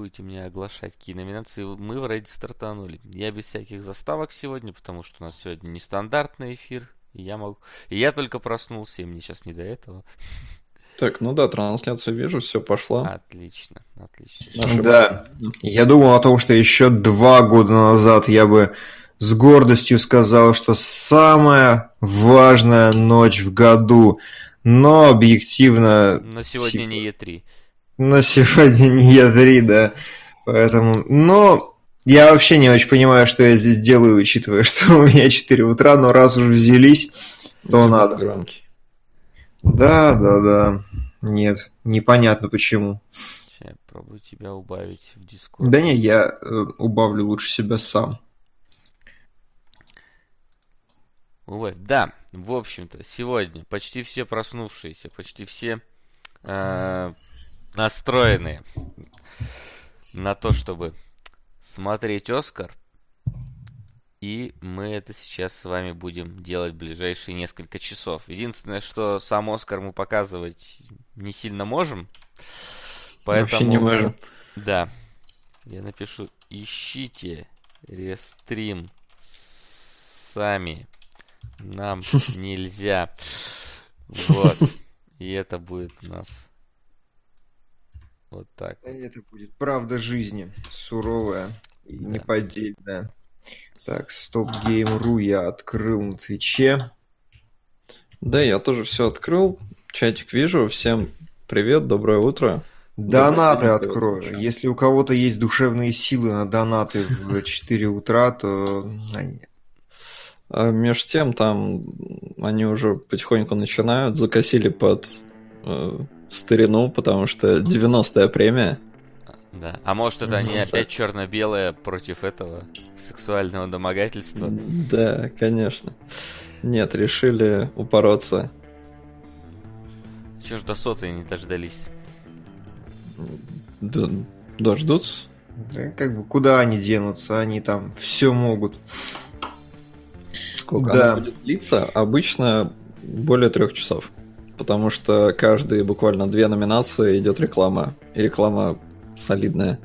будете мне оглашать, какие номинации. Мы вроде стартанули. Я без всяких заставок сегодня, потому что у нас сегодня нестандартный эфир. И я могу... И я только проснулся, и мне сейчас не до этого. Так, ну да, трансляцию вижу, все пошло. Отлично, отлично. Да, я думал о том, что еще два года назад я бы с гордостью сказал, что самая важная ночь в году, но объективно... Но сегодня не Е3. Но сегодня не Е3, да. Поэтому... Но я вообще не очень понимаю, что я здесь делаю, учитывая, что у меня 4 утра, но раз уже взялись, то надо. Громкий. Да, да, да. Нет, непонятно почему. Сейчас я пробую тебя убавить в Discord. Да не, я э, убавлю лучше себя сам. Ой, да, в общем-то, сегодня почти все проснувшиеся, почти все э, настроенные на то, чтобы смотреть Оскар. И мы это сейчас с вами будем делать в ближайшие несколько часов. Единственное, что сам Оскар мы показывать не сильно можем. Поэтому... Вообще не можем. Да. Я напишу, ищите рестрим сами. Нам нельзя. Вот. И это будет у нас вот так. Это будет правда жизни. Суровая и Да. неподдельная. Так, StopGame.ru я открыл на Twitch е. Да, я тоже все открыл. Чатик вижу. Всем привет, доброе утро. Донаты открою. Если у кого-то есть душевные силы на донаты в 4 утра, то они- А меж тем, там они уже потихоньку начинают, закосили под э, старину, потому что 90-я премия. Да. А может это они опять черно-белое против этого сексуального домогательства? Да, конечно. Нет, решили упороться. Чего ж до сотой не дождались? Д- дождутся. да, как бы куда они денутся, они там все могут. Сколько Да. она будет длиться? Обычно более трех часов. Потому что каждые буквально две номинации идет реклама. И реклама солидная.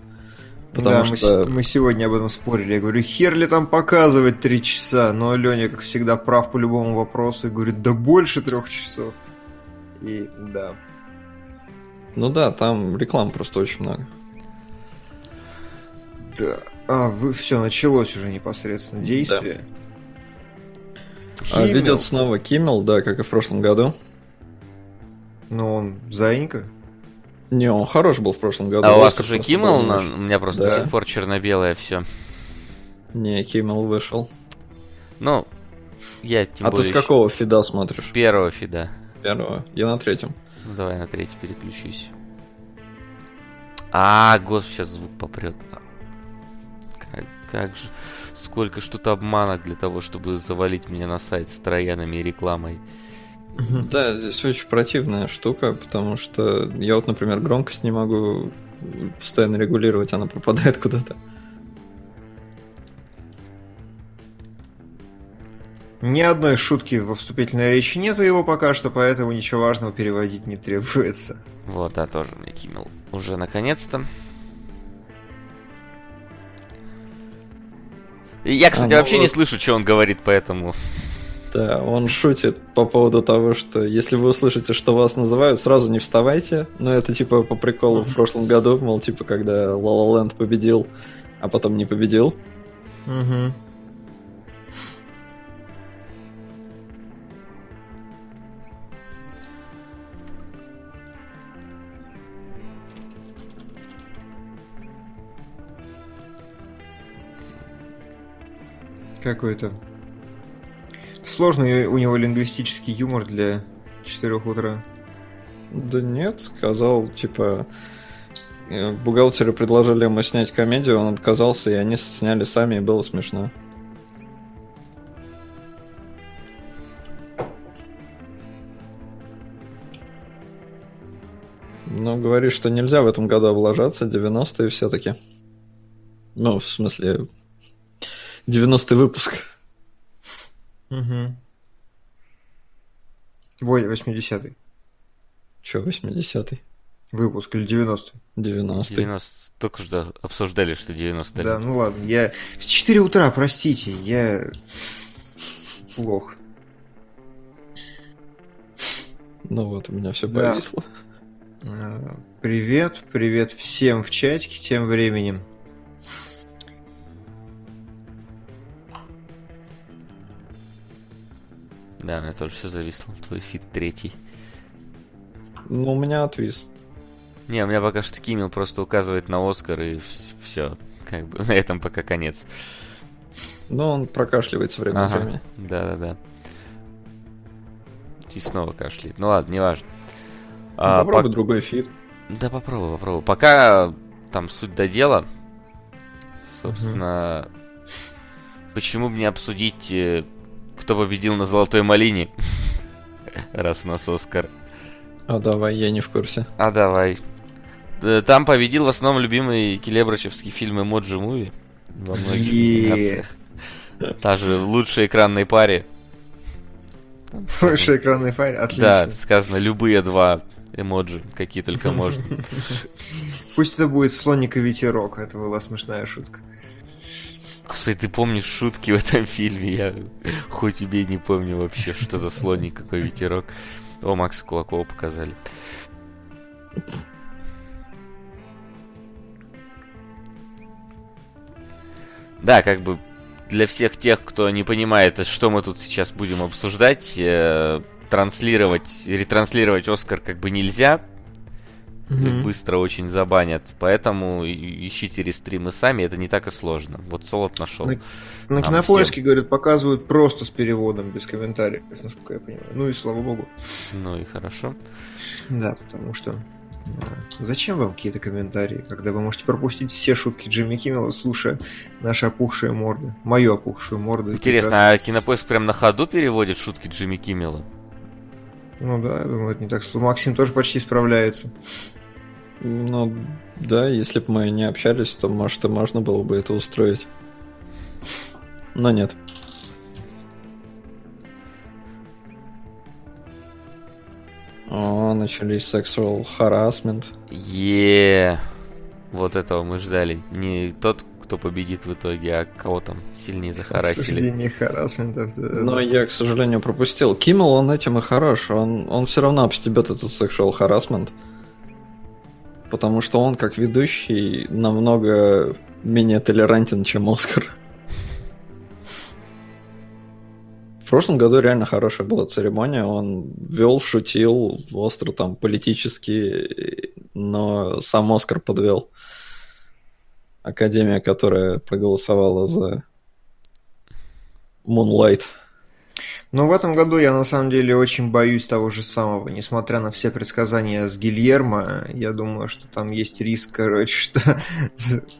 Потому да, мы, что... с- мы сегодня об этом спорили. Я говорю, хер ли там показывать три часа? Но Леня, как всегда, прав по любому вопросу и говорит, да больше трех часов. И да. Ну да, там рекламы просто очень много. Да. А, вы все, началось уже непосредственно действие. А Химмел? ведет снова Киммел, да, как и в прошлом году. Но он заинька. Не, он хорош был в прошлом году. А у вас уже Киммел? на-. У меня просто Да. до сих пор черно-белое все. Не, Киммел вышел. Ну, я тем а ты более с какого фида смотришь? С первого фида. Первого. Я на третьем. Ну давай на третий переключусь. А, господи, сейчас звук попрет. Как, как же. Сколько ж тут обманок для того, чтобы завалить меня на сайт с троянами и рекламой. Да, здесь очень противная штука, потому что я вот, например, громкость не могу постоянно регулировать, она пропадает куда-то. Ни одной шутки во вступительной речи нету его пока что, поэтому ничего важного переводить не требуется. Вот, да, тоже мне Киммел. Уже наконец-то. Я, кстати, А, ну вообще не слышу, что он говорит, поэтому... Да, он шутит по поводу того, что если вы услышите, что вас называют, сразу не вставайте. Но это типа по приколу в прошлом году, мол, типа когда La Land победил, а потом не победил. Угу. Какой-то сложный у него лингвистический юмор для 4 утра. Да нет, сказал, типа, э, бухгалтеры предложили ему снять комедию, он отказался, и они сняли сами, и было смешно. Ну, говорит, что нельзя в этом году облажаться, 90-е все-таки. Ну, в смысле, 90-й выпуск. Угу. Ой, 80-й Че, 80-й? выпуск или 90-й? 90-й. 90 только что обсуждали, что 90 Да, ну ладно, я... В 4 утра, простите, я... Плохо. Ну вот, у меня все Да. повисло. А, Привет, привет всем в чатике тем временем. Да, у меня тоже все зависло. Твой фид третий. Ну, у меня отвис. Не, у меня пока что Киммел просто указывает на Оскар и все. Как бы на этом пока конец. Но он прокашливается время от Ага. времени. Да-да-да. И снова кашляет. Ну ладно, неважно. Ну, А, попробуй пок- другой фид. Да попробуй, попробуй. Пока там суд да дело, собственно, почему бы не обсудить, э, кто победил на Золотой Малине, раз у нас Оскар. А давай, я не в курсе. А давай. Э, Там победил в основном любимый келебрачевский фильм Эмоджи Муви во многих номинациях. Та же лучшей экранной паре. Лучший экранный файл, Да, отлично. сказано любые два эмоджи, какие только можно. Пусть это будет слоник и ветерок, это была смешная шутка. Господи, ты помнишь шутки в этом фильме? Я хоть тебе не помню вообще, что за слоник, какой ветерок. О, Макса Кулакова показали. Да, как бы для всех тех, кто не понимает, что мы тут сейчас будем обсуждать, э, транслировать, ретранслировать Оскар как бы нельзя, Мгм. быстро очень забанят, поэтому ищите рестримы сами, это не так и сложно. Вот Солод нашел. На Там кинопоиске, говорят, показывают просто с переводом, без комментариев, насколько я понимаю. Ну и слава богу. Ну и хорошо. Да, потому что да, зачем вам какие-то комментарии, когда вы можете пропустить все шутки Джимми Киммела, слушая наши опухшие морды, мою опухшую морду. Интересно, а прекрасно- Кинопоиск прям на ходу переводит шутки Джимми Киммела? Ну да, я думаю, это не так сложно. Максим тоже почти справляется. Ну, да, если бы мы не общались, то, может, и можно было бы это устроить. Но нет. О, начались sexual harassment. е Вот этого мы ждали. Не тот, кто победит в итоге, а кого там сильнее захарасили. Обсуждение харасментов. да, да. Но я, к сожалению, пропустил. Киммел, он этим и хорош. Он, он все равно обстебет этот sexual harassment. Потому что он, как ведущий, намного менее толерантен, чем Оскар. В прошлом году реально хорошая была церемония. Он вел, шутил, остро там политически, но сам Оскар подвел. Академия, которая проголосовала за Moonlight. Но в этом году я на самом деле очень боюсь того же самого. Несмотря на все предсказания с Гильермо, я думаю, что там есть риск, короче, что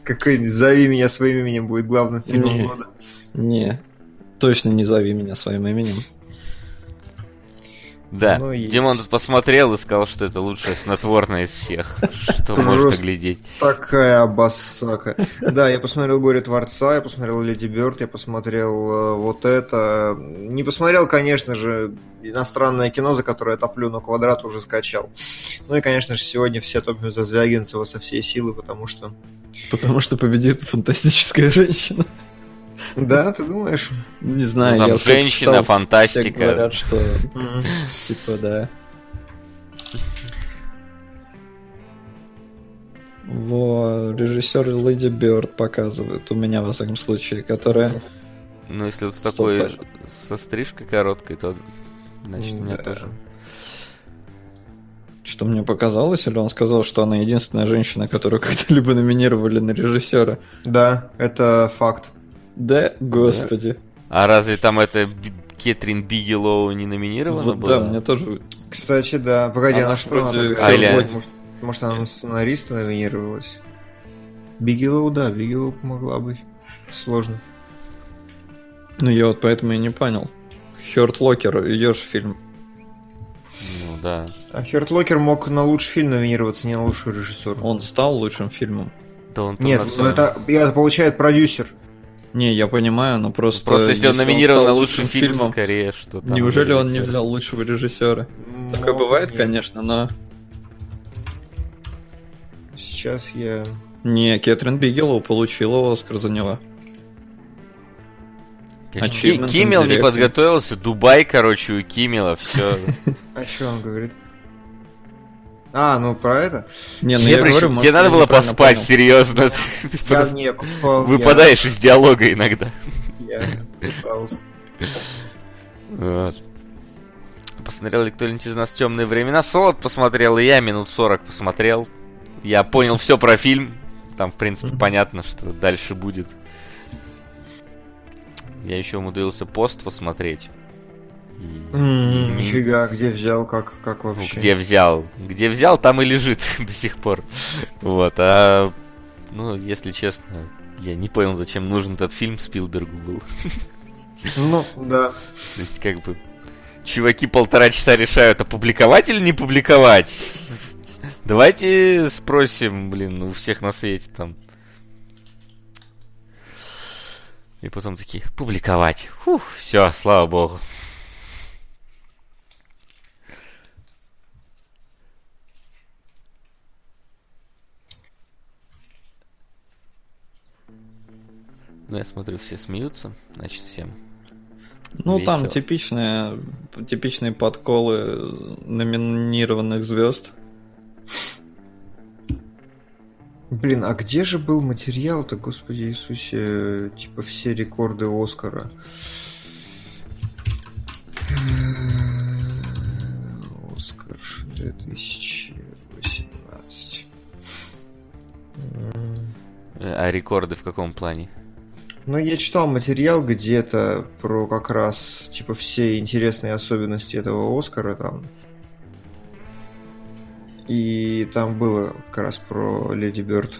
какой-нибудь «Зови меня своим именем» будет главным фильмом Не. года. Не, точно не зови меня своим именем. Да, Ну. Димон тут посмотрел и сказал, что это лучшее снотворное из всех, что можно глядеть. Такая обоссака. Да, я посмотрел «Горе Творца», я посмотрел «Леди Бёрд», я посмотрел э, вот это. Не посмотрел, конечно же, иностранное кино, за которое я топлю, но квадрат уже скачал. Ну и, конечно же, сегодня все топят за Звягинцева со всей силы, потому что... Потому что победит фантастическая женщина. Да, ты думаешь? Не знаю, там женщина, фантастика. Все говорят, что типа да. Во, режиссер Леди Бёрд показывает, у меня, во всяком случае, которая... Ну, если вот с такой, со стрижкой короткой, то, значит, у меня тоже. Что мне показалось, или он сказал, что она единственная женщина, которую когда-либо номинировали на режиссера? Да, это факт. Да, господи. А разве там это Кэтрин Бигелоу не номинирована Вот была? да, мне тоже... Кстати, да. Погоди, Она она что? Она вроде такая- А, или- может, может, она на сценариста номинировалась? Бигелоу, да, Бигелоу могла быть. Сложно. Ну, я вот поэтому и не понял. Хёрт Локер, ее же фильм. Ну да. А Херт Локер мог на лучший фильм номинироваться, не на лучшую режиссуру. Он стал лучшим фильмом. Да он Нет, ну всем- это, это получает продюсер. Не, я понимаю, но просто... Просто если он номинирован на лучший лучшим фильм, фильмом, скорее, что там... неужели он не режиссер. взял лучшего режиссера? Такое Мог, бывает, нет. конечно, но... Сейчас я... Не, Кэтрин Бигелоу получила Оскар за него. Киммел не подготовился, Дубай, короче, у Киммела, все. А что он говорит? А, ну про это? Не, ну Тебе я приш- говорю, может, тебе надо я было поспать, понял. серьезно. Я не попал. Выпадаешь из диалога иногда. Я, я пытался. Вот. Посмотрел ли кто-нибудь из нас темные времена? Солод посмотрел, и я минут 40 посмотрел. Я понял все про фильм. Там, в принципе, понятно, что дальше будет. Я еще умудрился пост посмотреть. И- Нифига, где взял, как, как вообще? где взял? Где взял, там и лежит до сих пор. Вот, а... Ну, если честно, я не понял, зачем нужен этот фильм Спилбергу был. Ну, да. То есть, как бы, чуваки полтора часа решают, опубликовать или не публиковать. Давайте спросим, блин, у всех на свете там. И потом такие, публиковать. Фух, все, слава богу. Ну, я смотрю, все смеются, значит, всем Ну, там Весело. типичные, типичные подколы номинированных звезд. Блин, а где же был материал-то, господи Иисусе, типа все рекорды Оскара? Оскар 2018. А рекорды в каком плане? Ну, я читал материал где-то про как раз, типа, все интересные особенности этого Оскара там. И там было как раз про Леди Бёрд.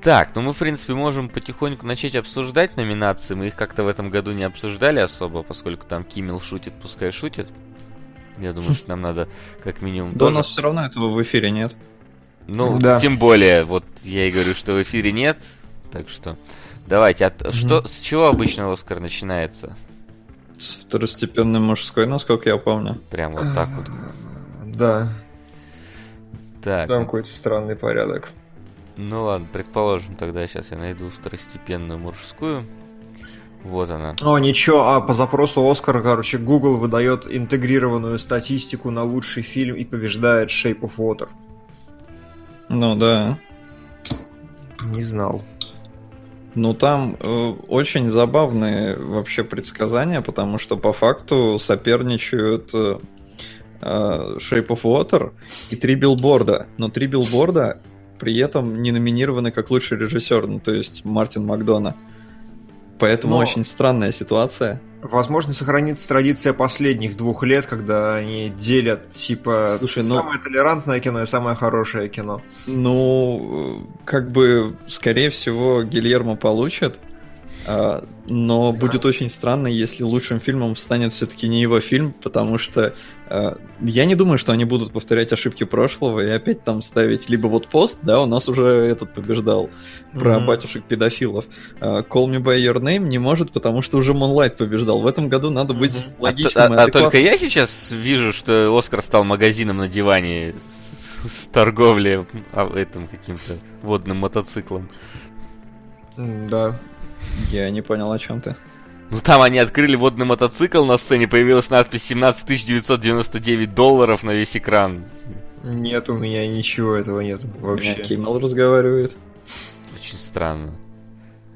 Так, ну мы, в принципе, можем потихоньку начать обсуждать номинации. Мы их как-то в этом году не обсуждали особо, поскольку там Киммел шутит, пускай шутит. Я думаю, что нам надо как минимум Да у нас все равно этого в эфире нет. Ну, Да. тем более, вот я и говорю, что в эфире нет, так что... Давайте, а что, с чего обычно Оскар начинается? С второстепенной мужской, насколько я помню. Прям вот так вот. Да, Так, там какой-то странный порядок. ну ладно, предположим, тогда сейчас я найду второстепенную мужскую. Вот она. О, ничего, а по запросу Оскара, короче, Google выдает интегрированную статистику на лучший фильм и побеждает Shape of Water. Ну да. Не знал. Ну там э, очень забавные вообще предсказания, потому что по факту соперничают э, э, Shape of Water и три билборда. Но три билборда при этом не номинированы как лучший режиссер, ну то есть Мартин Макдона. Поэтому Но- очень странная ситуация. Возможно, сохранится традиция последних двух лет, когда они делят, типа, Слушай, ну- самое толерантное кино и самое хорошее кино. Ну, э, как бы, скорее всего, Гильермо получит, но Да. будет очень странно, если лучшим фильмом станет все-таки не его фильм, потому что а, я не думаю, что они будут повторять ошибки прошлого и опять там ставить либо вот пост, да, у нас уже этот побеждал про Мгм. батюшек-педофилов. А, Call Me By Your Name не может, потому что уже Moonlight побеждал. В этом году надо быть. А, т- логичным а- и а адекватным. только я сейчас вижу, что Оскар стал магазином на диване с, с торговлей а, этим каким-то водным мотоциклом. Да. Я не понял, о чем ты. Ну там они открыли водный мотоцикл, на сцене появилась надпись 17 999 долларов на весь экран. Нет, у меня ничего этого нет меня вообще. Киммел разговаривает. Очень странно.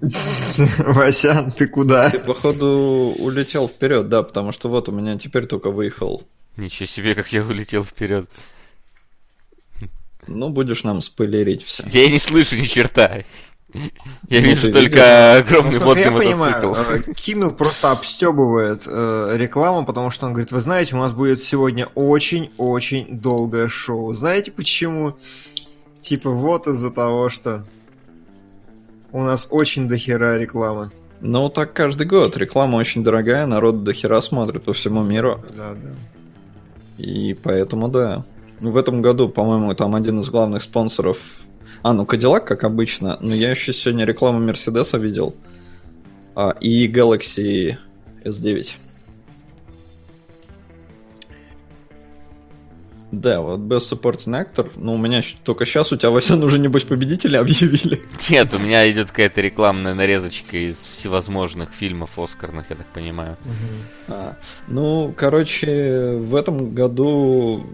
Васян, ты куда? Ты, походу, улетел вперед, да, потому что вот у меня теперь только выехал. Ничего себе, как я улетел вперед. Ну, будешь нам спойлерить все. Я не слышу ни черта. Я вижу только огромный понимаю, мотоцикл. э, Киммел просто обстебывает э, рекламу, потому что он говорит, вы знаете, у нас будет сегодня очень-очень долгое шоу. Знаете почему? Типа вот из-за того, что у нас очень дохера рекламы. Ну, так каждый год. Реклама очень дорогая, народ до хера смотрит по всему миру. Да, да. И поэтому, да. В этом году, по-моему, там один из главных спонсоров... А, ну, Кадиллак, как обычно. Но я еще сегодня рекламу Мерседеса видел. А, и Galaxy S9. Да, вот Best Supporting Actor, ну у меня только сейчас у тебя, Васян, уже небось победителя объявили. Нет, у меня идет какая-то рекламная нарезочка из всевозможных фильмов Оскарных, я так понимаю. А, ну, короче, в этом году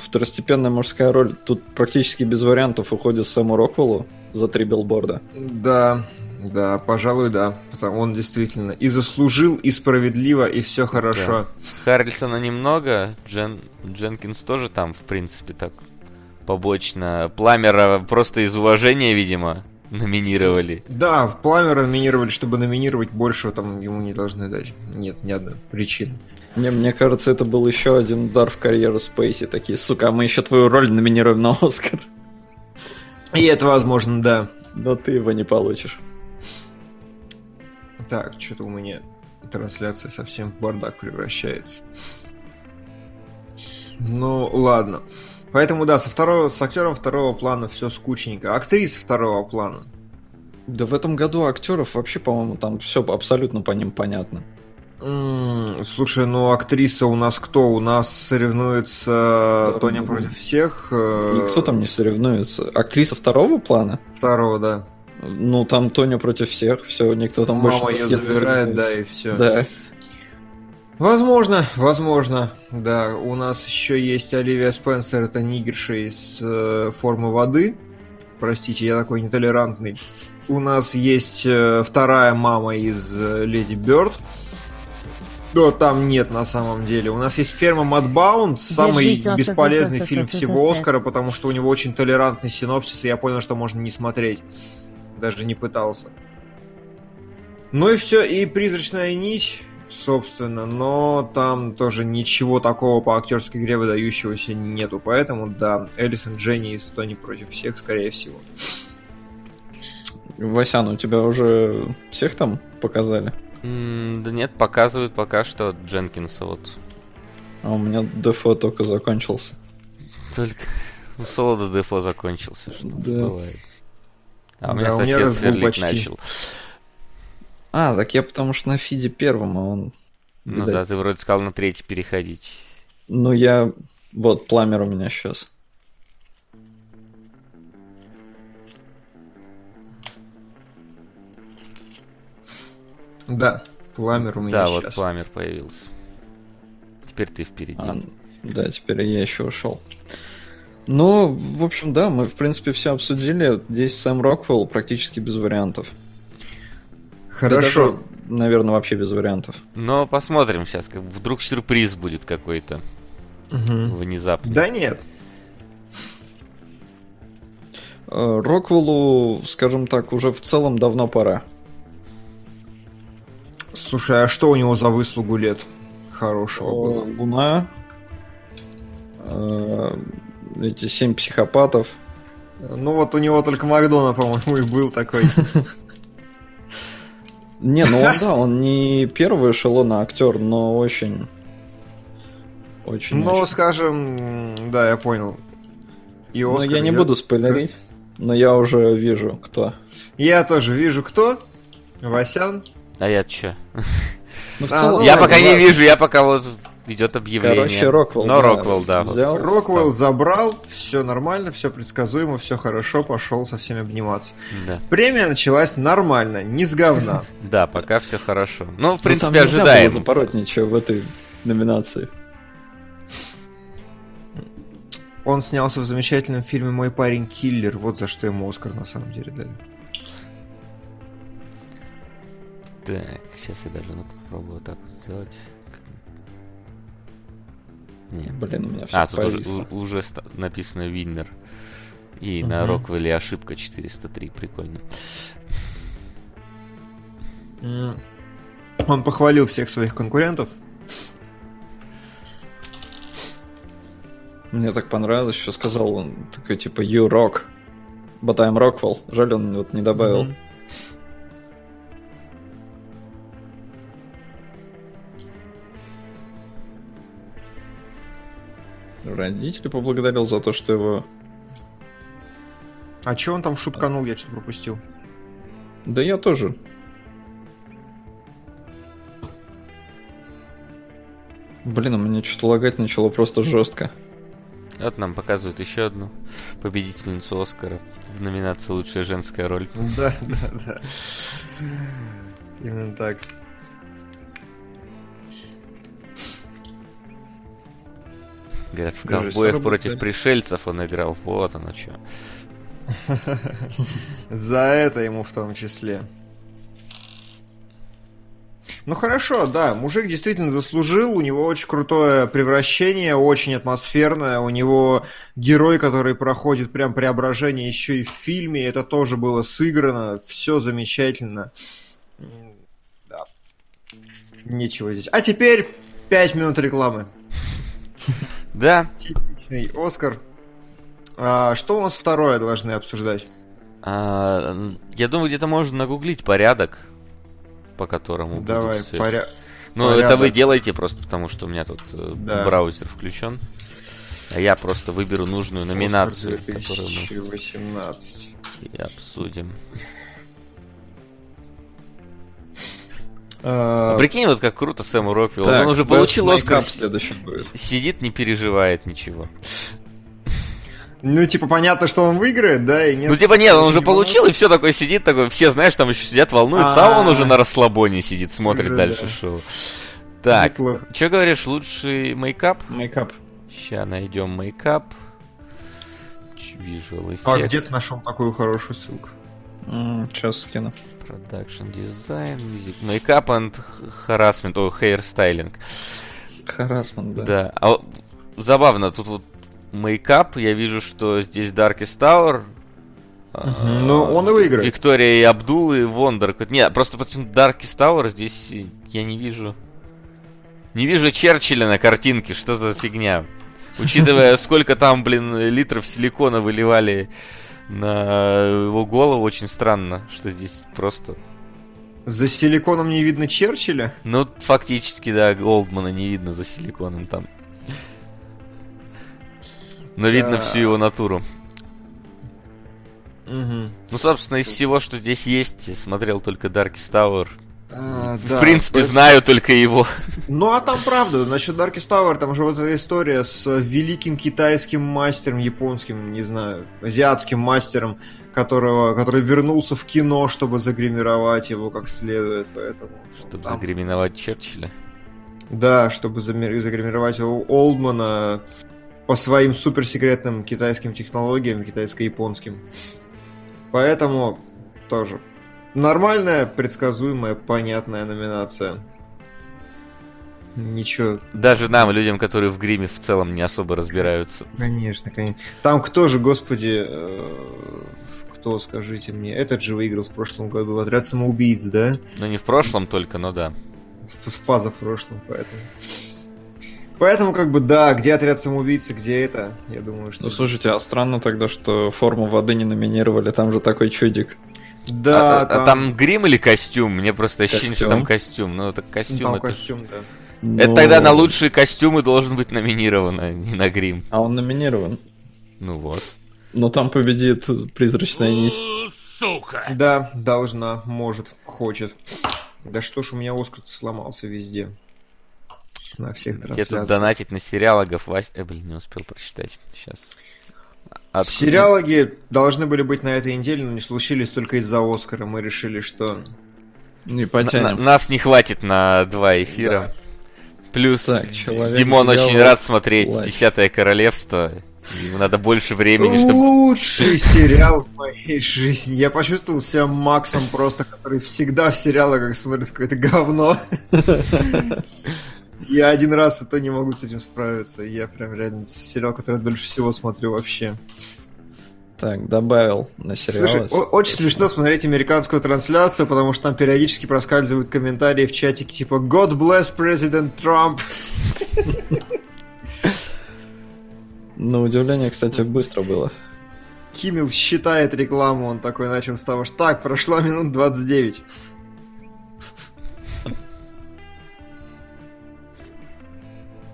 второстепенная мужская роль тут практически без вариантов уходит Сэму Роквеллу за три билборда. Да, да, пожалуй, да. Потому он действительно и заслужил, и справедливо, и все хорошо. Харрельсона немного, Джен... Дженкинс тоже там, в принципе, так побочно. Пламера просто из уважения, видимо, номинировали. Да, в Пламера номинировали, чтобы номинировать больше там ему не должны дать. Нет, ни одной причины. Мне, мне кажется, это был еще один удар в карьеру Спейси. Такие, сука, а мы еще твою роль номинируем на Оскар. И это возможно, да. Но ты его не получишь. Так, что-то у меня трансляция совсем в бардак превращается. Ну, ладно. Поэтому, да, со второго, с актером второго плана все скучненько. Актриса второго плана. Да в этом году актеров вообще, по-моему, там все абсолютно по ним понятно. М, Слушай, ну актриса у нас кто? У нас соревнуется Да, Тоня против всех. э, Никто там не соревнуется. Актриса второго плана? Второго, да. Ну, там Тоня против всех, все, никто там больше Мама ни с ее забирает, да, и все. Да. Возможно, возможно, да. У нас еще есть Оливия Спенсер, это нигерша из э, формы воды. Простите, я такой нетолерантный. У нас есть э, вторая мама из э, Леди Бёрд. Но там нет на самом деле. У нас есть ферма Мадбаунд, самый Держите, бесполезный фильм всего Оскара, потому что у него очень толерантный синопсис, и я понял, что можно не смотреть. Даже не пытался. Ну и все, и призрачная нить, собственно, но там тоже ничего такого по актерской игре выдающегося нету. Поэтому, да, Элисон Дженни из Тони против всех, скорее всего. Васян, у тебя уже всех там показали? М, Да нет, показывают пока что Дженкинса вот. А у меня Дефо только закончился. Только у Солода Дефо закончился, что Да. бывает. А у Да, меня у меня сосед сверлить почти. начал. А, так я потому что на фиде первом, а он... Ну видать. да, ты вроде сказал на третий переходить. Ну, я... Вот, пламер у меня сейчас. Да, Пламер у меня Да, сейчас. вот пламер появился. Теперь ты впереди. А, да, теперь я еще ушел. Ну, в общем, да, мы, в принципе, все обсудили. Здесь Сэм Роквелл практически без вариантов. Хорошо. Да даже, наверное, вообще без вариантов. Но посмотрим сейчас, как вдруг сюрприз будет какой-то Мгм. внезапный. Да нет. Э, Роквеллу, скажем так, уже в целом давно пора. Слушай, а что у него за выслугу лет хорошего Э, было? Луна, э, эти семь психопатов. Ну вот у него только Макдона, по-моему, и был такой. Не, ну он, да, он не первый эшелона актер, но очень... Очень, Ну, скажем, да, я понял. И Но я не буду спойлерить, но я уже вижу, кто. Я тоже вижу, кто? Васян. А я чё? Ну, А, ну я пока не вижу, я пока вот идет объявление. короче, Роквелл. Но Роквелл, да. вот. Взял. Роквелл забрал, все нормально, все предсказуемо, все хорошо, пошел со всеми обниматься. Да. Премия началась нормально, не с говна. Да, пока все хорошо. Ну, в Ну, принципе, ожидаем. запороть ничего в этой номинации. Он снялся в замечательном фильме «Мой парень киллер», вот за что ему Оскар на самом деле дали. Так, сейчас я даже ну попробую вот так вот сделать. Нет. Блин, у меня все А, тут уже, повисло. уже написано Виннер. И на Мгм. Роквелле ошибка 403, прикольно. Он похвалил всех своих конкурентов. Мне так понравилось, что сказал он такой типа You rock, but I'm Rockwell. Жаль, он вот не добавил. Мгм. Родители поблагодарил за то, что его... А че он там шутканул, я что-то пропустил. Да я тоже. Блин, у меня что-то лагать начало просто жестко. Вот нам показывают еще одну победительницу Оскара в номинации «Лучшая женская роль». Да, да, да. Именно так. Говорят, в ковбоях против пришельцев он играл. Вот оно что. За это ему в том числе. Ну хорошо, да, мужик действительно заслужил, у него очень крутое превращение, очень атмосферное, у него герой, который проходит прям преображение еще и в фильме, это тоже было сыграно, все замечательно. Да. Нечего здесь. А теперь 5 минут рекламы. Да, Типичный Оскар. А, что у нас второе должны обсуждать? а, я думаю, где-то можно нагуглить порядок, по которому Давай, все- поря... Ну, порядок. это вы делаете просто потому, что у меня тут э, Да. браузер включен. А я просто выберу нужную номинацию, Оскар которую 2018. мы и обсудим. А, Прикинь, вот как круто Сэму Роквиллу. Так, Он уже получил Оскар, следующий будет. сидит, не переживает ничего. Ну, типа, понятно, что он выиграет, да, и нет... Ну, типа, нет, он уже получил, и все такое сидит, такой, все, знаешь, там еще сидят, волнуются, а он А. уже на расслабоне сидит, смотрит дальше шоу. Так, что говоришь, лучший мейкап? Мейкап. Сейчас найдем мейкап. Visual effect. А где ты нашел такую хорошую ссылку? Сейчас скину. Production design, music, makeup and harassment, о, hairstyling. Харассмент, да. Да. А забавно, тут вот мейкап, я вижу, что здесь Darkest Tower. а, Ну, он и выиграет. Виктория и Абдул и Вондер. Нет, просто почему Darkest Tower здесь я не вижу. Не вижу Черчилля на картинке, что за фигня. Учитывая, сколько там, блин, литров силикона выливали на его голову, очень странно, что здесь просто... За силиконом не видно Черчилля? Ну, фактически, да, Голдмана не видно за силиконом там. Но видно всю его натуру. Угу. Ну, собственно, из всего, что здесь есть, смотрел только Darkest Tower. А, В да, принципе, есть- знаю только его. Ну, а там правда, насчет Darkest Tower, там же вот эта история с великим китайским мастером, японским, не знаю, азиатским мастером, которого, который вернулся в кино, чтобы загримировать его как следует, поэтому... Чтобы там- загриминовать Черчилля. Да, чтобы загримировать Ол- Олдмана по своим суперсекретным китайским технологиям, китайско-японским. Поэтому тоже нормальная, предсказуемая, понятная номинация. Ничего, Даже нам, людям, которые в гриме в целом не особо разбираются. конечно, конечно. Там кто же, господи, э, кто, скажите мне, этот же выиграл в прошлом году, отряд самоубийц, да? Ну, не в прошлом только, но да. В- Фаза в прошлом, поэтому. Поэтому, как бы, да, где отряд самоубийцы, где это, я думаю, что... Ну, слушайте, а странно тогда, что форму воды не номинировали, там же такой чудик. Да, а, а там грим или костюм? Мне просто ощущение, что Костюм. там костюм. Ну, это ну, костюм. там это, костюм, да. это Ну, тогда на лучшие костюмы должен быть номинирован, а не на грим. А он номинирован. Ну вот. Но там победит призрачная нить. Да, должна, может, хочет. Да что ж у меня Оскар сломался везде. На всех Тебе тут трансляциях. донатить на сериалогов, Вась... Э, блин, не успел прочитать. Сейчас. Сериалоги должны были быть на этой неделе, но не случились только из-за Оскара. Мы решили, что... Не На- потянем. нас не хватит на два эфира. Плюс Так, человек Димон очень рад смотреть плащ. Десятое королевство. Ему надо больше времени, чтобы. Лучший сериал в моей жизни. Я почувствовал себя Максом просто, который всегда в сериалах как смотрит какое-то говно. Я один раз и то не могу с этим справиться. Я прям реально сериал, который я дольше всего смотрю вообще. Так, добавил на Слушай, сериал. о- очень смешно смотреть американскую трансляцию, потому что там периодически проскальзывают комментарии в чатике типа God bless President Trump. На удивление, кстати, быстро было. Киммел считает рекламу, он такой начал с того, что так, прошло минут 29.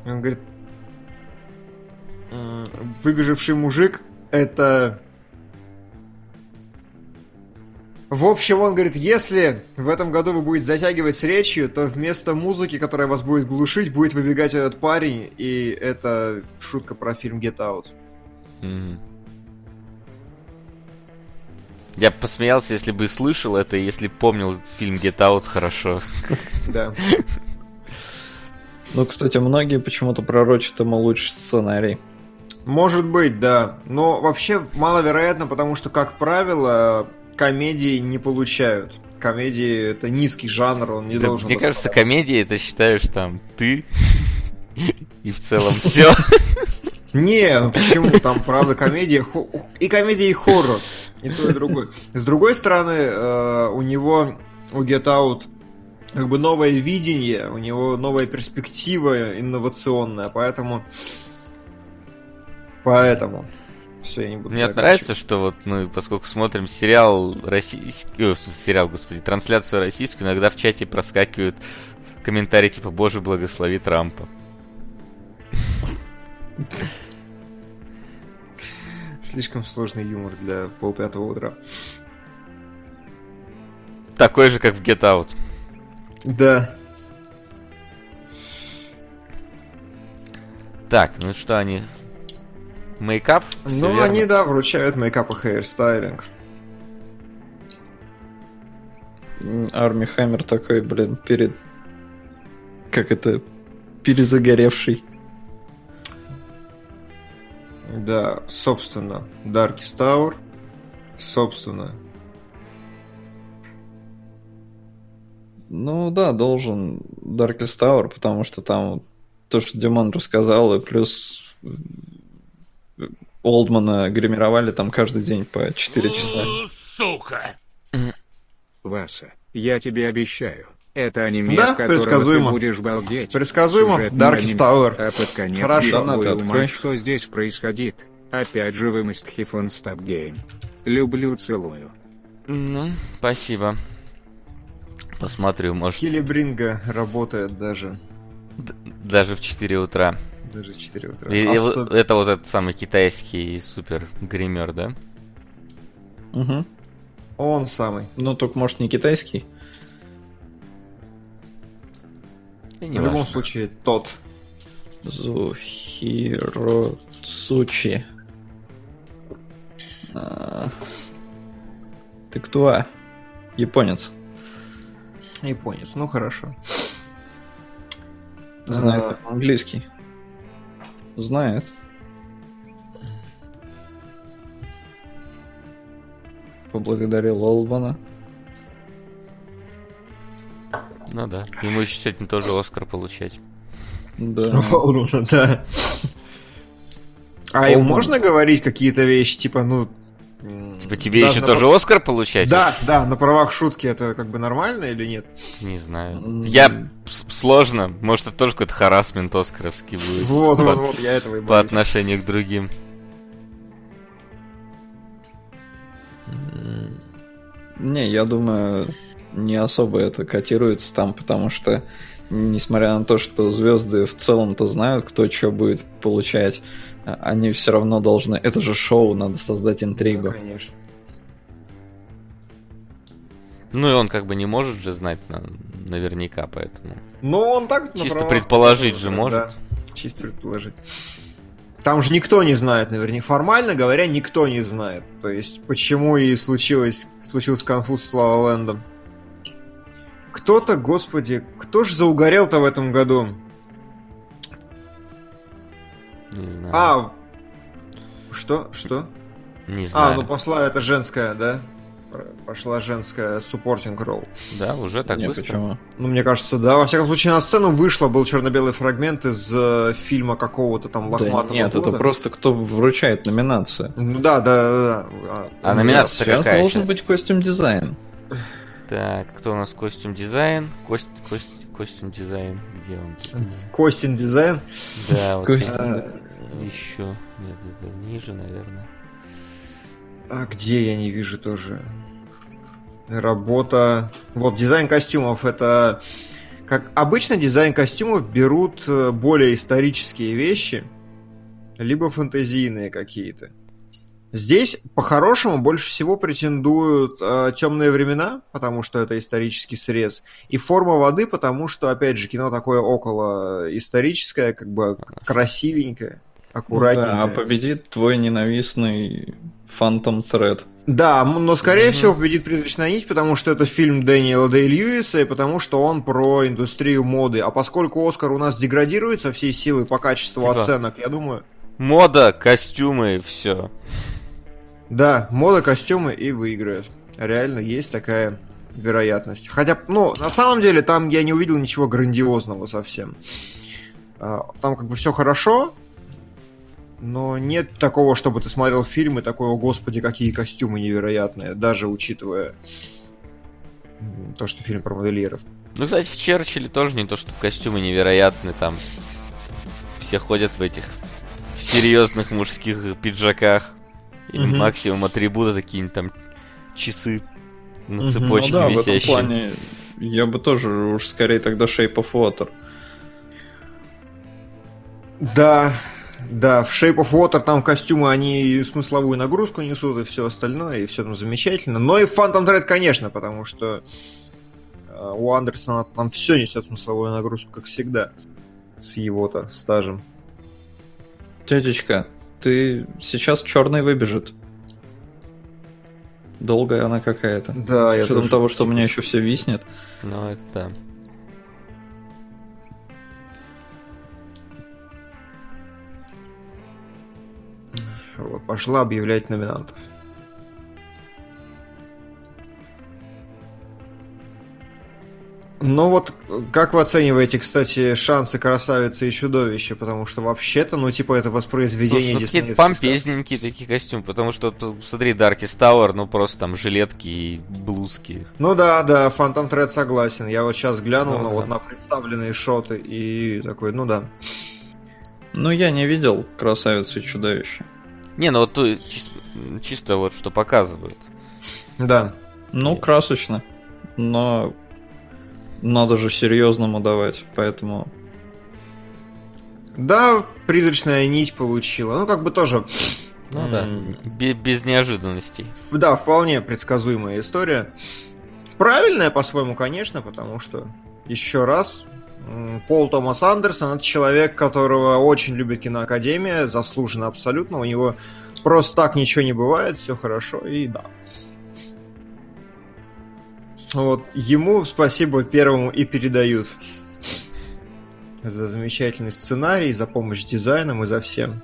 Он говорит, «М, выбежавший мужик это В общем, он говорит, если в этом году вы будете затягивать с речью, то вместо музыки, которая вас будет глушить, будет выбегать этот парень, и это шутка про фильм Get Out. Мгм. Я бы посмеялся, если бы слышал это, и если помнил фильм Get Out хорошо. Да. Ну, кстати, многие почему-то пророчат ему лучший сценарий. Может быть, да. Но вообще маловероятно, потому что, как правило, комедии не получают. Комедии это низкий жанр, он не Да, должен. мне кажется, комедия это считаешь там ты и в целом все. Не, ну почему? Там, правда, комедия и комедия, и хоррор. И то, и другое. С другой стороны, э, у него, у Get Out, как бы новое видение, у него новая перспектива инновационная, поэтому... Поэтому... Все, я не буду... Мне нравится, что вот мы, поскольку смотрим сериал российский, о, смысле, сериал, господи, трансляцию российскую, иногда в чате проскакивают комментарии типа «Боже, благослови Трампа». Слишком сложный юмор для полпятого утра. Такой же, как в Get Out. Да. Так, ну что они... Мейкап? Ну, верно? они, да, вручают мейкап и hairstyling. Арми Хаммер такой, блин, перед... Как это? Перезагоревший. Да, собственно, Darkest Tower. Собственно. Ну да, должен Darkest Tower, потому что там то, что Димон рассказал, и плюс э, Олдмана гримировали там каждый день по 4 часа. Сука! Васа, я тебе обещаю, это аниме, Да, предсказуемо. ты будешь балдеть. Предсказуемо. Darkest. Tower. А под конец Хорошо. я мать, что здесь происходит. Опять же вы Мистхифон Стаб Гейм. Люблю, целую. Ну, спасибо. Посмотрю, может, Килибринга работает даже. д- даже в 4 утра. Даже в 4 утра. И- и Особ- это вот этот самый китайский супер гример, да? Угу. Он самый. Ну, только, может, не китайский. И В не любом важно. случае, тот. Зухиро Цучи. А, Ты кто? Японец. Японец. Ну, хорошо. Знает А, английский. Знает. Поблагодарил Олбана. Ну да. Ему еще сегодня тоже Оскар получать. Да. Олдмана, да. А им можно говорить какие-то вещи, типа, ну... Типа тебе даже еще на тоже Оскар получать? Да, да, на правах шутки это как бы нормально или нет? Не знаю. Я сложно. Может, это тоже какой-то харасмент Оскаровский будет. Вот, по, вот, вот, я этого и по боюсь. отношению к другим. Не, я думаю, не особо это котируется там, потому что, несмотря на то, что звезды в целом-то знают, кто что будет получать, они все равно должны... Это же шоу, надо создать Да, интригу. конечно. Ну и он как бы не может же знать на- наверняка, поэтому. Ну, он так... Чисто правах- предположить же да, может. чисто предположить. Там же никто не знает, наверняка. Формально говоря, никто не знает. То есть, почему и случилось, случился конфуз с Лава Лэндом. Кто-то, господи, кто же заугорел-то в этом году? Не знаю. А, что? Что? не знаю. А, ну пошла это женская, да? Пошла женская суппортинг ролл. Да, уже так Не, быстро. почему? Ну, мне кажется, да. Во всяком случае, на сцену вышло, был черно-белый фрагмент из э, фильма какого-то там Да лохматого нет, года. это просто кто вручает номинацию. Ну да, да, да. да. А, А номинация Сейчас какая должен щас? быть костюм дизайн. Так, кто у нас costume design? Cost-, cost-, costume design. Где он? Costume design. Да, вот. Еще. Нет, это ниже, наверное. а где я не вижу тоже? Работа. Вот дизайн костюмов это как обычно дизайн костюмов берут э, более исторические вещи, либо фэнтезийные какие-то. Здесь, по-хорошему, больше всего претендуют э, темные времена, потому что это исторический срез, и форма воды, потому что, опять же, кино такое около историческое, как бы красивенькое, аккуратненькое. Да, а победит твой ненавистный Phantom Thread. Да, но скорее Мгм. всего победит «Призрачная нить», потому что это фильм Дэниела Дэй Льюиса, и потому что он про индустрию моды. А поскольку «Оскар» у нас деградирует со всей силы по качеству Типа. оценок, я думаю... Мода, костюмы, все. Да, мода, костюмы и выиграет. Реально есть такая вероятность. Хотя, ну, на самом деле, там я не увидел ничего грандиозного совсем. А, Там как бы все хорошо, но нет такого, чтобы ты смотрел фильм и такой, о господи, какие костюмы невероятные, даже учитывая то, что фильм про модельеров. Ну, кстати, в Черчилле тоже не то, что костюмы невероятные, там все ходят в этих серьезных мужских пиджаках. Или Мгм. максимум атрибута какие-нибудь там часы на Мгм. цепочке ну да, в этом висящие. плане я бы тоже уж скорее тогда Shape of Water. Да, да, в Shape of Water там костюмы, они и смысловую нагрузку несут, и все остальное, и все там замечательно. Но и в Phantom Thread, конечно, потому что э, у Андерсона там все несет смысловую нагрузку, как всегда, с его-то стажем. Дядечка, ты сейчас черный выбежит. Долгая она какая-то. Да, С я учетом тоже того, что у меня еще все виснет. Ну, это да. Вот, пошла объявлять номинантов. Ну вот, как вы оцениваете, кстати, шансы красавицы и чудовища? Потому что вообще-то, ну, типа, это воспроизведение Слушай, ну, сказки. помпезненькие такие костюмы, потому что, смотри, Darkest Tower, ну просто там жилетки и блузки. Ну да, да, Phantom Thread согласен. Я вот сейчас глянул Ну на, да. вот на представленные шоты и такой, ну да. Ну, я не видел красавицу и чудовище. Не, ну вот то есть чис- чисто вот что показывают. Да. Ну, красочно. Но надо же серьезному давать, поэтому... Да, призрачная нить получила. Ну, как бы тоже, Ну да, без неожиданностей. да, вполне предсказуемая история. Правильная по-своему, конечно, потому что, еще раз, Пол Томас Андерсон это человек, которого очень любит киноакадемия, заслуженно абсолютно. У него просто так ничего не бывает, все хорошо, и да. Вот ему спасибо первому и передают за замечательный сценарий, за помощь дизайном и за всем.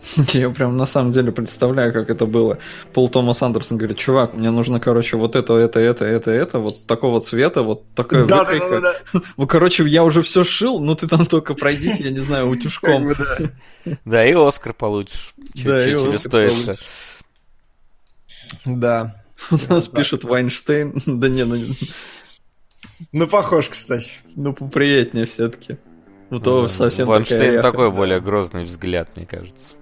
Я прям на самом деле представляю, как это было. Пол Томас Андерсон говорит, чувак, мне нужно, короче, вот это, это, это, это, это, вот такого цвета, вот такая Да, да, выкройка. да, да. Ну, короче, я уже все шил, ну ты там только пройдись, я не знаю, Как утюжком. бы, да. Да, и Оскар получишь. Да, и тебе Оскар стоит получишь. Да. У нас пишет Вайнштейн. Да не, ну, Ну, похож, кстати. ну поприятнее все-таки. Ну то совсем яха. такой более грозный взгляд, мне кажется.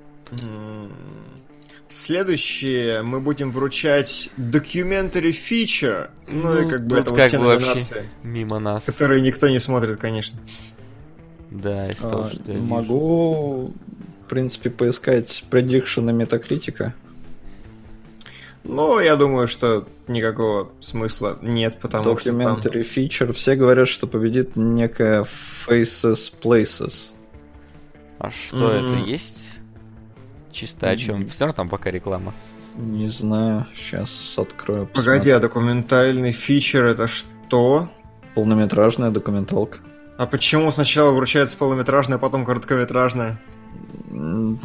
Следующее мы будем вручать documentary feature. Ну, и Ну, как бы это вот как те бы вообще номинации, Мимо нас. которые никто не смотрит, конечно. Да, из того, А, что я вижу. Могу, в принципе, поискать предикшены Метакритика. Но я думаю, что никакого смысла нет, потому что там... Documentary feature. Все говорят, что победит некая Faces Places. А что это М. есть? Чисто о чем? Все равно там пока реклама. Не знаю, сейчас открою. Погоди, а документальный фичер это что? посмотрю. Полнометражная документалка. А почему сначала вручается полнометражное, а потом короткометражное? М,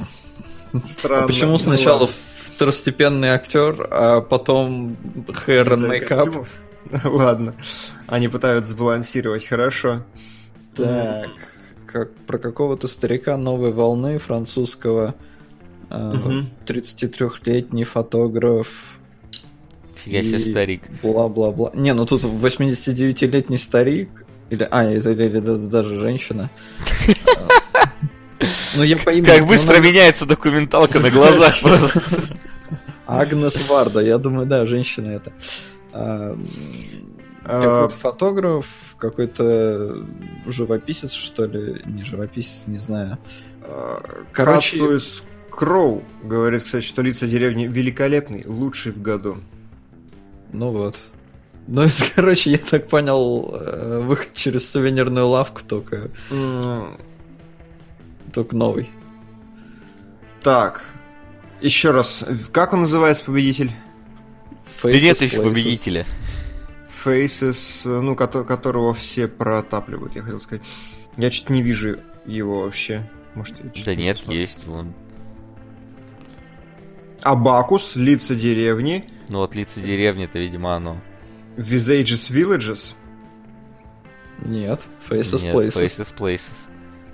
Странно. А почему Ну сначала ладно. второстепенный актер, а потом hair and makeup? Ладно. Они пытаются сбалансировать, хорошо. Так, как про какого-то старика новой волны французского э, Мгм. 33-летний фотограф. Фига себе старик. Бла-бла-бла. Не, ну тут 89-летний старик. Или, а, или, или да- даже женщина. Ну, я по имени... Как ну, быстро меняется документалка на глазах просто. Агнес Варда, я думаю, да, женщина это. А, Какой-то фотограф, какой-то живописец, что ли, не живописец, не знаю. э, Короче- Кацуис Кроу говорит, кстати, что лица деревни великолепный, лучший в году. Ну вот. Ну, это, короче, я так понял, э, выход через сувенирную лавку, только, М, только новый. Так, еще раз, как он называется, победитель? Да нет Faces, еще Places. победителя. Faces, ну, кото- которого все протапливают, я хотел сказать. Я чуть не вижу его вообще. Может, я Да не нет, есть вон. Абакус, лица деревни, Ну вот лица деревни, это, видимо, оно. Visages Villages, Нет, Faces Нет, Places. Faces Places.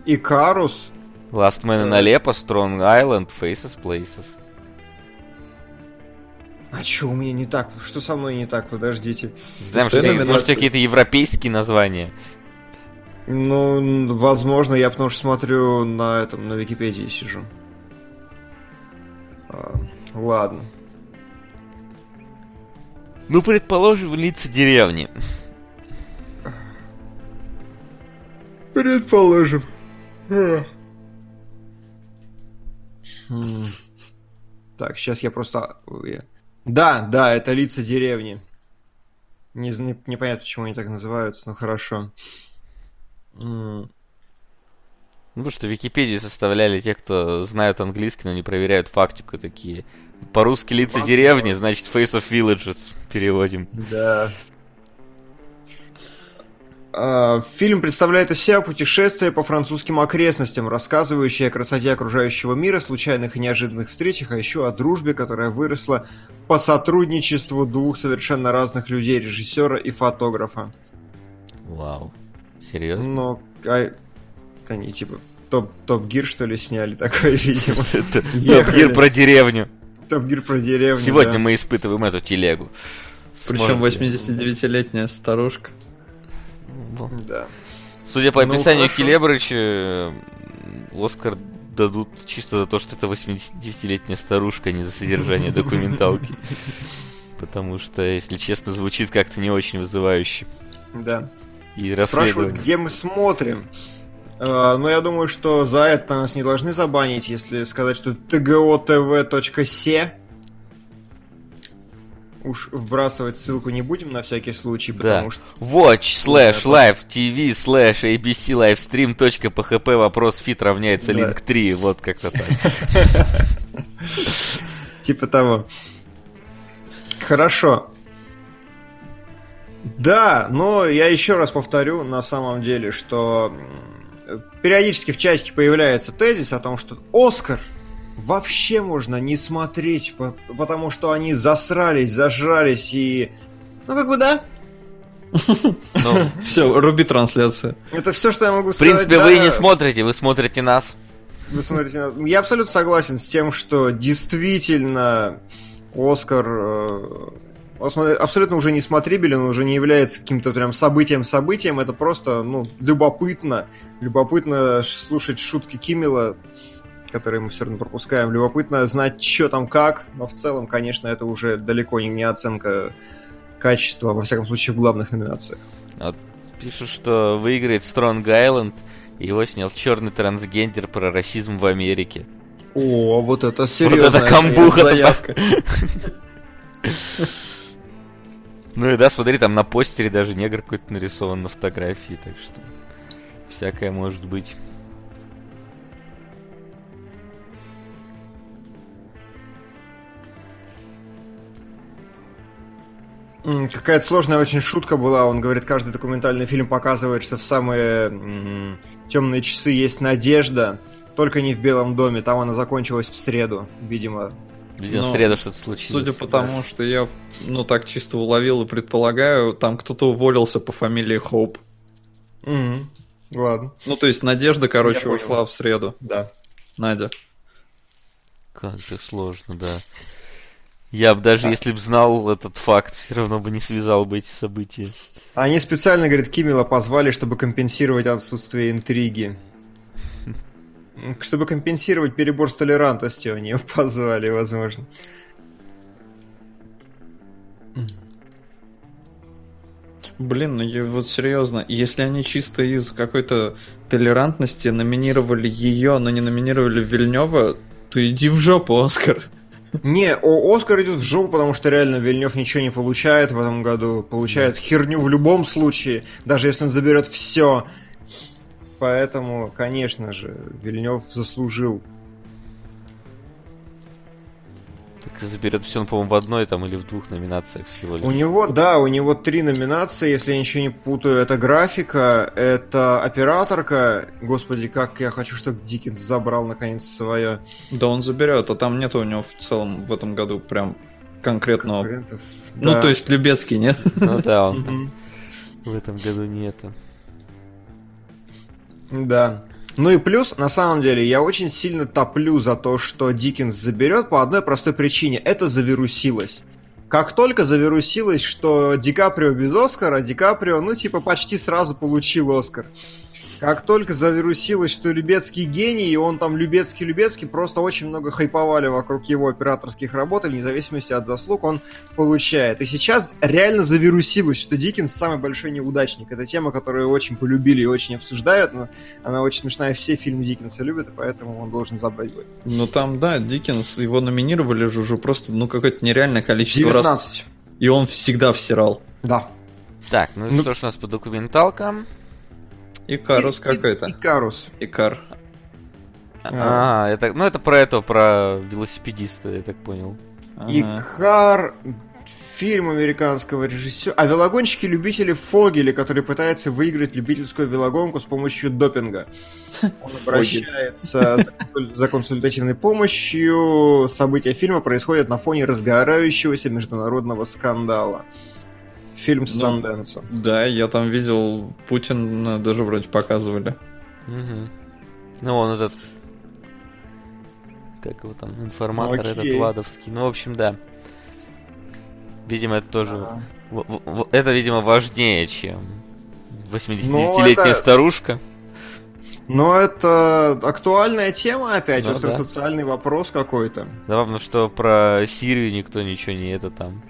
Икарус, Last Man in Да. Aleppo, Strong Island, Faces Places. А что у меня не так? Что со мной не так? Подождите. Знаем, Что что номинации? может какие-то европейские названия. Ну, возможно, я потому что смотрю на этом, на Википедии сижу. Ладно. Ну, предположим, лица деревни. Предположим. Так, сейчас я просто... я- Да, да, это лица деревни. Не, з- не- непонятно, почему они так называются, но хорошо. Ну, потому что Википедию составляли те, кто знают английский, но не проверяют фактику такие. По-русски лица деревни, значит Face of Villages переводим. Да. А, Фильм представляет из себя путешествие по французским окрестностям, рассказывающее о красоте окружающего мира, случайных и неожиданных встречах, а еще о дружбе, которая выросла по сотрудничеству двух совершенно разных людей, режиссера и фотографа. Вау. Серьезно? Ну, а- они типа топ, топ гир что ли сняли такой, видимо. Ехали. Топ-гир про деревню. Топ гир про деревню. Сегодня да. мы испытываем эту телегу. Причем Сможет ли- 89-летняя старушка. Ну, Да. Судя по Ну, описанию. Хилебрыча, Оскар дадут чисто за то, что это 89-летняя старушка, а не за содержание документалки. Потому что, если честно, звучит как-то не очень вызывающе. Да. И Спрашивают, где мы смотрим. Э, Но я думаю, что за это нас не должны забанить, если сказать, что tgotv.se Уж вбрасывать ссылку не будем на всякий случай, Да. потому что... Watch slash live tv slash abc livestream точка php вопрос фит равняется Да. link 3. Вот как-то так. Типа того. Хорошо. Да, но я еще раз повторю на самом деле, что периодически в чатике появляется тезис о том, что Оскар вообще можно не смотреть, по- потому что они засрались, зажрались и... Ну как бы да, Ну, Все, руби трансляцию. это все, что я могу в сказать. принципе, да. вы не смотрите, вы смотрите нас. Вы смотрите, на- я абсолютно согласен с тем, что действительно Оскар э, абсолютно уже не смотрибелен, он уже не является каким-то прям событием-событием, это просто, ну, любопытно. Любопытно слушать шутки Киммела, которые мы все равно пропускаем, любопытно знать, что там как, но в целом, конечно, это уже далеко не, оценка качества, во всяком случае, в главных номинациях. Пишут, что выиграет Strong Island. Его снял черный трансгендер про расизм в Америке. О, вот это Вот серьезно. это камбуха Заявка. Ну и да, смотри, там на постере даже негр какой-то нарисован на фотографии, так что всякое может быть. Какая-то сложная очень шутка была. Он говорит, каждый документальный фильм показывает, что в самые темные часы есть надежда. Только не в Белом доме. Там она закончилась в среду, видимо. Видимо, в среду что-то случилось. Судя по тому, что я, ну, так чисто уловил и предполагаю, там кто-то уволился по фамилии Хоуп. Мгм. Ладно. Ну, то есть Надежда, короче, понял. ушла в среду. Да. Надя. Как же сложно, да. Я бы даже если бы знал этот факт, все равно бы не связал бы эти события. Они специально, говорит, Киммела позвали, чтобы компенсировать отсутствие интриги. Чтобы компенсировать перебор с толерантностью, они его позвали, возможно. Блин, ну я вот серьезно, если они чисто из какой-то толерантности номинировали ее, но не номинировали Вильнева, Ты иди в жопу, Оскар. Не, о, Оскар идет в жопу, потому что реально Вильнев ничего не получает в этом году. Получает херню в любом случае, даже если он заберет все. Поэтому, конечно же, Вильнев заслужил. Так заберет все, по-моему, в одной там или в двух номинациях всего лишь. У него, да, у него три номинации, если я ничего не путаю. Это графика, это операторка. Господи, как я хочу, чтобы Диккенс забрал наконец свое. Да он заберет, а там нет у него в целом в этом году прям конкретного... конкурентов. Ну, Да. то есть Любецкий, нет? Ну да, он там в этом году нету. Да. Ну и плюс, на самом деле, я очень сильно топлю за то, что Диккенс заберет по одной простой причине. Это завирусилось. Как только завирусилось, что Ди Каприо без Оскара, Ди Каприо, ну, типа, почти сразу получил Оскар. Как только завирусилось, что Любецкий гений, и он там Любецкий-Любецкий, просто очень много хайповали вокруг его операторских работ, и вне зависимости от заслуг он получает. И сейчас реально завирусилось, что Диккенс самый большой неудачник. Это тема, которую очень полюбили и очень обсуждают, но она очень смешная, все фильмы Диккенса любят, и поэтому он должен забрать бой. Ну там, да, Диккенс, его номинировали же уже просто, ну, какое-то нереальное количество раз. 19. И он всегда всирал. Да. Так, ну, Ну- что ж у нас по документалкам? Икарус какой-то. И, Икарус. Икар. А, это, ну это про этого, про велосипедиста, я так понял. Икар, фильм американского режиссера. А велогонщики-любители Фогели, который пытается выиграть любительскую велогонку с помощью допинга. Он обращается за консультативной помощью. События фильма происходят на фоне разгорающегося международного скандала. Фильм с Ну, Санденса. Да, я там видел, Путин даже вроде показывали. Мгм. Ну, он этот... Как его там, информатор Окей. этот Ладовский. Ну, в общем, да. Видимо, это тоже... В- в- в- Это, видимо, важнее, чем 89-летняя Ну, это- старушка. Но это актуальная тема опять, Ну, острый да. социальный вопрос какой-то. Забавно, что про Сирию никто ничего не это там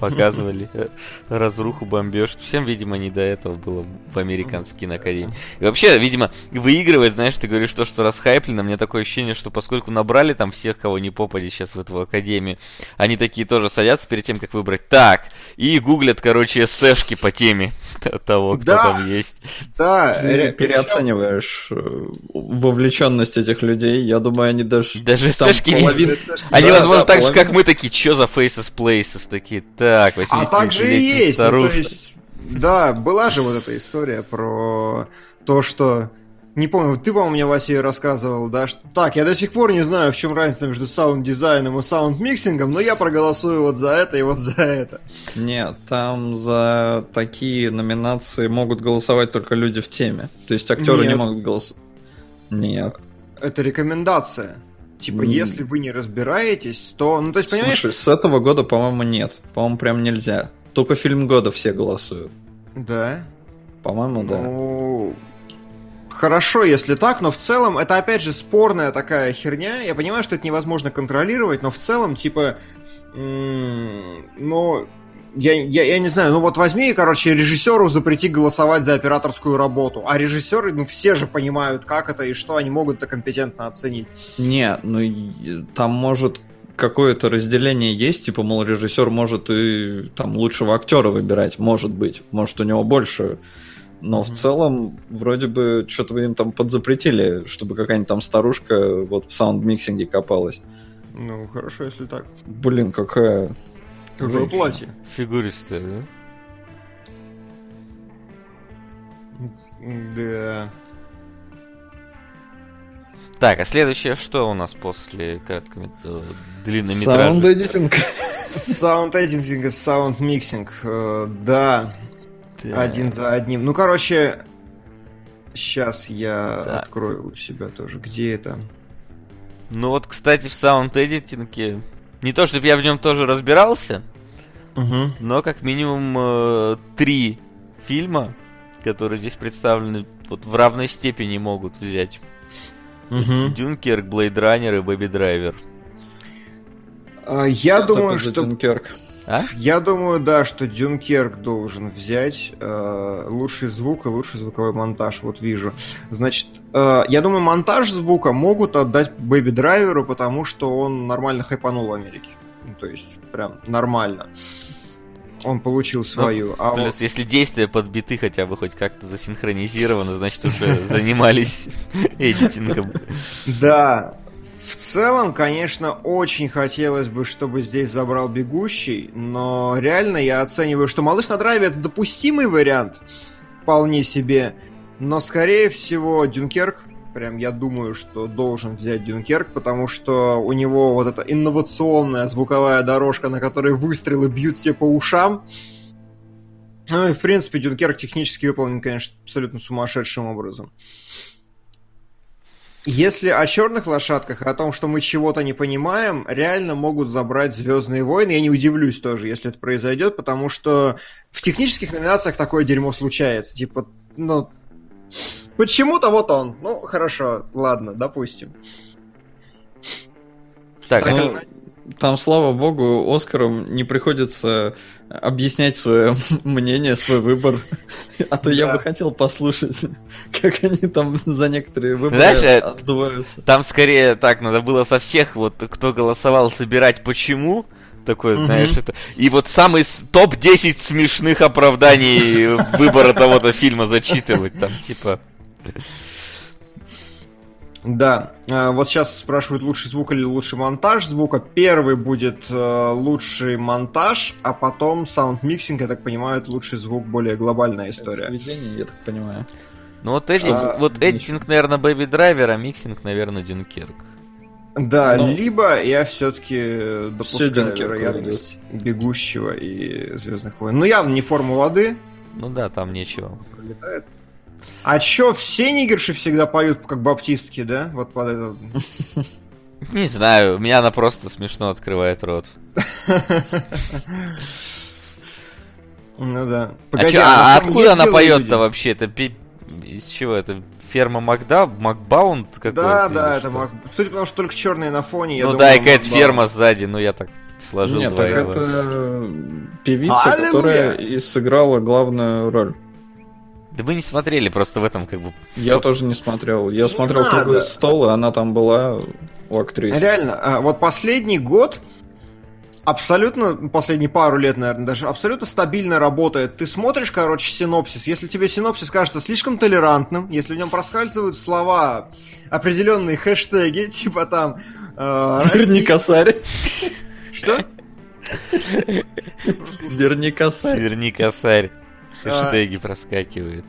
показывали. Э, Разруху, бомбеж. Всем, видимо, не до этого было в американской киноакадемии. И вообще, видимо, выигрывает, знаешь, ты говоришь то, что расхайплено. Мне такое ощущение, что поскольку набрали там всех, кого не попади сейчас в эту академию, они такие тоже садятся перед тем, как выбрать. Так, и гуглят, короче, эсэшки по теме того, кто Да. там есть. Да, Ты ре- переоцениваешь э, вовлеченность этих людей. Я думаю, они даже Даже там эсэшки не- половина- Они, Да, возможно, да, так же, как половина. мы, такие, что за Faces Places такие, так, 80 А так же и есть. ну, то есть, да, была же вот эта история про то, что... Не помню, ты, по-моему, мне, Вася, рассказывал, да? Что... Так, я до сих пор не знаю, в чем разница между саунд-дизайном и sound mixing ом, но я проголосую вот за это и вот за это. Нет, там за такие номинации могут голосовать только люди в теме. То есть актеры не Нет. могут голосовать. Нет. Это рекомендация. Типа, М. если вы не разбираетесь, то... Ну, то есть, понимаешь... Слушай, с этого года, по-моему, нет. По-моему, прям нельзя. Только фильм года все голосуют. Да. По-моему, да. Ну, хорошо, если так, но в целом это опять же спорная такая херня. Я понимаю, что это невозможно контролировать, но в целом, типа, ну, я, я, я не знаю, ну вот возьми, короче, режиссеру запрети голосовать за операторскую работу, а режиссеры, ну все же понимают, как это и что они могут это компетентно оценить. Не, ну и- там может какое-то разделение есть, типа, мол, режиссер может и там лучшего актера выбирать, может быть, может у него больше. Но в Мгм. целом, вроде бы, что-то им там подзапретили, чтобы какая-нибудь там старушка вот в sound mixing е копалась. Ну, хорошо, если так. Блин, какая... Какое Женщина. платье? Фигуристая, да? Да. Так, а следующее что у нас после короткометража? Длиннометража? Sound editing. Sound editing и sound mixing. э, Да, Так. один за одним. Ну, короче, сейчас я Так. открою у себя тоже. Где это? Ну вот, кстати, в sound editing е... Не то, чтобы я в нем тоже разбирался, Угу. но как минимум э, три фильма, которые здесь представлены, вот в равной степени могут взять. Дюнкерк, Blade Runner и Baby Driver. А, Я Что думаю, такое что Дюнкерк? А? Я думаю, да, что Дюнкерк должен взять э, лучший звук и лучший звуковой монтаж. Вот вижу. Значит, э, я думаю, монтаж звука могут отдать Baby Driver у, потому что он нормально хайпанул в Америке. Ну, то есть, прям нормально. Он получил свою. а Плюс, вот- если действия подбиты хотя бы хоть как-то засинхронизированы, значит уже занимались эдитингом. Да. В целом, конечно, очень хотелось бы, чтобы здесь забрал бегущий, но реально я оцениваю, что малыш на драйве это допустимый вариант, вполне себе. Но скорее всего Дюнкерк, прям я думаю, что должен взять Дюнкерк, потому что у него вот эта инновационная звуковая дорожка, на которой выстрелы бьют тебе по ушам. Ну и в принципе Дюнкерк технически выполнен, конечно, абсолютно сумасшедшим образом. Если о черных лошадках, о том, что мы чего-то не понимаем, реально могут забрать Звездные войны. Я не удивлюсь тоже, если это произойдет, потому что в технических номинациях такое дерьмо случается. Типа, ну, почему-то вот он. Ну, хорошо, ладно, допустим. Так, Ну, там, слава богу, Оскарам не приходится объяснять свое мнение, свой выбор. А то я Да. бы хотел послушать, как они там за некоторые выборы Знаешь, э, отдуваются. Там скорее так, надо было со всех, вот, кто голосовал, собирать почему. Такой, знаешь, это. И вот самый с- топ-10 смешных оправданий выбора того-то фильма зачитывать. Там, типа. Да, э, вот сейчас спрашивают, лучший звук или лучший монтаж звука. Первый будет э, лучший монтаж, а потом sound mixing, я так понимаю, это лучший звук, более глобальная история. Сведение, я так понимаю. Ну вот, edi- А, вот editing, наверное, Baby Driver, а mixing, наверное, Дюнкерк. Да, Ну, либо я все-таки допускаю Дюнкерку вероятность бегущего и Звездных войн. Ну, явно не форма воды Ну да, там нечего. пролетает. А чё, все нигерши всегда поют как баптистки, да? Вот под этот... Не знаю, у меня она просто смешно открывает рот. Ну да. а чё- а фоне откуда она поет-то вообще? Это из чего? Это ферма Макда? Макбаунд какой-то? Да, да, что? это Мак... Судя по тому, что только черные на фоне, я Ну думаю, да, и какая-то ферма сзади, ну я так сложил Нет, так это певица, Аллилуйя! которая и сыграла главную роль. Да мы не смотрели, просто в этом как бы... Я тоже не смотрел. Я Не смотрел надо. круглый стол, и она там была у актрисы. Реально, а, вот последний год абсолютно, последние пару лет, наверное, даже абсолютно стабильно работает. Ты смотришь, короче, синопсис. Если тебе синопсис кажется слишком толерантным, если в нем проскальзывают слова, определенные хэштеги, типа там... э, Верни косарь. Что? Верни косарь. Верни косарь. А. Хэштеги проскакивают.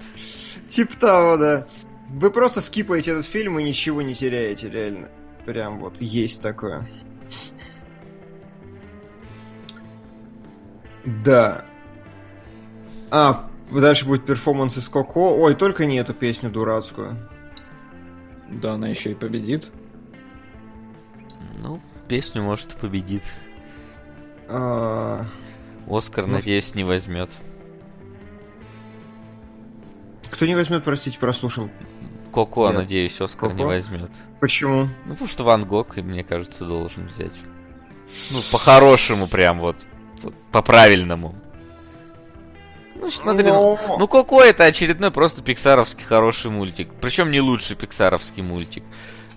Типа того, да. Вы просто скипаете этот фильм и ничего не теряете, реально. Прям вот есть такое. Да. А, дальше будет перформанс из Коко. Ой, только не эту песню дурацкую. Да, она еще и победит. Ну, песню, может, и победит. А, Оскар, Ну, надеюсь, не возьмет. Кто не возьмет, простите, прослушал. Коко, Нет. надеюсь, Оскар не Коко? возьмет. Почему? Ну, потому что Ван Гог, и мне кажется, должен взять. Ну, по-хорошему прям вот. По-правильному. Ну, смотри, ну, Но- ну, Коко это очередной просто пиксаровский хороший мультик. Причем не лучший пиксаровский мультик.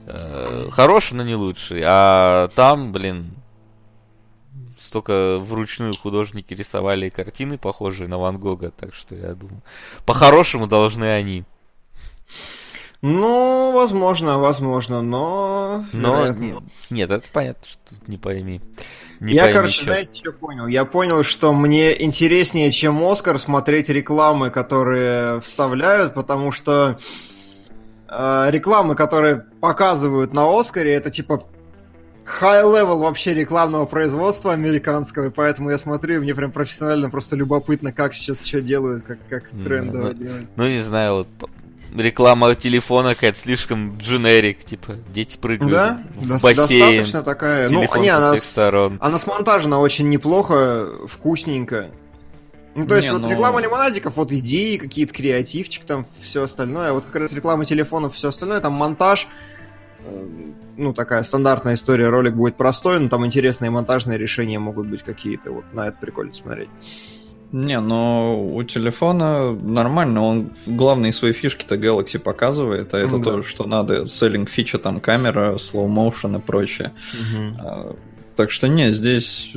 Э, Хороший, но не лучший. А там, блин, столько вручную художники рисовали картины, похожие на Ван Гога, так что я думаю, по-хорошему должны они. Ну, возможно, возможно, но... Но вероятно. не- нет, это понятно, что тут не пойми. Не я, короче, чё. знаете, что понял? Я понял, что мне интереснее, чем Оскар, смотреть рекламы, которые вставляют, потому что э, рекламы, которые показывают на Оскаре, это типа high-level вообще рекламного производства американского, и поэтому я смотрю, и мне прям профессионально просто любопытно, как сейчас что делают, как, как трендово ну, делать. Ну, не знаю, вот реклама телефона какая-то слишком дженерик, типа, дети прыгают Да? в До- бассейн, Достаточно такая... Ну, не, со она, всех сторон. она смонтажена очень неплохо, вкусненько. Ну, то есть, Не, вот ну- реклама лимонадиков, вот идеи, какие-то креативчик, там все остальное. А вот как раз реклама телефонов, все остальное, там монтаж э, ну, такая стандартная история, ролик будет простой, но там интересные монтажные решения могут быть какие-то. Вот на это прикольно смотреть. Не, но у телефона нормально, он главные свои фишки-то Galaxy показывает, а это Ну да. то, что надо, селлинг фича, там камера, slow motion и прочее. А, Так что не, здесь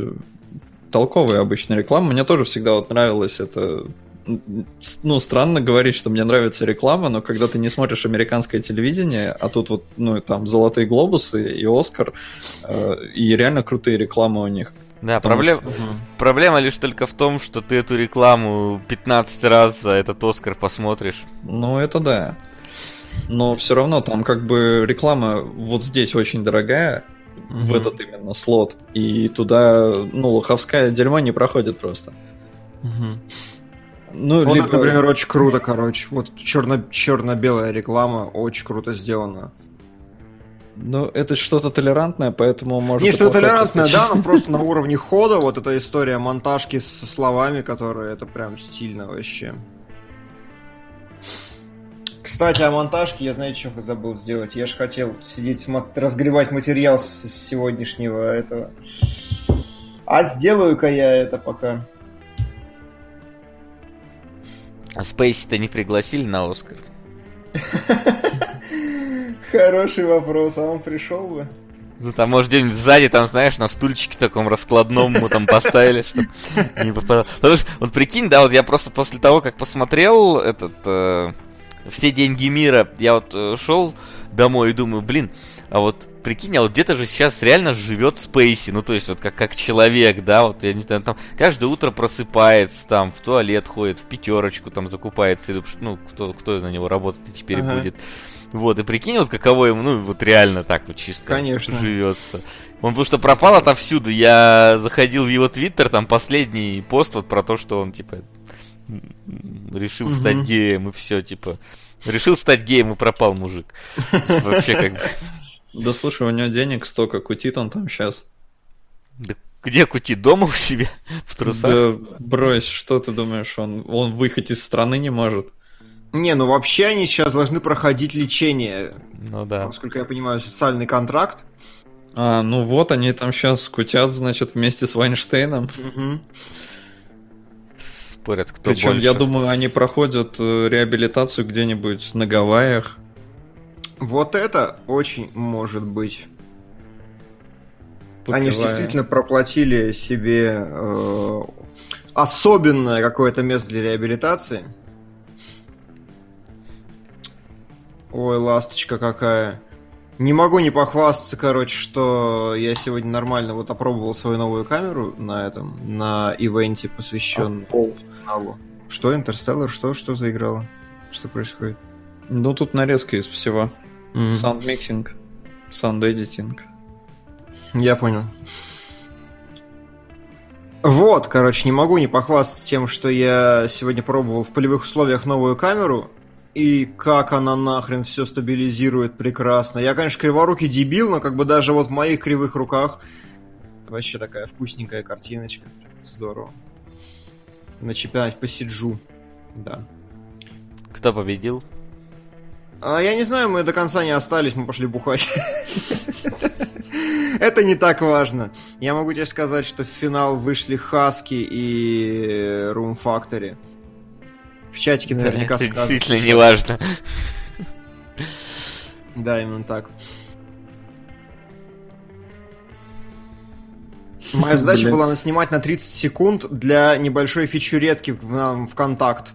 толковая обычная реклама. Мне тоже всегда вот нравилось это. Ну, странно говорить, что мне нравится реклама, но когда ты не смотришь американское телевидение, а тут вот, ну, там, золотые глобусы и Оскар, э, и реально крутые рекламы у них. Да, Потому проблем... что- проблема лишь только в том, что ты эту рекламу 15 раз за этот Оскар посмотришь. Ну, это да. Но все равно там как бы реклама вот здесь очень дорогая, в Мгм. этот именно слот, и туда, ну, лоховская дерьма не проходит просто. Ну, Вот либо- это, например, очень круто, короче. Вот черно- черно-белая реклама очень круто сделана. Ну, это что-то толерантное, поэтому может... Не, что плохое толерантная, да, но просто на уровне хода вот эта история монтажки со словами, которые это прям стильно вообще. Кстати, о монтажке я, знаете, что забыл сделать? Я же хотел сидеть, разгребать материал с с сегодняшнего этого. А сделаю-ка я это пока. А Спейси-то не пригласили на Оскар? Хороший вопрос, а он пришел бы? Ну, там, может, где-нибудь сзади, там, знаешь, на стульчике таком раскладном мы там поставили, чтобы не попадал. Потому что, вот прикинь, да, вот я просто после того, как посмотрел этот э, «Все деньги мира», я вот э, шел домой и думаю, блин, а вот прикинь, а вот где-то же сейчас реально живет Спейси, ну, то есть, вот как, как человек, да, вот, я не знаю, там, каждое утро просыпается, там, в туалет ходит, в пятерочку, там, закупается, ну, кто, кто на него работать теперь Ага. будет. Вот, и прикинь, вот каково ему, ну, вот реально так вот чисто Конечно. живется. Он потому что пропал отовсюду. Я заходил в его твиттер, там последний пост вот про то, что он, типа, решил Мгм. стать геем, и все, типа. Решил стать геем, и пропал мужик. Вообще как бы... Да слушай, у него денег столько, кутит он там сейчас. Да где Кути? Дома у себя? В трусах? Да брось, что ты думаешь, он, он выехать из страны не может? Не, ну вообще они сейчас должны проходить лечение. Ну да. Насколько я понимаю, социальный контракт. А, ну вот, они там сейчас кутят, значит, вместе с Вайнштейном. Спорят, кто Причем, больше. я думаю, они проходят э, реабилитацию где-нибудь на Гавайях. Вот это очень может быть. Они же действительно проплатили себе э, особенное какое-то место для реабилитации. Ой, ласточка какая. Не могу не похвастаться, короче, что я сегодня нормально вот опробовал свою новую камеру на этом, на ивенте, посвященном финалу. Что, Интерстеллар? Что, что заиграло? Что происходит? Ну, тут нарезка из всего. Sound editing. Я понял. Вот, короче, не могу не похвастаться тем, что я сегодня пробовал в полевых условиях новую камеру, и как она нахрен все стабилизирует прекрасно. Я, конечно, криворукий дебил, но как бы даже вот в моих кривых руках это вообще такая вкусненькая картиночка. Здорово. На чемпионате посиджу. Да. Кто победил? А, я не знаю, мы до конца не остались, мы пошли бухать. Это не так важно. Я могу тебе сказать, что в финал вышли Хаски и Room Factory. В чатике наверняка Это скажут. действительно не важно. Да, именно так. Моя задача Блин. была снимать на 30 секунд для небольшой фичуретки в, в контакт.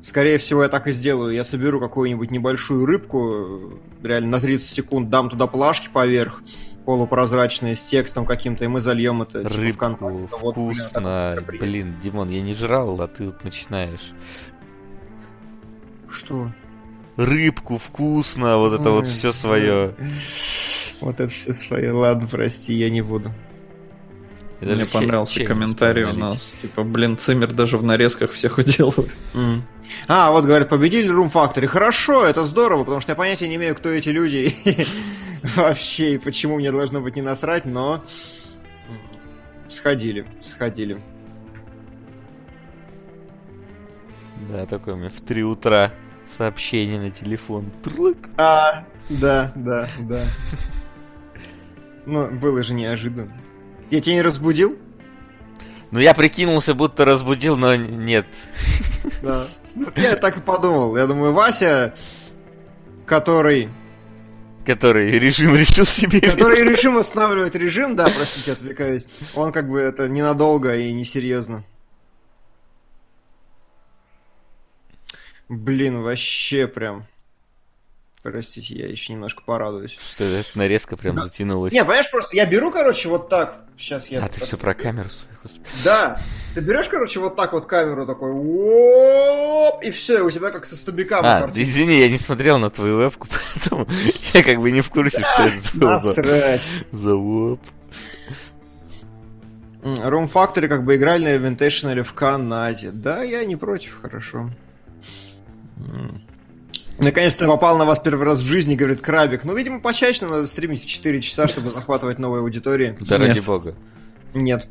Скорее всего, я так и сделаю. Я соберу какую-нибудь небольшую рыбку, э, реально на 30 секунд, дам туда плашки поверх, полупрозрачные, с текстом каким-то, и мы зальем это типа, в Рыбку, контакт. Вот, блин, вкусно. мероприятие. Блин, Димон, я не жрал, а ты вот начинаешь. Что? Рыбку, вкусно, вот это вот Ой, все свое. Вот это все свое. Ладно, прости, я не буду. Мне понравился комментарий у нас. Типа, блин, Циммер даже в нарезках всех уделывает. М. А, вот говорят, победили Room Factory. Хорошо, это здорово, потому что я понятия не имею, кто эти люди вообще, и почему мне должно быть не насрать, но сходили, сходили. Да, такое у меня в 3 утра сообщение на телефон. Трык. А, Да, да, да. Но было же неожиданно. Я тебя не разбудил? Ну, я прикинулся, будто разбудил, но нет. Да. Я так и подумал. Я думаю, Вася, который... Который режим решил себе. Который решил восстанавливать режим, да, простите, отвлекаюсь. Он как бы это ненадолго и несерьезно. Блин, вообще прям. Простите, я еще немножко порадуюсь. Что это нарезка прям затянулась. Не, понимаешь, просто я беру, короче, вот так. Сейчас я... А ты все про камеру свою, господи. Да. Ты берешь, короче, вот так вот камеру такой, оп, и все, у тебя как со стабиками А, да извини, я не смотрел на твою вебку, поэтому я как бы не в курсе, что это было за- за. М, Room Factory как бы играли на Invitational в Канаде. Да, я не против, хорошо. Наконец-то попал на вас первый раз в жизни, говорит Крабик. Ну, видимо, почаще надо стримить в 4 часа, чтобы захватывать новые аудитории. Да ради бога. Нет.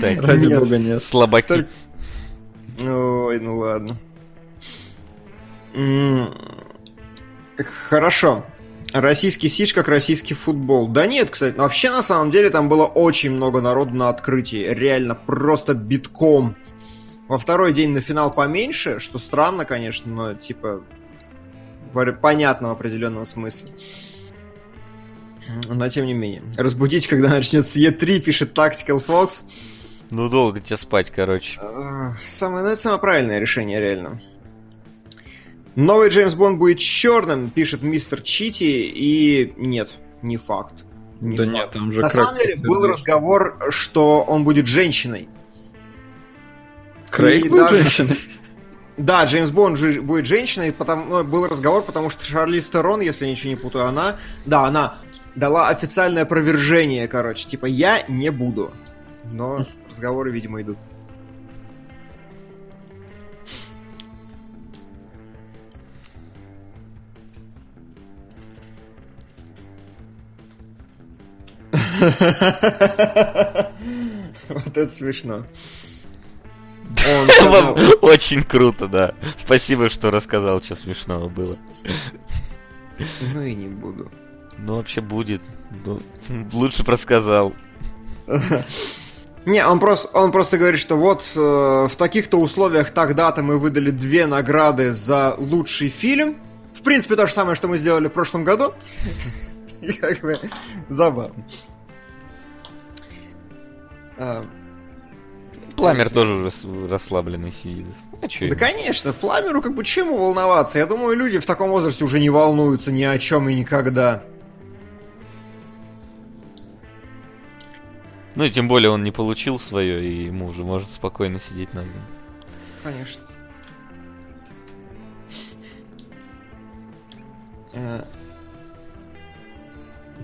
Так, Ради бога нет. слабаки. Ой, ну ладно. Хорошо. Российский сидж как российский футбол. Да нет, кстати, вообще на самом деле там было очень много народу на открытии. Реально, просто битком. Во второй день на финал поменьше, что странно, конечно, но типа понятно в определенном смысле. Но тем не менее. Разбудить, когда начнется Е3, пишет Tactical Fox. Ну, долго тебе спать, короче. Э, Самое, ну, это самое правильное решение, реально. Новый Джеймс Бонд будет черным, пишет мистер Чити, и нет, не факт. Не Да факт. нет, там же На самом деле был разговор, что он будет женщиной. Крейг И был даже- женщиной? Да, Джеймс Бонд же будет женщиной, потому, ну, был разговор, потому что Шарли Стерон, если я ничего не путаю, она, да, она дала официальное опровержение, короче, типа я не буду. Но разговоры, видимо, идут. Вот это смешно. Очень круто, да. Спасибо, что рассказал, что смешного было. Ну и не буду. Ну, вообще будет. Ну, лучше просказал. Не, он просто, он просто говорит, что вот э, в таких-то условиях тогда-то мы выдали две награды за лучший фильм. В принципе, то же самое, что мы сделали в прошлом году. И как бы забавно. Пламер тоже уже расслабленный сидит. А Да, ему? конечно, Пламеру как бы чему волноваться? Я думаю, люди в таком возрасте уже не волнуются ни о чем и никогда. Ну и тем более он не получил свое, и ему уже может спокойно сидеть на одном. Конечно. Э,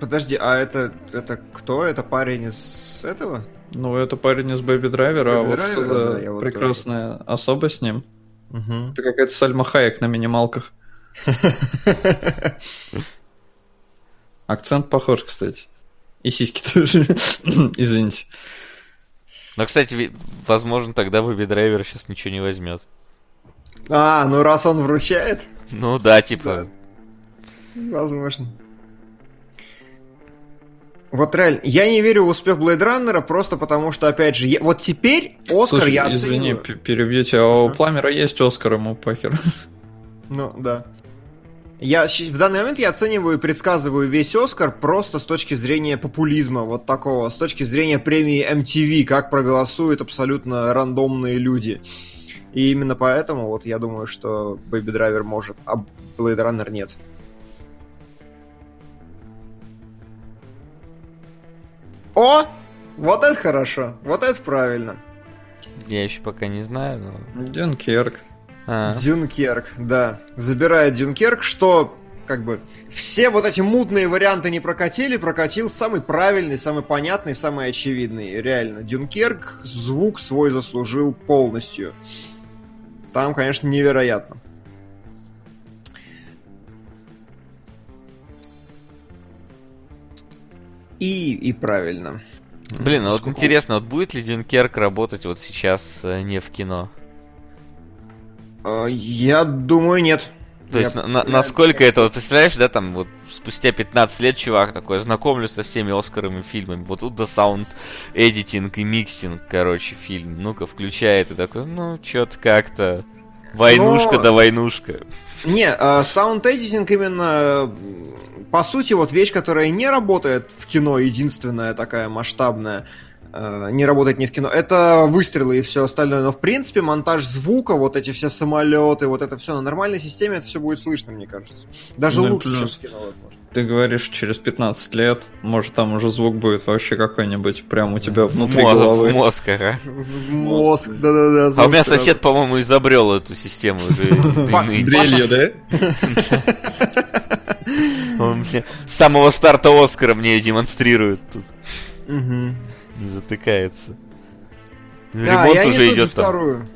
Подожди, а это, это кто? Это парень из этого? Ну, это парень из Baby Driver а, а Baby вот Driver, что-то да, я вот прекрасная особа с ним. Угу. Это какая-то Сальма Хайек на минималках. Акцент похож, кстати. И сиськи тоже. Извините. Но, кстати, возможно, тогда Baby Driver сейчас ничего не возьмет. А, ну раз он вручает, Ну да, типа. возможно. Вот реально, я не верю в успех Блейд Раннера просто потому, что, опять же, я- вот теперь Оскар Слушай, я извини, оцениваю. п- перебью тебя. А у. Пламера есть Оскар, ему похер. Ну, да. Я в данный момент я оцениваю и предсказываю весь Оскар просто с точки зрения популизма, вот такого, с точки зрения премии MTV, как проголосуют абсолютно рандомные люди. И именно поэтому вот я думаю, что Baby Driver может, а Blade Runner нет. О! Вот это хорошо, вот это правильно. Я еще пока не знаю, но. Дюнкерк. А, Дюнкерк, да. Забирает Дюнкерк, что как бы все вот эти мутные варианты не прокатили, прокатил самый правильный, самый понятный, самый очевидный. Реально, Дюнкерк звук свой заслужил полностью. Там, конечно, невероятно. И, и правильно. Блин, а вот интересно, вот будет ли Дюнкерк работать вот сейчас э, не в кино? Э, Я думаю, нет. То есть, Я на- на- реально насколько так- это, вот представляешь, да, там вот спустя 15 лет чувак такой, знакомлюсь со всеми Оскаровыми фильмами, вот тут да саунд editing и mixing, короче, фильм, ну-ка, включает и такой, ну, чё-то как-то, войнушка Но- да войнушка. Не, sound editing именно, э, по сути, вот вещь, которая не работает в кино, единственная такая масштабная, э, не работает не в кино, это выстрелы и все остальное. Но, в принципе, монтаж звука, вот эти все самолеты, вот это все на нормальной системе, это все будет слышно, мне кажется. Даже Ну лучше, чем в кино. Ты говоришь, через 15 лет, может, там уже звук будет вообще какой-нибудь прям у тебя внутри Мо- головы. В мозг, ага. Мозг, да-да-да. А у меня сосед, по-моему, изобрел эту систему уже. Дрелью, да? Он мне с самого старта Оскара мне её демонстрирует тут. Не затыкается. Ремонт уже идет там вторую.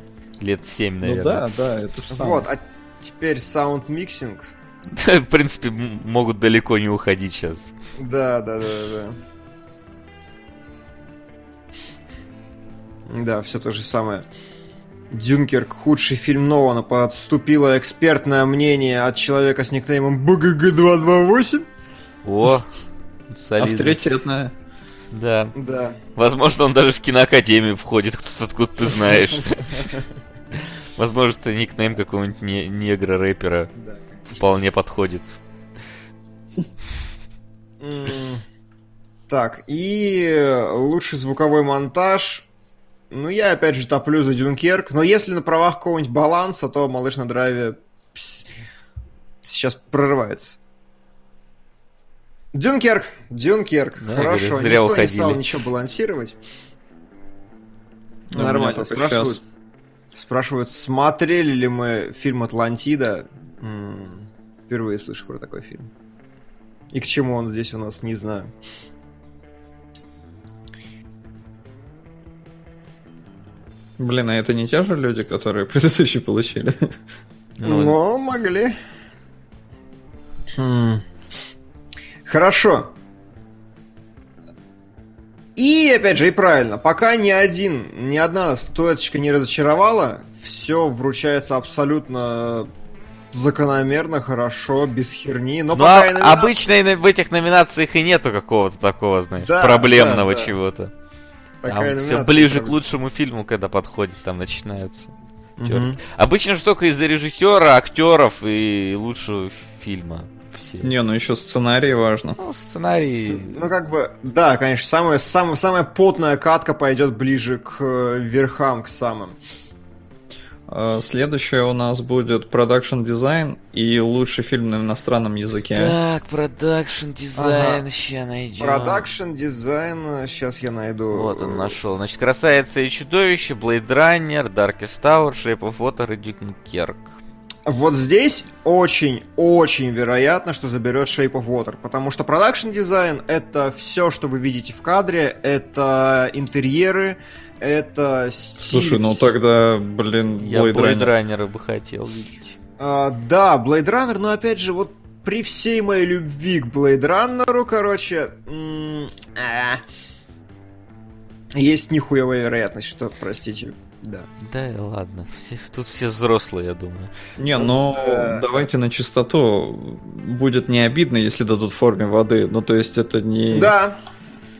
лет 7, Ну наверное. да, да, это Вот, а теперь sound mixing. В принципе, могут далеко не уходить сейчас. Да, да, да, да. Да, все то же самое. Дюнкерк худший фильм Нолана. Подступило экспертное мнение от человека с никнеймом БГГ228. О, солидно. Авторитетная. Да. Да. Возможно, он даже в киноакадемию входит, кто-то откуда ты знаешь. Возможно, это никнейм какого-нибудь не- негра-рэпера да. Вполне подходит. Так, и лучший звуковой монтаж. Ну, я опять же топлю за Дюнкерк. Но если на правах какого-нибудь баланса, то малыш на драйве сейчас прорывается. Дюнкерк, Дюнкерк, Да, хорошо. говорю, зря Никто не уходили. стал ничего балансировать. Ну, Нормально. Спрашивают, спрашивают, смотрели ли мы фильм «Атлантида». М, Впервые слышу про такой фильм. И к чему он здесь у нас, не знаю. Блин, а это не те же люди, которые предыдущий получили? Ну, Но могли. Хм. Хорошо. И, опять же, и правильно, пока ни один, ни одна статуэточка не разочаровала, все вручается абсолютно закономерно, хорошо, без херни. Но Ну, пока а и номинация- обычно и на- в этих номинациях и нету какого-то такого, знаешь, Да, проблемного да, да. чего-то. и все ближе к лучшему фильму, когда подходит, там начинаются. Терки. Обычно же только из-за режиссера, актеров и лучшего фильма. Все. Не, ну еще сценарий важно. Ну, сценарий. Ну, как бы, да, конечно, самая, самая, самая потная катка пойдет ближе к э, верхам, к самым. А, Следующее у нас будет production design и лучший фильм на иностранном языке. Так, production design, Ага. ща найдем. Production, design, сейчас я найду. Вот он нашел. Значит, Красавица и чудовище, Blade Runner, Darkest Hour, Shape of Water и Дюнкерк. Вот здесь очень-очень вероятно, что заберет Shape of Water, потому что продакшн дизайн это все, что вы видите в кадре, это интерьеры, это стиль. Слушай, ну тогда, блин, Я Blade Blade Runner. Runner бы хотел видеть. А, да, Blade Runner, но опять же, вот при всей моей любви к Blade Runner, короче, а, есть нихуевая вероятность, что, простите, да. Да, и ладно. Все, тут все взрослые, я думаю. Не, ну Да. давайте на чистоту. Будет не обидно, если дадут в форме воды. Ну, то есть это не... Да,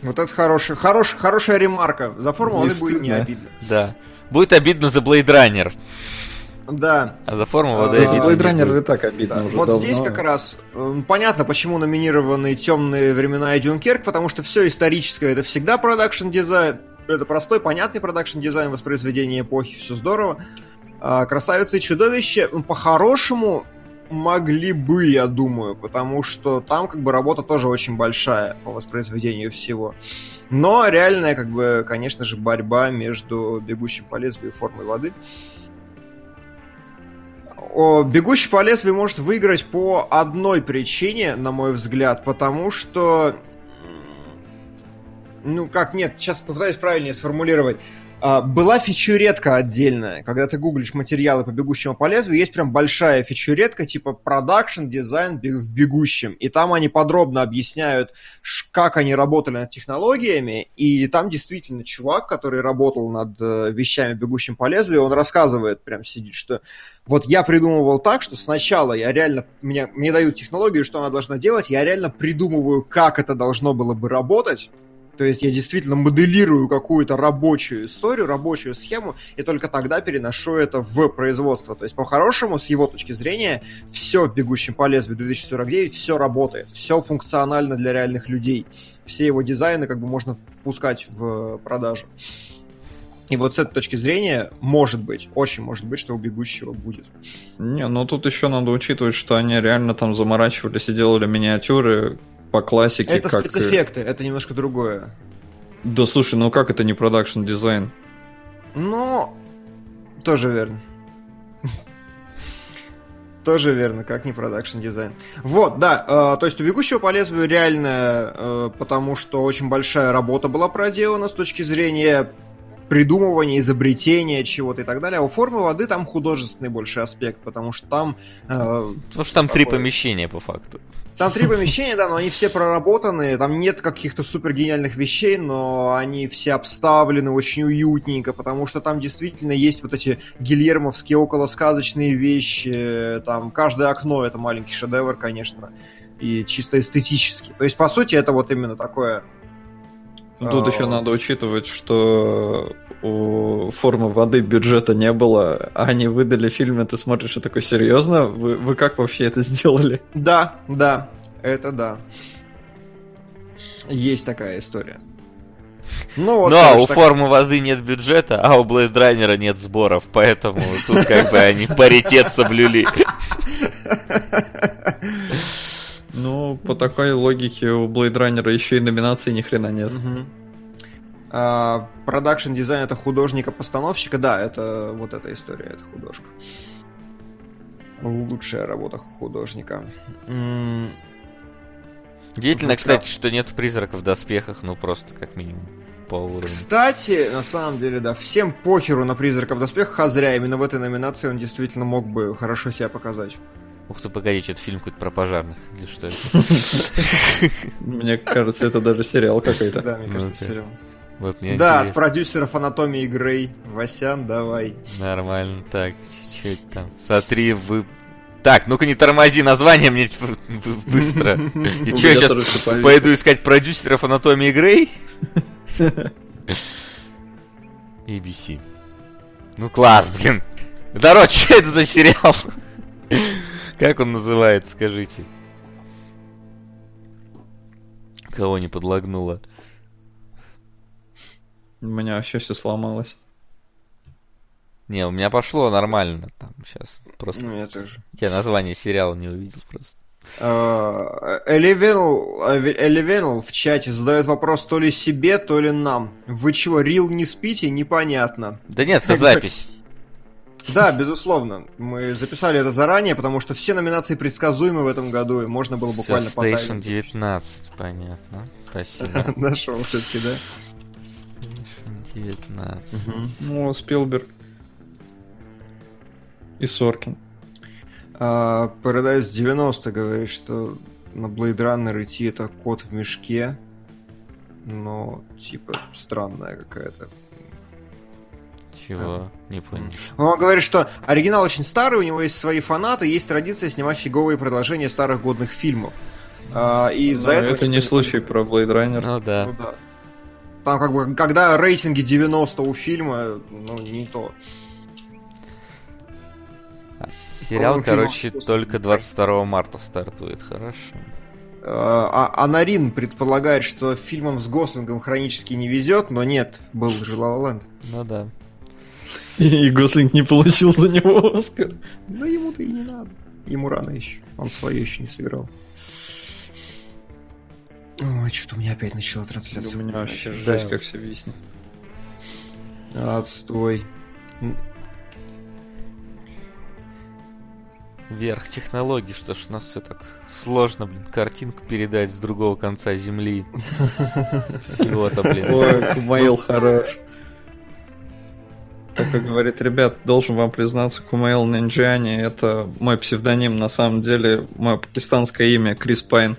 вот это хорошая, хорош, хорошая ремарка. За форму Не воды будет не обидно. Да. Будет обидно за Blade Runner, Да, а за форму воды Да, за обидно Blade не Runner и так обидно да. уже вот давно. здесь как раз э, понятно, почему номинированы темные времена и Дюнкерк, потому что все историческое это всегда продакшн дизайн. Это простой, понятный продакшн дизайн, воспроизведение эпохи, все здорово. А, Красавица и чудовище, по-хорошему, могли бы, я думаю, потому что там как бы работа тоже очень большая по воспроизведению всего. Но реальная, как бы, конечно же, борьба между бегущим по лезвию и формой воды. О, Бегущий по лезвию может выиграть по одной причине, на мой взгляд, потому что... Ну, как, нет, сейчас попытаюсь правильнее сформулировать. А, была фичуретка отдельная. Когда ты гуглишь материалы по бегущему по лезвию, есть прям большая фичуретка типа продакшн дизайн в бегущем. И там они подробно объясняют, как они работали над технологиями. И там действительно чувак, который работал над э, вещами бегущим по лезвию, он рассказывает, прям сидит, что вот я придумывал так, что сначала я реально, мне, мне дают технологию, что она должна делать, я реально придумываю, как это должно было бы работать, то есть я действительно моделирую какую-то рабочую историю, рабочую схему, и только тогда переношу это в производство. То есть, по-хорошему, с его точки зрения, все в «Бегущем по лезвию» 2049, все работает, все функционально для реальных людей. Все его дизайны как бы можно пускать в продажу. И вот с этой точки зрения, может быть, очень может быть, что у бегущего будет. Не, ну тут еще надо учитывать, что они реально там заморачивались и делали миниатюры, по классике. Это как... спецэффекты, это немножко другое. Да слушай, ну как это не продакшн дизайн? Ну, тоже верно. Тоже верно, как не продакшн дизайн. Вот, да, э, то есть у бегущего по лезвию реально, э, потому что очень большая работа была проделана с точки зрения придумывания, изобретения чего-то и так далее. А у формы воды там художественный больше аспект, потому что там... Э, потому что там такой... три помещения по факту. Там три помещения, да, но они все проработаны, там нет каких-то супер гениальных вещей, но они все обставлены очень уютненько, потому что там действительно есть вот эти гильермовские околосказочные вещи, там каждое окно это маленький шедевр, конечно, и чисто эстетически. То есть, по сути, это вот именно такое Тут еще а. надо учитывать, что у формы воды бюджета не было, а они выдали фильм, и ты смотришь и такой, серьезно? Вы, вы как вообще это сделали? Да, да, это да. Есть такая история. Ну, вот, Но у так... формы воды нет бюджета, а у Blade Runner нет сборов, поэтому тут как бы они паритет соблюли. Ну, по такой логике у Blade Runner еще и номинации ни хрена нет. Production design это художника-постановщика, да, это вот эта история, это художка. Лучшая работа художника. Удивительно, кстати, что нет призраков в доспехах, ну просто как минимум по уровню. Кстати, на самом деле, да, всем похеру на призраков в доспехах, а зря именно в этой номинации он действительно мог бы хорошо себя показать. Ух ты, погоди, это фильм какой-то про пожарных, или что это? Мне кажется, это даже сериал какой-то. Да, мне кажется, сериал. Вот да, от продюсеров Анатомии Грей. Васян, давай. Нормально, так, чуть-чуть там. Смотри, вы так, ну-ка не тормози название мне быстро. И что, я сейчас пойду искать продюсеров Анатомии Грей? ABC. Ну класс, блин. Народ, что это за сериал? Как он называется, скажите? Кого не подлагнуло? У меня вообще все сломалось. Не, у меня пошло нормально. Там сейчас просто. Ну, я тоже. Я название сериала не увидел просто. Эливенл в чате задает вопрос то ли себе, то ли нам. Вы чего, рил не спите? Непонятно. Да нет, это запись. Да, безусловно. Мы записали это заранее, потому что все номинации предсказуемы в этом году, и можно было буквально Все, Station 19, понятно. Спасибо. Нашел все-таки, да? Station 19. Угу. Ну, Спилберг. И Соркин. А, Paradise 90 говорит, что на Blade Runner идти это кот в мешке. Но, типа, странная какая-то чего? Не понял. Он говорит, что оригинал очень старый, у него есть свои фанаты, есть традиция снимать фиговые продолжения старых годных фильмов. А, и из-за этого... Это не случай про Blade Runner. Ну да. Ну, да. Там как бы, когда рейтинги 90 у фильма, ну, не то. А, сериал, короче, только 22 марта стартует, хорошо. А, а Нарин предполагает, что фильмом с Гослингом хронически не везет, но нет, был же Ла Ну да. И Гослинг не получил за него Оскар. Да ему-то и не надо. Ему рано еще. Он свое еще не сыграл. Ой, что-то у меня опять начала трансляция. У меня вообще жесть, как все виснет. Отстой. Верх технологий, что ж у нас все так сложно, блин, картинку передать с другого конца земли. Всего-то, блин. Ой, Кумаил хорош. Как говорит, ребят, должен вам признаться, Кумаил Нинджани это мой псевдоним, на самом деле мое пакистанское имя Крис Пайн.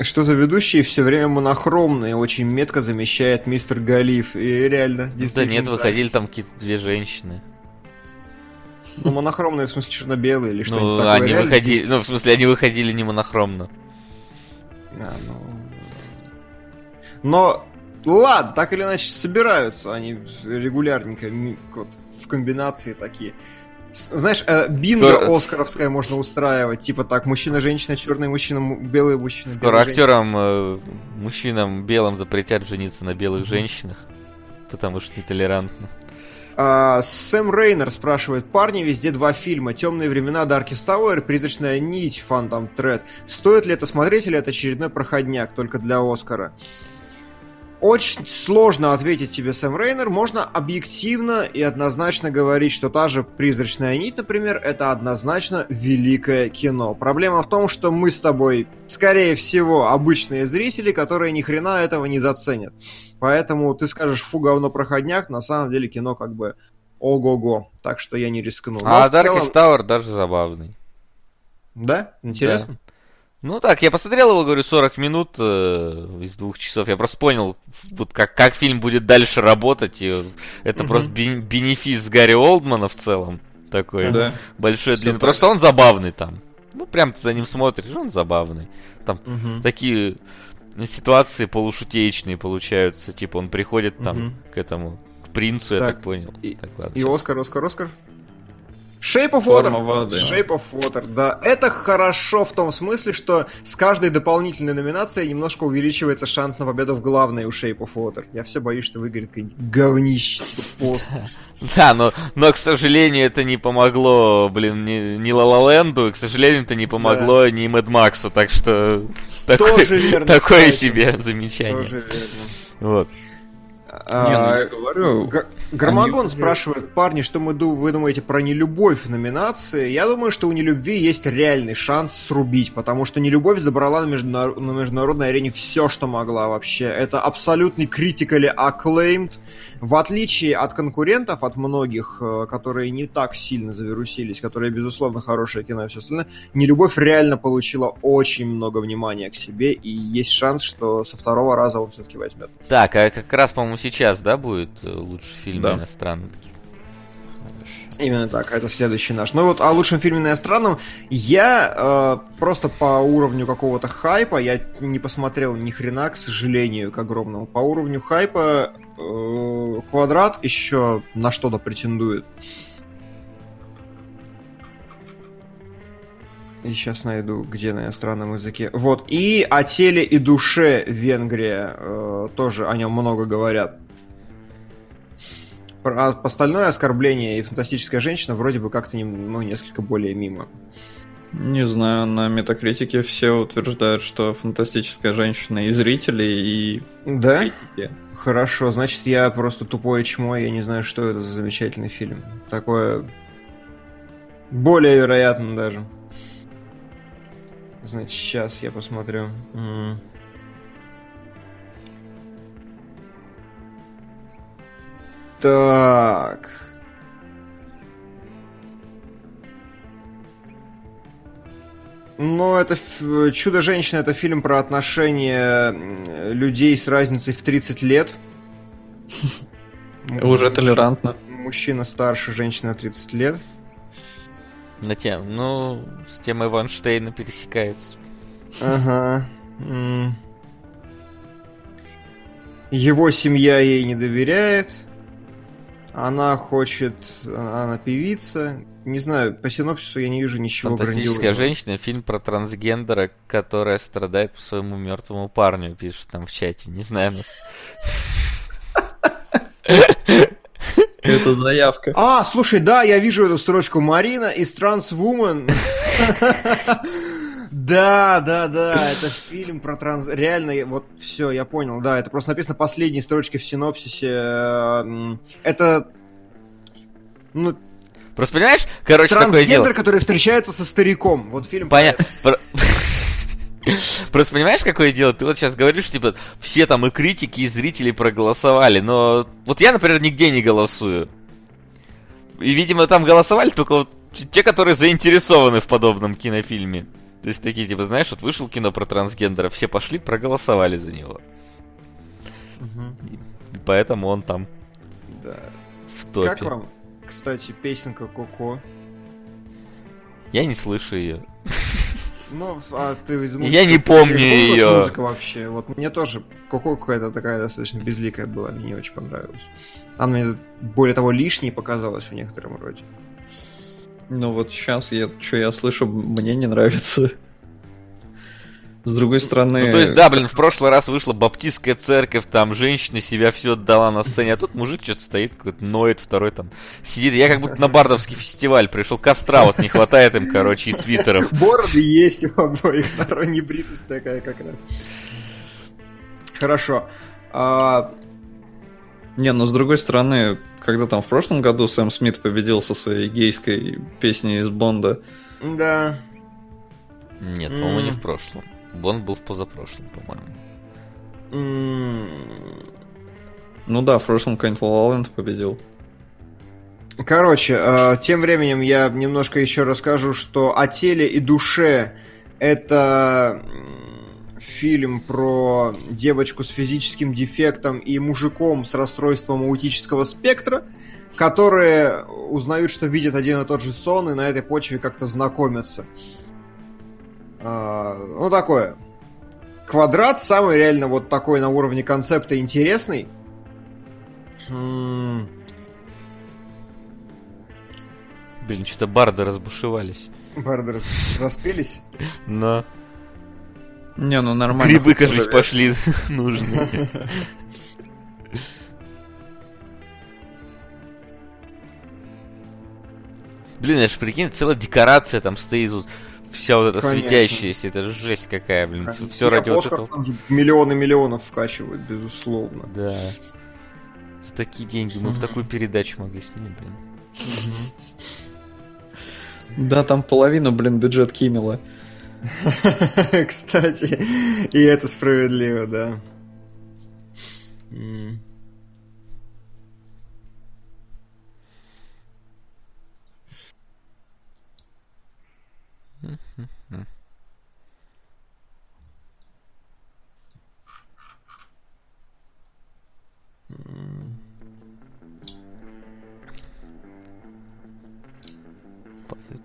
Что-то ведущий все время монохромный, очень метко замещает мистер Галиф. И реально, Да действительно. нет, выходили там какие-то две женщины. Ну, монохромные, в смысле, черно-белые или что-нибудь Ну, такое. они реально? выходили, ну, в смысле, они выходили не монохромно. А, ну... Но, ладно, так или иначе собираются они регулярненько вот, в комбинации такие. Знаешь, э, бинго Скоро- оскаровское можно устраивать, типа так, мужчина-женщина, черный мужчина, му- белый мужчина. Скоро женщина. актерам, э, мужчинам белым запретят жениться на белых женщинах, потому что нетолерантно. А, Сэм Рейнер спрашивает, парни, везде два фильма, «Темные времена», Darkest Tower, «Призрачная нить», Phantom Thread. Стоит ли это смотреть или это очередной проходняк только для Оскара? Очень сложно ответить тебе, Сэм Рейнер. Можно объективно и однозначно говорить, что та же «Призрачная нить», например, это однозначно великое кино. Проблема в том, что мы с тобой, скорее всего, обычные зрители, которые ни хрена этого не заценят. Поэтому ты скажешь, фу, говно проходняк, на самом деле кино как бы ого-го. Так что я не рискну. Но А в целом- Darkest Tower даже забавный. Да? Интересно? Ну так, я посмотрел его, говорю, 40 минут э, из двух часов. Я просто понял, вот как, как фильм будет дальше работать. И это Мгм. просто бен- бенефис Гарри Олдмана в целом. Такой Да. большой, длинный. так. Просто он забавный там. Ну, прям ты за ним смотришь, он забавный. Мгм. Такие ситуации полушутеечные получаются. Типа он приходит там Мгм. к этому, к принцу, я Так, так понял. и- Так, ладно, И всё. Оскар, Оскар, Оскар. Shape of Форма Water. воды. Shape of Water, да. Это хорошо в том смысле, что с каждой дополнительной номинацией немножко увеличивается шанс на победу в главной у Shape of Water. Я все боюсь, что выиграет какой-нибудь говнище, типа пост. Да, но, но, к сожалению, это не помогло, блин, ни, ни к сожалению, это не помогло ни Мэд Максу, так что такое, Тоже верно, такое кстати. себе замечание. Тоже верно. Вот. А, Не, ну я говорю, Г- Гармагон Они- спрашивает, парни, что мы ду- вы думаете про нелюбовь в номинации? Я думаю, что у нелюбви есть реальный шанс срубить, потому что нелюбовь забрала на, междунар- на международной арене все, что могла вообще. Это абсолютный critically acclaimed. В отличие от конкурентов, от многих, э, которые не так сильно завирусились, которые, безусловно, хорошее кино и все остальное, нелюбовь реально получила очень много внимания к себе, и есть шанс, что со второго раза он все-таки возьмет. Так, а как раз, по-моему, сейчас, да, будет э, лучший фильм Да. иностранный? Именно так, это следующий наш. Ну вот о лучшем фильме на иностранном я э, просто по уровню какого-то хайпа, я не посмотрел ни хрена, к сожалению, к огромному. По уровню хайпа Квадрат еще на что-то претендует. И сейчас найду, где на иностранном языке. Вот. И о теле и душе Венгрия э, тоже о нем много говорят. Про а остальное оскорбление и фантастическая женщина вроде бы как-то ну, несколько более мимо. не знаю, на метакритике все утверждают, что фантастическая женщина и зрители, и Да? критики. Хорошо, значит, я просто тупое чмо, я не знаю, что это за замечательный фильм. Такое более вероятно даже. Значит, сейчас я посмотрю. Так. Ну, это ф- «Чудо-женщина» — это фильм про отношения людей с разницей в 30 лет. Уже толерантно. Мужчина старше, женщина 30 лет. На тем, ну, с темой Ванштейна пересекается. Ага. Его семья ей не доверяет. Она хочет... Она певица. Не знаю, по синопсису я не вижу ничего Фантастическая грандиозного. женщина, фильм про трансгендера, которая страдает по своему мертвому парню, пишут там в чате. Не знаю, ну, Это заявка. А, слушай, да, я вижу эту строчку. Марина из Transwoman. Да, да, да, это фильм про транс... Реально, вот все, я понял, да, это просто написано последней строчкой в синопсисе. М, Это, ну, Просто понимаешь, короче, такое дело. трансгендер, который встречается со стариком. Вот фильм Понятно. Про- Просто понимаешь, какое дело? Ты вот сейчас говоришь, типа, все там и критики, и зрители проголосовали, но вот я, например, нигде не голосую. И, видимо, там голосовали только вот те, которые заинтересованы в подобном кинофильме. То есть такие, типа, знаешь, вот вышел кино про трансгендера, все пошли, проголосовали за него. И поэтому он там Да. в топе. Как вам, кстати, песенка Коко? Я не слышу ее. Ну, а ты из Я не помню её. Музыка вообще. Вот мне тоже Коко какая-то такая достаточно безликая была, мне не очень понравилась. Она мне, более того, лишней показалась в некотором роде. Ну вот сейчас я, что я слышу, мне не нравится. С другой стороны... Ну, то есть, да, блин, в прошлый раз вышла баптистская церковь, там женщина себя все отдала на сцене, а тут мужик что-то стоит, какой-то ноет, второй там сидит. Я как будто на бардовский фестиваль пришел, костра вот не хватает им, короче, и свитеров. Бороды есть у обоих, второй небритость такая как раз. Хорошо. А, Не, но с другой стороны, когда там в прошлом году Сэм Смит победил со своей гейской песней из Бонда, да. Нет, по-моему, не в прошлом. Бонд был в позапрошлом, по-моему. Ну да, в прошлом Land победил. Короче, э, тем временем я немножко еще расскажу, что о теле и душе это фильм про девочку с физическим дефектом и мужиком с расстройством аутического спектра, которые узнают, что видят один и тот же сон, и на этой почве как-то знакомятся. А, Ну, такое. Квадрат самый реально вот такой на уровне концепта интересный. Блин, что-то барды разбушевались. Барды рас- распелись? Но Не, ну нормально. грибы, кажется, пошли нужные. Блин, я ж прикинь, целая декорация там стоит тут. Вся вот эта Конечно. светящаяся, это жесть какая, блин. Все Не, ради вот этого. там же миллионы миллионов вкачивают, безусловно. Да. За такие деньги мы бы такую передачу могли снять, блин. Да, там половина, блин, бюджет Кимела. Кстати, и это справедливо, да.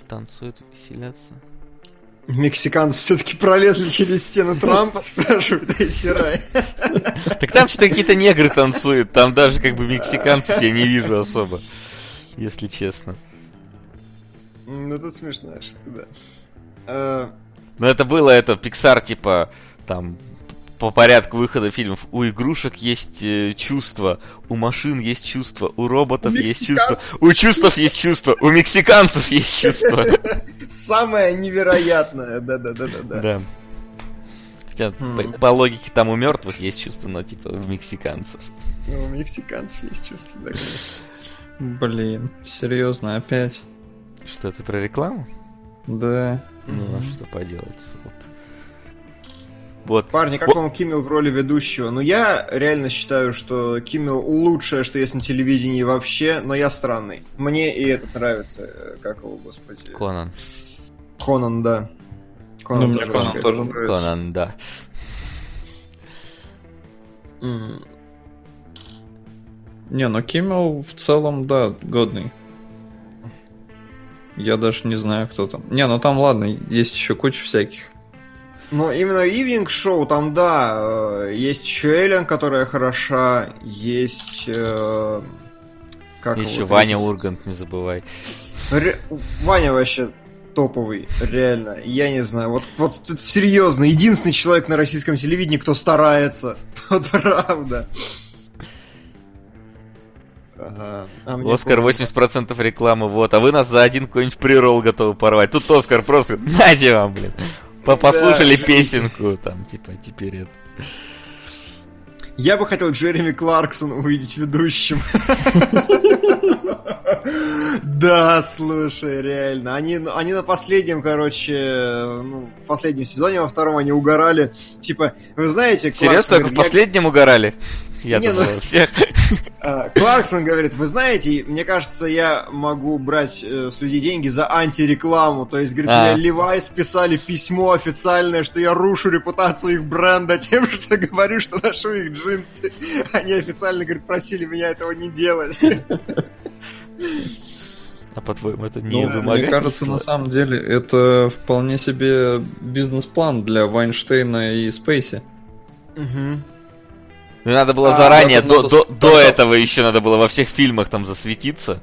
Танцуют, веселятся. Мексиканцы все-таки пролезли через стену Трампа, спрашивают Айсирай. Так там что-то какие-то негры танцуют, там даже как бы мексиканцев я не вижу особо, если честно. Ну тут смешная шутка, да. Э, Но это было это Pixar типа там по порядку выхода фильмов. У игрушек есть э, чувства, у машин есть чувства, у роботов У есть чувства, у чувств есть чувства, у мексиканцев есть чувства. Самое невероятное, да-да-да-да. Да. Хотя Хм. по, по логике там у мертвых есть чувства, но типа у мексиканцев. Ну, у мексиканцев есть чувство, да. Блин, серьезно, опять? Что это про рекламу? Да. Ну, а что поделать? Вот. Вот. Парни, как вам Киммел в роли ведущего? Ну, я реально считаю, что Киммел лучшее, что есть на телевидении вообще, но я странный. Мне и этот нравится, э, как его, господи. Конан. Конан, да. Ну, мне тоже Конан тоже нравится. Конан, да. Не, ну Киммел в целом, да, годный. Я даже не знаю, кто там. Не, ну там ладно, есть еще куча всяких. Но именно Ивнинг шоу, там, да, э, есть еще Эллен, которая хороша, есть... э, Как Еще его Ваня зовут? Ургант, не забывай. Ре- Ваня вообще топовый, реально. Я не знаю, вот, вот тут серьезно, единственный человек на российском телевидении, кто старается. Вот правда. Ага. А Оскар помнится. 80% рекламы, вот. А вы нас за один какой-нибудь прирол готовы порвать. Тут Оскар просто, нате вам, блин. По- Послушали песенку, там, типа, теперь это. Я бы хотел Джереми Кларксон увидеть ведущим. Да, слушай, реально. Они, они на последнем, короче, ну, в последнем сезоне, во втором они угорали. Типа, вы знаете... Серьезно, только в последнем угорали? Я Не, думал, ну- всех. А, Кларксон говорит, вы знаете, мне кажется, я могу брать э, с людей деньги за антирекламу. То есть, говорит, А. мне Levi's писали письмо официальное, что я рушу репутацию их бренда тем, что говорю, что ношу их джинсы. Они официально, говорит, просили меня этого не делать. А по-твоему, это не Ну, мне кажется, на самом деле, это вполне себе бизнес-план для Вайнштейна и Спейси. Мгм. Ну, надо было А, заранее, этом до, надо до, до этого еще надо было во всех фильмах там засветиться.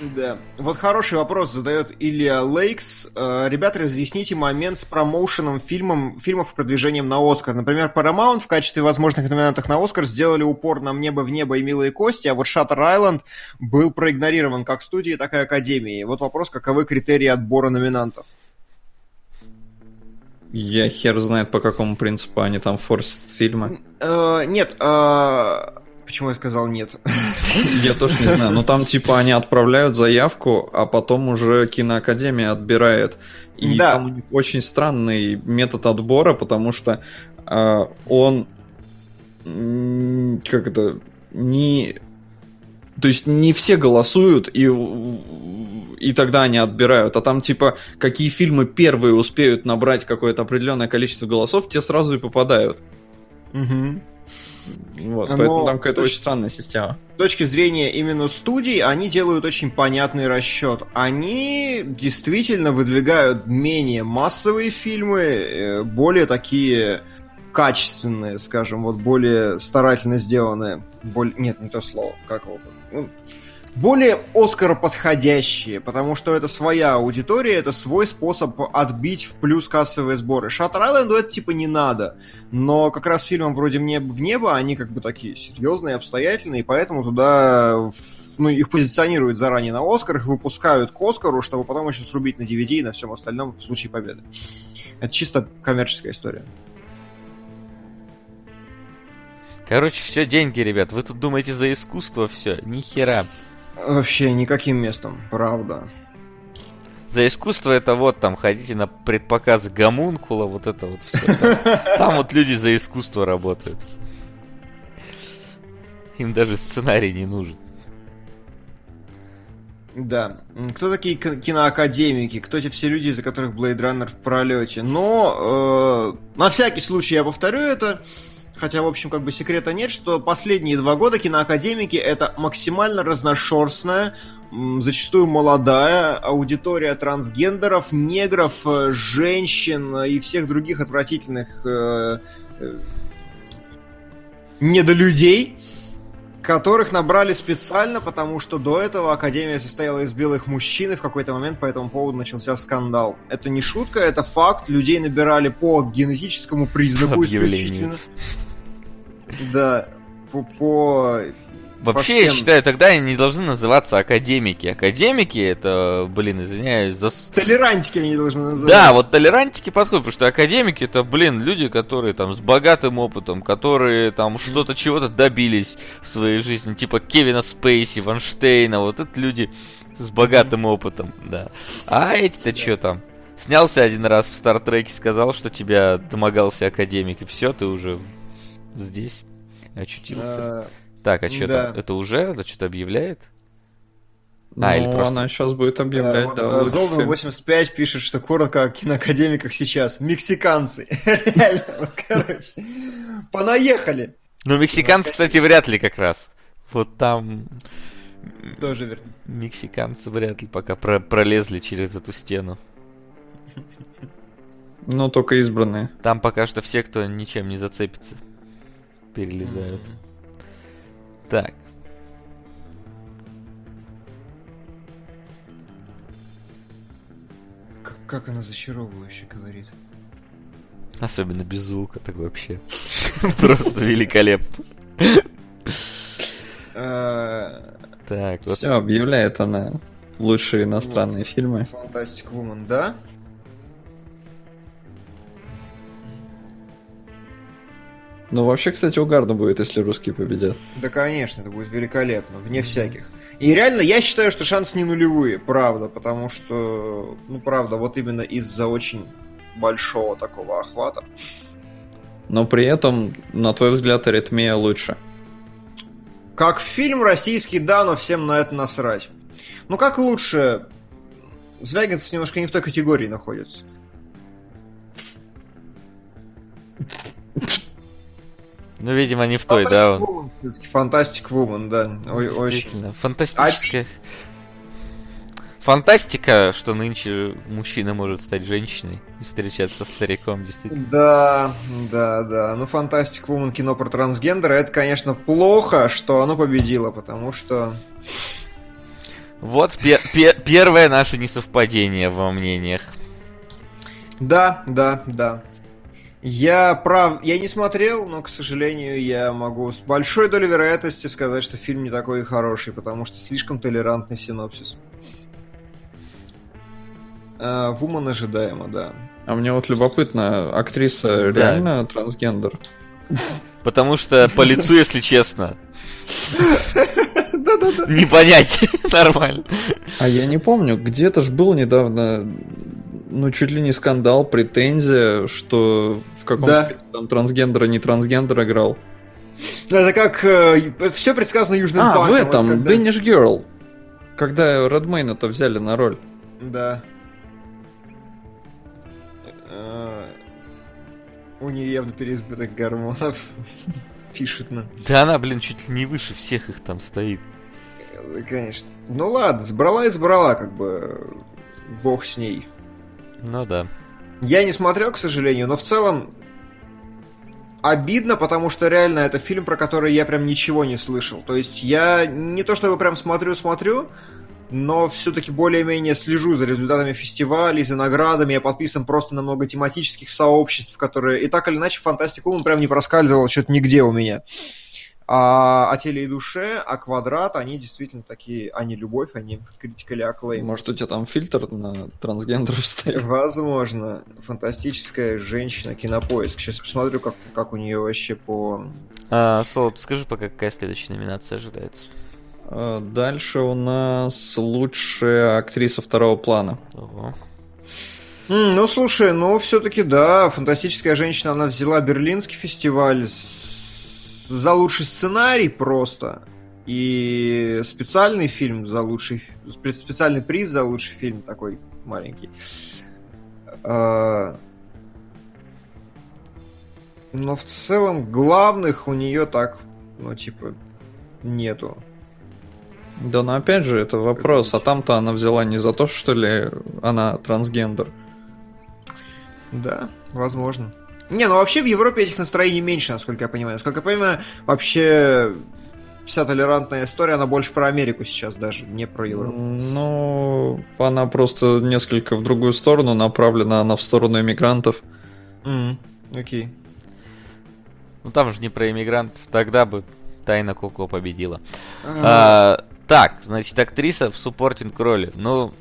Да. Вот хороший вопрос задает Илья Лейкс. Э, Ребята, разъясните момент с промоушеном фильмом, фильмов и продвижением на Оскар. Например, Paramount в качестве возможных номинантов на Оскар сделали упор на «Небо в небо» и «Милые кости», а вот Shutter Island был проигнорирован как студии, так и академии. Вот вопрос, каковы критерии отбора номинантов? Я хер знает, по какому принципу они там форсят фильмы. Э, нет, э, почему я сказал нет? Я тоже не знаю. Но там типа они отправляют заявку, а потом уже киноакадемия отбирает. И Да. там у них очень странный метод отбора, потому что э, он как это не то есть не все голосуют, и, и тогда они отбирают. А там, типа, какие фильмы первые успеют набрать какое-то определенное количество голосов, те сразу и попадают. Мгм. Вот, Но поэтому там какая-то точ- очень странная система. С точки зрения именно студий, они делают очень понятный расчет. Они действительно выдвигают менее массовые фильмы, э, более такие качественные, скажем, вот более старательно сделанные. Боль- Нет, не то слово. Как его? Более Оскара подходящие, потому что это своя аудитория, это свой способ отбить в плюс кассовые сборы. Шаттер Айленду это типа не надо, но как раз фильмам вроде «Мне в небо» они как бы такие серьезные, обстоятельные, и поэтому туда ну, их позиционируют заранее на Оскар, их выпускают к Оскару, чтобы потом еще срубить на DVD и на всем остальном в случае победы. Это чисто коммерческая история. Короче, все деньги, ребят. Вы тут думаете за искусство все? Ни хера. Вообще никаким местом, правда. За искусство это вот там ходите на предпоказ гомункула, вот это вот все. Там вот люди за искусство работают. Им даже сценарий не нужен. Да. Кто такие ки- киноакадемики? Кто эти все люди, из-за которых Blade Runner в пролете? Но э, на всякий случай я повторю это. Хотя, в общем, как бы секрета нет, что последние два года киноакадемики это максимально разношерстная, зачастую молодая аудитория трансгендеров, негров, э, женщин и всех других отвратительных э, э, недолюдей, которых набрали специально, потому что до этого Академия состояла из белых мужчин, и в какой-то момент по этому поводу начался скандал. Это не шутка, это факт. Людей набирали по генетическому признаку Объявлению. исключительно. Да, по, по- Вообще, всем- я считаю, тогда они не должны называться академики. Академики это, блин, извиняюсь, за... толерантики они должны называть. Да, вот толерантики подходят, потому что академики это, блин, люди, которые там с богатым опытом, которые там что-то, чего-то добились в своей жизни, типа Кевина Спейси, Ванштейна, вот это люди с богатым опытом, да. А эти-то что там? Снялся один раз в Стартреке, сказал, что тебя домогался академик, и все, ты уже здесь очутился. Э, Так, а что да. там? Это уже? Это что-то объявляет? А, или ну, просто- она сейчас будет объявлять, да. э, фильм. 85 пишет, что коротко о киноакадемиках сейчас. Мексиканцы. Реально, вот, короче. Понаехали. Ну, мексиканцы, кстати, вряд ли как раз. Вот там Тоже верно. мексиканцы вряд ли пока про- пролезли через эту стену. Ну, только избранные. Там пока что все, кто ничем не зацепится, перелезают. Так. Как, как она зачаровывающе говорит. Особенно без звука, так вообще. Просто великолепно. Э, Так, вот. Все, объявляет она лучшие иностранные фильмы. Фантастик Вумен, да? Ну, вообще, кстати, угарно будет, если русские победят. Да, конечно, это будет великолепно, вне всяких. И реально, я считаю, что шансы не нулевые, правда, потому что, ну, правда, вот именно из-за очень большого такого охвата. Но при этом, на твой взгляд, аритмия лучше. Как фильм российский, да, но всем на это насрать. Ну как лучше? Звягинцев немножко не в той категории находится. Ну, видимо, не в той, да. он. Woman, всё-таки Фантастик Вумен, да. Ой, очень. Действительно, фантастическая. Фантастика, что нынче мужчина может стать женщиной и встречаться со стариком, действительно. Да, да, да. Ну, Фантастик Вумен кино про трансгендера, это, конечно, плохо, что оно победило, потому что... Вот пе- пе- первое наше несовпадение во мнениях. Да, да, да. Я прав, я не смотрел, но, к сожалению, я могу с большой долей вероятности сказать, что фильм не такой и хороший, потому что слишком толерантный синопсис. А, Вумен ожидаемо, да. А мне вот любопытно, актриса Да. реально трансгендер? Потому что по лицу, если честно. Не понять. Нормально. А я не помню, где-то ж был недавно, ну, чуть ли не скандал, претензия, что в каком-то Да. фильме там трансгендер, а не трансгендер играл. Это как все предсказано Южным А, в парком. вот этом, когда- Danish Girl. Когда Редмейна-то взяли на роль. Да. Э, У нее явно переизбыток гормонов. Пишет нам. Да она, блин, чуть ли не выше всех их там стоит. Конечно. Ну ладно, сбрала и сбрала, как бы. Бог с ней. Ну да. Я не смотрел, к сожалению, но в целом обидно, потому что реально это фильм, про который я прям ничего не слышал. То есть я не то чтобы прям смотрю-смотрю, но все-таки более-менее слежу за результатами фестивалей, за наградами. Я подписан просто на много тематических сообществ, которые и так или иначе фантастику он прям не проскальзывал что-то нигде у меня. А о теле и душе, а квадрат, они действительно такие, они любовь, они критикали acclaim. Может, у тебя там фильтр на трансгендеров стоит? Возможно. Фантастическая женщина, кинопоиск. Сейчас посмотрю, как, как у нее вообще по... А, Соло, ты скажи пока, какая следующая номинация ожидается. А, Дальше у нас лучшая актриса второго плана. Ого. Ну, слушай, ну, все-таки, да, фантастическая женщина, она взяла Берлинский фестиваль с- за лучший сценарий просто. И специальный фильм за лучший... спе- Специальный приз за лучший фильм такой маленький. А, Но в целом главных у нее так, ну, типа, нету. Да, но опять же, это вопрос. А там-то она взяла не за то, что ли она трансгендер. Да, возможно. Не, ну вообще в Европе этих настроений меньше, насколько я понимаю. Насколько я понимаю, вообще вся толерантная история, она больше про Америку сейчас даже, не про Европу. Ну, она просто несколько в другую сторону направлена, она в сторону иммигрантов. М, Окей. Ну там же не про иммигрантов, тогда бы Тайна Коко победила. А, А, так, значит, актриса в суппортинг роли. Ну,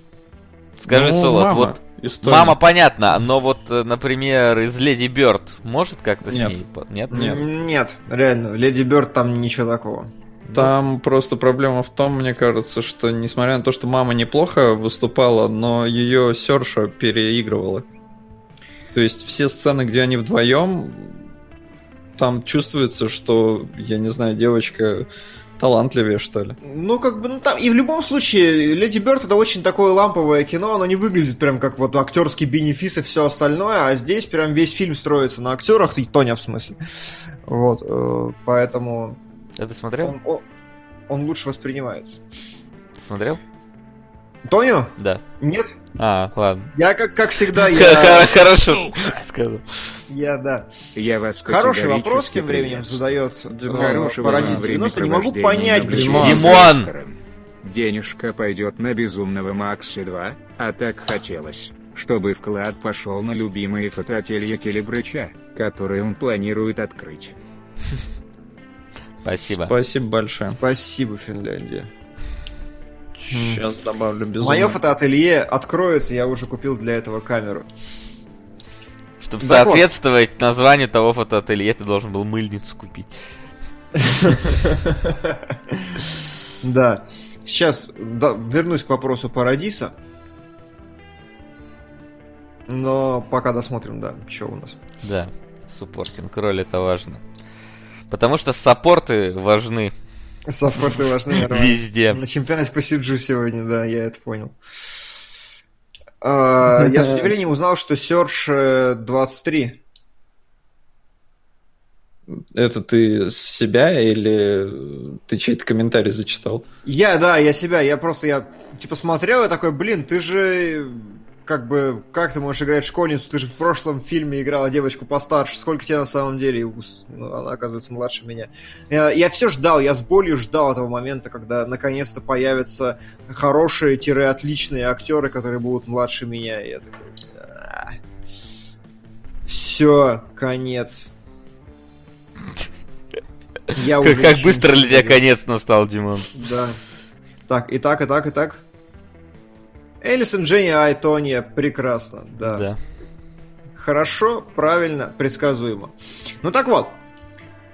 скажи, Ну, Солод, мама вот из Тони. мама понятно, но вот, э, например, из Леди Бёрд может как-то с Нет. ней? Нет? Нет. Нет, реально, Леди Бёрд там ничего такого. Там просто проблема в том, мне кажется, что несмотря на то, что мама неплохо выступала, но ее Серша переигрывала. То есть все сцены, где они вдвоем, там чувствуется, что, я не знаю, девочка талантливее, что ли. Ну, как бы, ну там, и в любом случае, Леди Бёрд это очень такое ламповое кино, оно не выглядит прям как вот актерский бенефис и все остальное, а здесь прям весь фильм строится на актерах, и Тоня в смысле. Вот, э, поэтому ты смотрел? он, он- он лучше воспринимается. Ты смотрел? Тоню? Да. Нет? А, ладно. Я, как, как всегда, я... Хорошо. Сказал. Я, да. Я вас Хороший вопрос тем временем задает Димон, вам 90. Не могу понять, почему... Димон! Денежка пойдет на Безумного Макса 2, а так хотелось, чтобы вклад пошел на любимые фотоателье Келебрыча, которые он планирует открыть. Спасибо. Спасибо большое. Спасибо, Финляндия. Сейчас добавлю безумно. Мое фотоателье откроется, я уже купил для этого камеру. Чтобы Так вот. соответствовать названию того фотоателье, ты должен был мыльницу купить. Да. Сейчас вернусь к вопросу Парадиса. Но пока досмотрим, да, что у нас. Да, суппортинг роль это важно. Потому что саппорты важны Саппорты важны нормально. везде. На чемпионате посиджу сегодня, да, я это понял. А, Я с удивлением узнал, что Серж э, 23. Это ты с себя или ты чей-то комментарий зачитал? Я, да, я себя, я просто, я типа смотрел и такой, блин, ты же как бы, как ты можешь играть школьницу, ты же в прошлом фильме играла девочку постарше, сколько тебе на самом деле, ну, она оказывается младше меня. Я, все ждал, я с болью ждал этого момента, когда наконец-то появятся хорошие-отличные актеры, которые будут младше меня, и я такой, все, конец. Я Как, уже как быстро для тебя конец настал, Димон. Да. Так, и так, и так, и так. Элисон, Дженни, Айтония, прекрасно, да. Да. Хорошо, правильно, предсказуемо. Ну так вот,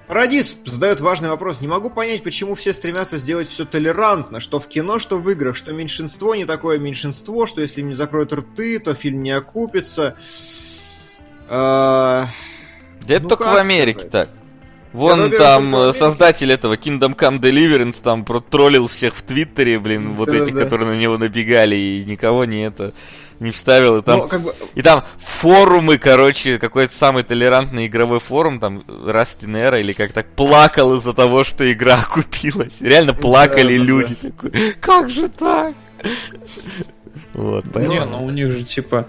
Радис задает важный вопрос. Не могу понять, почему все стремятся сделать все толерантно, что в кино, что в играх, что меньшинство не такое меньшинство, что если им не закроют рты, то фильм не окупится. А, Да это Ну только в Америке сказать? так. Вон во-первых, там э, создатель этого Kingdom Come Deliverance там протроллил всех в Твиттере, блин, вот Да, этих, да. которые на него набегали, и никого не это не вставил. И там, ну, как бы, и там форумы, короче, какой-то самый толерантный игровой форум, там Растинера или как так, плакал из-за того, что игра купилась. Реально плакали да, да. люди. Такой, как же так? Вот, Не, поэтому... ну у них же типа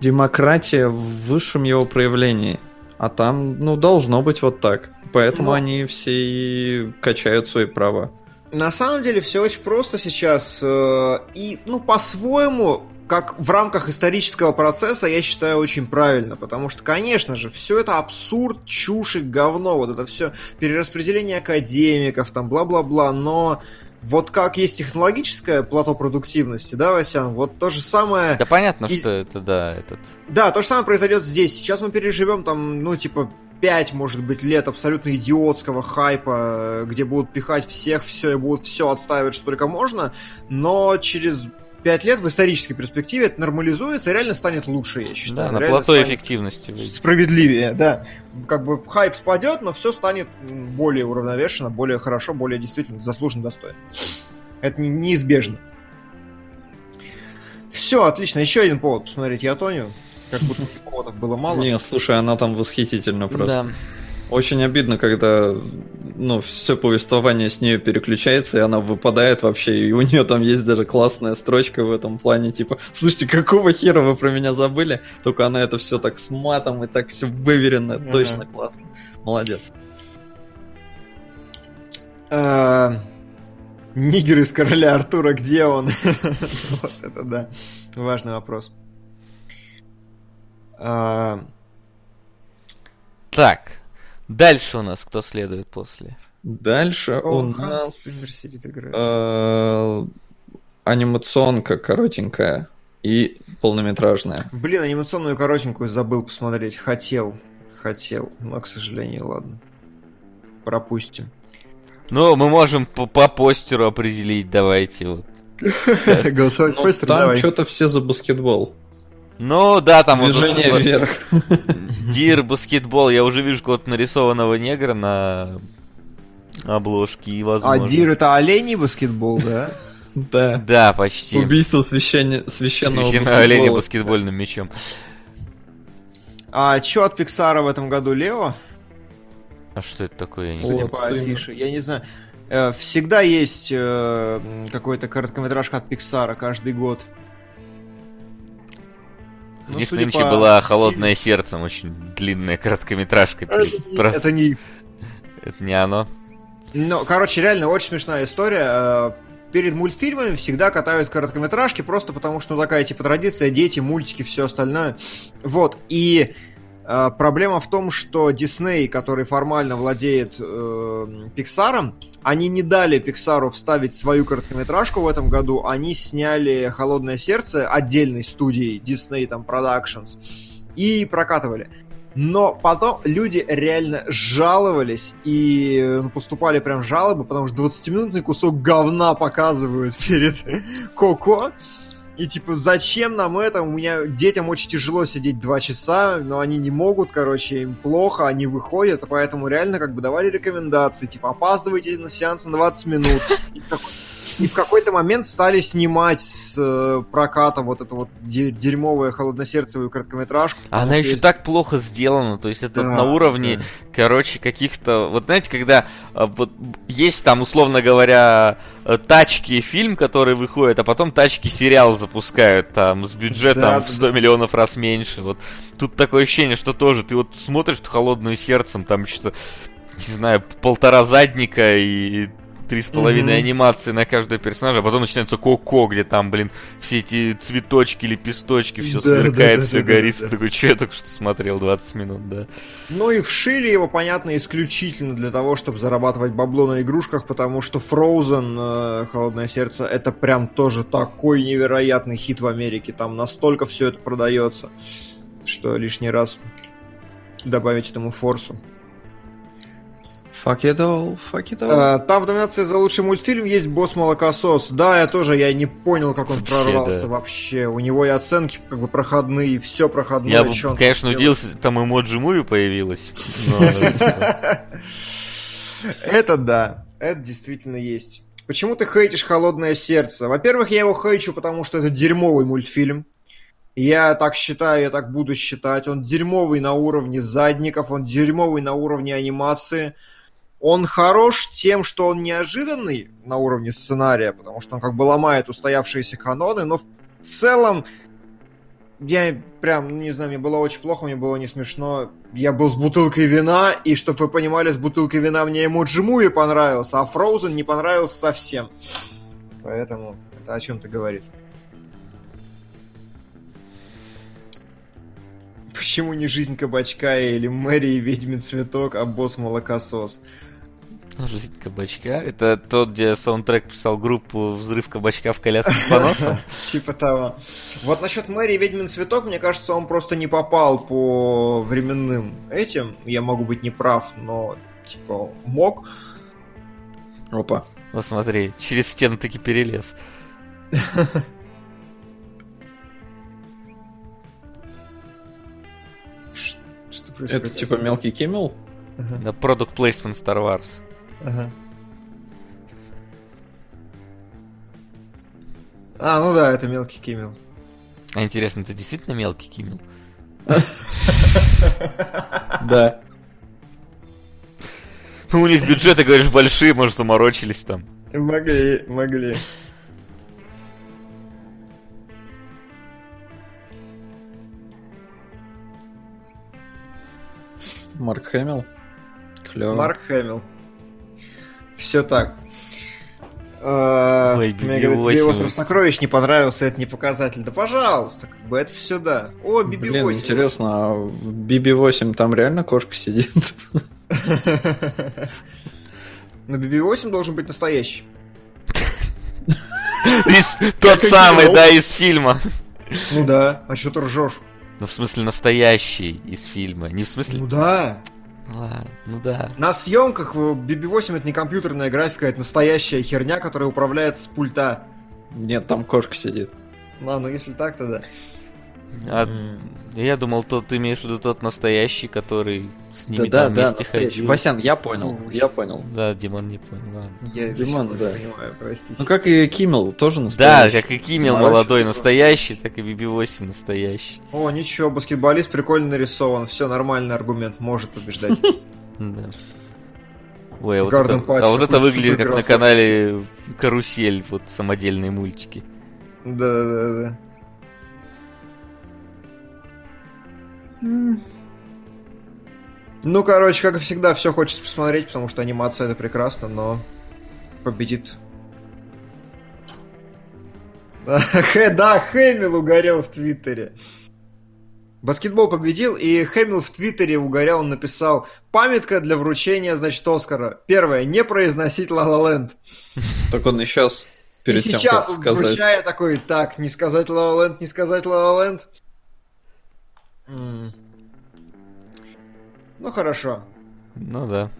демократия в высшем его проявлении. А там, ну, должно быть вот так. Поэтому Ну. они все и качают свои права. На самом деле все очень просто сейчас. э, И, ну, по-своему, как в рамках исторического процесса, я считаю очень правильно. Потому что, конечно же, все это абсурд, чушь и говно. Вот это все перераспределение академиков, там, бла-бла-бла. Но вот как есть технологическое плато продуктивности, да, Васян? Вот то же самое... Да понятно, И- что это, да, этот... Да, то же самое произойдет здесь. Сейчас мы переживем там, ну, типа, 5, может быть, лет абсолютно идиотского хайпа, где будут пихать всех, все, и будут все отстаивать, что только можно, но через 5 лет в исторической перспективе это нормализуется и реально станет лучше, я считаю. Да, на Реально плато эффективности. Справедливее, да. Как бы хайп спадет, но все станет более уравновешенно, более хорошо, более действительно заслуженно достойно. Это не- неизбежно. Все, отлично. Еще один повод посмотреть Ятонию. Как будто поводов было мало. Не, слушай, она там восхитительна просто. Да. Очень обидно, когда ну, все повествование с нее переключается, и она выпадает вообще, и у нее там есть даже классная строчка в этом плане, типа, слушайте, какого хера вы про меня забыли? Только она это все так с матом и так все выверено, Ага. точно классно. Молодец. А, Нигер из короля Артура, где он? Вот это да. Важный вопрос. А, Так, дальше у нас кто следует после? Дальше у Том нас э, анимационка коротенькая и полнометражная. Блин, анимационную коротенькую забыл посмотреть. Хотел. Хотел. Но, к сожалению, ладно. Пропустим. Ну, мы можем по, по постеру определить, давайте вот. Голосовать Ну, постер, там давай. что-то все за баскетбол. Ну, да, там Движение вот- вверх. Dear Basketball. Я уже вижу какого-то нарисованного негра на обложке, и А возможно... Дир это оленей баскетбол, да? Да. Да, почти. Убийство священного Священного оленя баскетбольным мячом. А чё от Пиксара в этом году, Лео? А что это такое? Я не Судя знаю. по афише. Я не знаю. Э, Всегда есть э, какой-то короткометражка от Пиксара каждый год. У Ну, них нынче по была «Холодное сердце», очень длинная короткометражка. Просто- Это не... Это не оно. Ну, короче, реально очень смешная история. Э, Перед мультфильмами всегда катают короткометражки, просто потому что ну, такая типа традиция, дети, мультики, все остальное. Вот. И проблема в том, что Дисней, который формально владеет э, они не дали Пиксару вставить свою короткометражку в этом году. Они сняли «Холодное сердце» отдельной студией Disney там Productions. и прокатывали. Но потом люди реально жаловались и э, поступали прям жалобы, потому что 20-минутный кусок говна показывают перед Коко. И типа, зачем нам это? У меня детям очень тяжело сидеть два часа, но они не могут, короче, им плохо, они выходят, поэтому реально как бы давали рекомендации, типа, опаздывайте на сеанс на 20 минут. И в какой-то момент стали снимать с э, проката вот эту вот де- дерьмовую холодносердцевую короткометражку. А Она что еще так плохо сделана, то есть это Да, на уровне, да. короче, каких-то... Вот знаете, когда а, вот есть там, условно говоря, э, тачки фильм, который выходит, а потом тачки сериал запускают там с бюджетом Да, в да, 100 миллионов раз меньше. Вот тут такое ощущение, что тоже ты вот смотришь в холодную сердцем, там что-то, не знаю, полтора задника и три с половиной анимации на каждого персонажа, а потом начинается Коко, где там, блин, все эти цветочки, лепесточки, все Да, сверкает, да, да, все да, горит. да, да. Такой, что я только что смотрел 20 минут, да. Ну и вшили его, понятно, исключительно для того, чтобы зарабатывать бабло на игрушках, потому что Frozen, э, Холодное сердце, это прям тоже такой невероятный хит в Америке. Там настолько все это продается, что лишний раз добавить этому форсу. Fuck it all, fuck it all. Э, Там в номинации за лучший мультфильм есть босс молокосос. Да, я тоже я не понял, как он Вообще, прорвался да. вообще. У него и оценки как бы проходные, все проходное. Я бы, конечно, удивился, там эмоджи муви э, Это да, это действительно есть. Почему ты хейтишь «Холодное сердце»? Во-первых, я его хейчу, потому что это дерьмовый мультфильм. Я так считаю, я так буду считать. Он дерьмовый на уровне задников, он дерьмовый на уровне анимации. Он хорош тем, что он неожиданный на уровне сценария, потому что он как бы ломает устоявшиеся каноны, но в целом я прям, ну, не знаю, мне было очень плохо, мне было не смешно. Я был с бутылкой вина, и, чтобы вы понимали, с бутылкой вина мне Эмоджи Муви понравился, а Frozen не понравился совсем. Поэтому это о чем-то говорит. Почему не жизнь кабачка или Мэри и ведьмин цветок, а босс молокосос? Ну, Жизнь кабачка. Это тот, где саундтрек писал группу «Взрыв кабачка в коляске с поносом». Типа того. Вот насчет Мэри и Ведьмин цветок, мне кажется, он просто не попал по временным этим. Я могу быть неправ, но типа мог. Опа. Вот смотри, через стену таки перелез. Что происходит? Это типа мелкий? Ага, Да, Product Placement Star Wars. Ага. А, ну да, это мелкий Киммел. А интересно, это действительно мелкий Киммел? Да. Ну, у них бюджеты, говоришь, большие, может, заморочились там. Могли, могли. Марк Хэмилл. Клево. Марк Хэмилл. Все так. Э, Ой, Мне говорят, тебе BB-8. остров сокровищ не понравился, это не показатель. Да пожалуйста, как бы это все да. О, BB-8. Блин, интересно, а в BB-8 там реально кошка сидит? Но BB-8 должен быть настоящий. Тот самый, да, из фильма. Ну да, а что ты ржешь? Ну, в смысле, настоящий из фильма. Не в смысле... Ну да. Ладно, ну да. На съемках в BB-8 это не компьютерная графика, это настоящая херня, которая управляется с пульта. Нет, там кошка сидит. Ладно, если так, то да. А я думал, тот ты имеешь в виду тот настоящий, который с ними Да, там да, да, вместе настоящий. ходил. Васян, я понял, Ну, я понял. Да, Димон не понял, ладно. Я Димон, да. не понимаю, простите. Ну как и Киммел, тоже Да, настоящий. как и Киммел молодой настоящий, так и BB-8 настоящий. О, ничего, баскетболист прикольно нарисован. Все, нормальный аргумент, может побеждать. Да. Ой, а вот, это, а вот это выглядит как на канале Карусель, вот самодельные мультики. Да-да-да. Ну, короче, как и всегда, все хочется посмотреть, потому что анимация это прекрасно, но победит. Да, Хэмилл угорел в Твиттере. Баскетбол победил, и Хэмилл в Твиттере угорел, он написал «Памятка для вручения, значит, Оскара. Первое, не произносить Ла Ла Ленд». Так он и сейчас, перед и тем, сейчас как он, сказать. вручая такой, так, не сказать Ла Ла Ленд, не сказать Ла Ла Ленд. Ну хорошо. Ну да.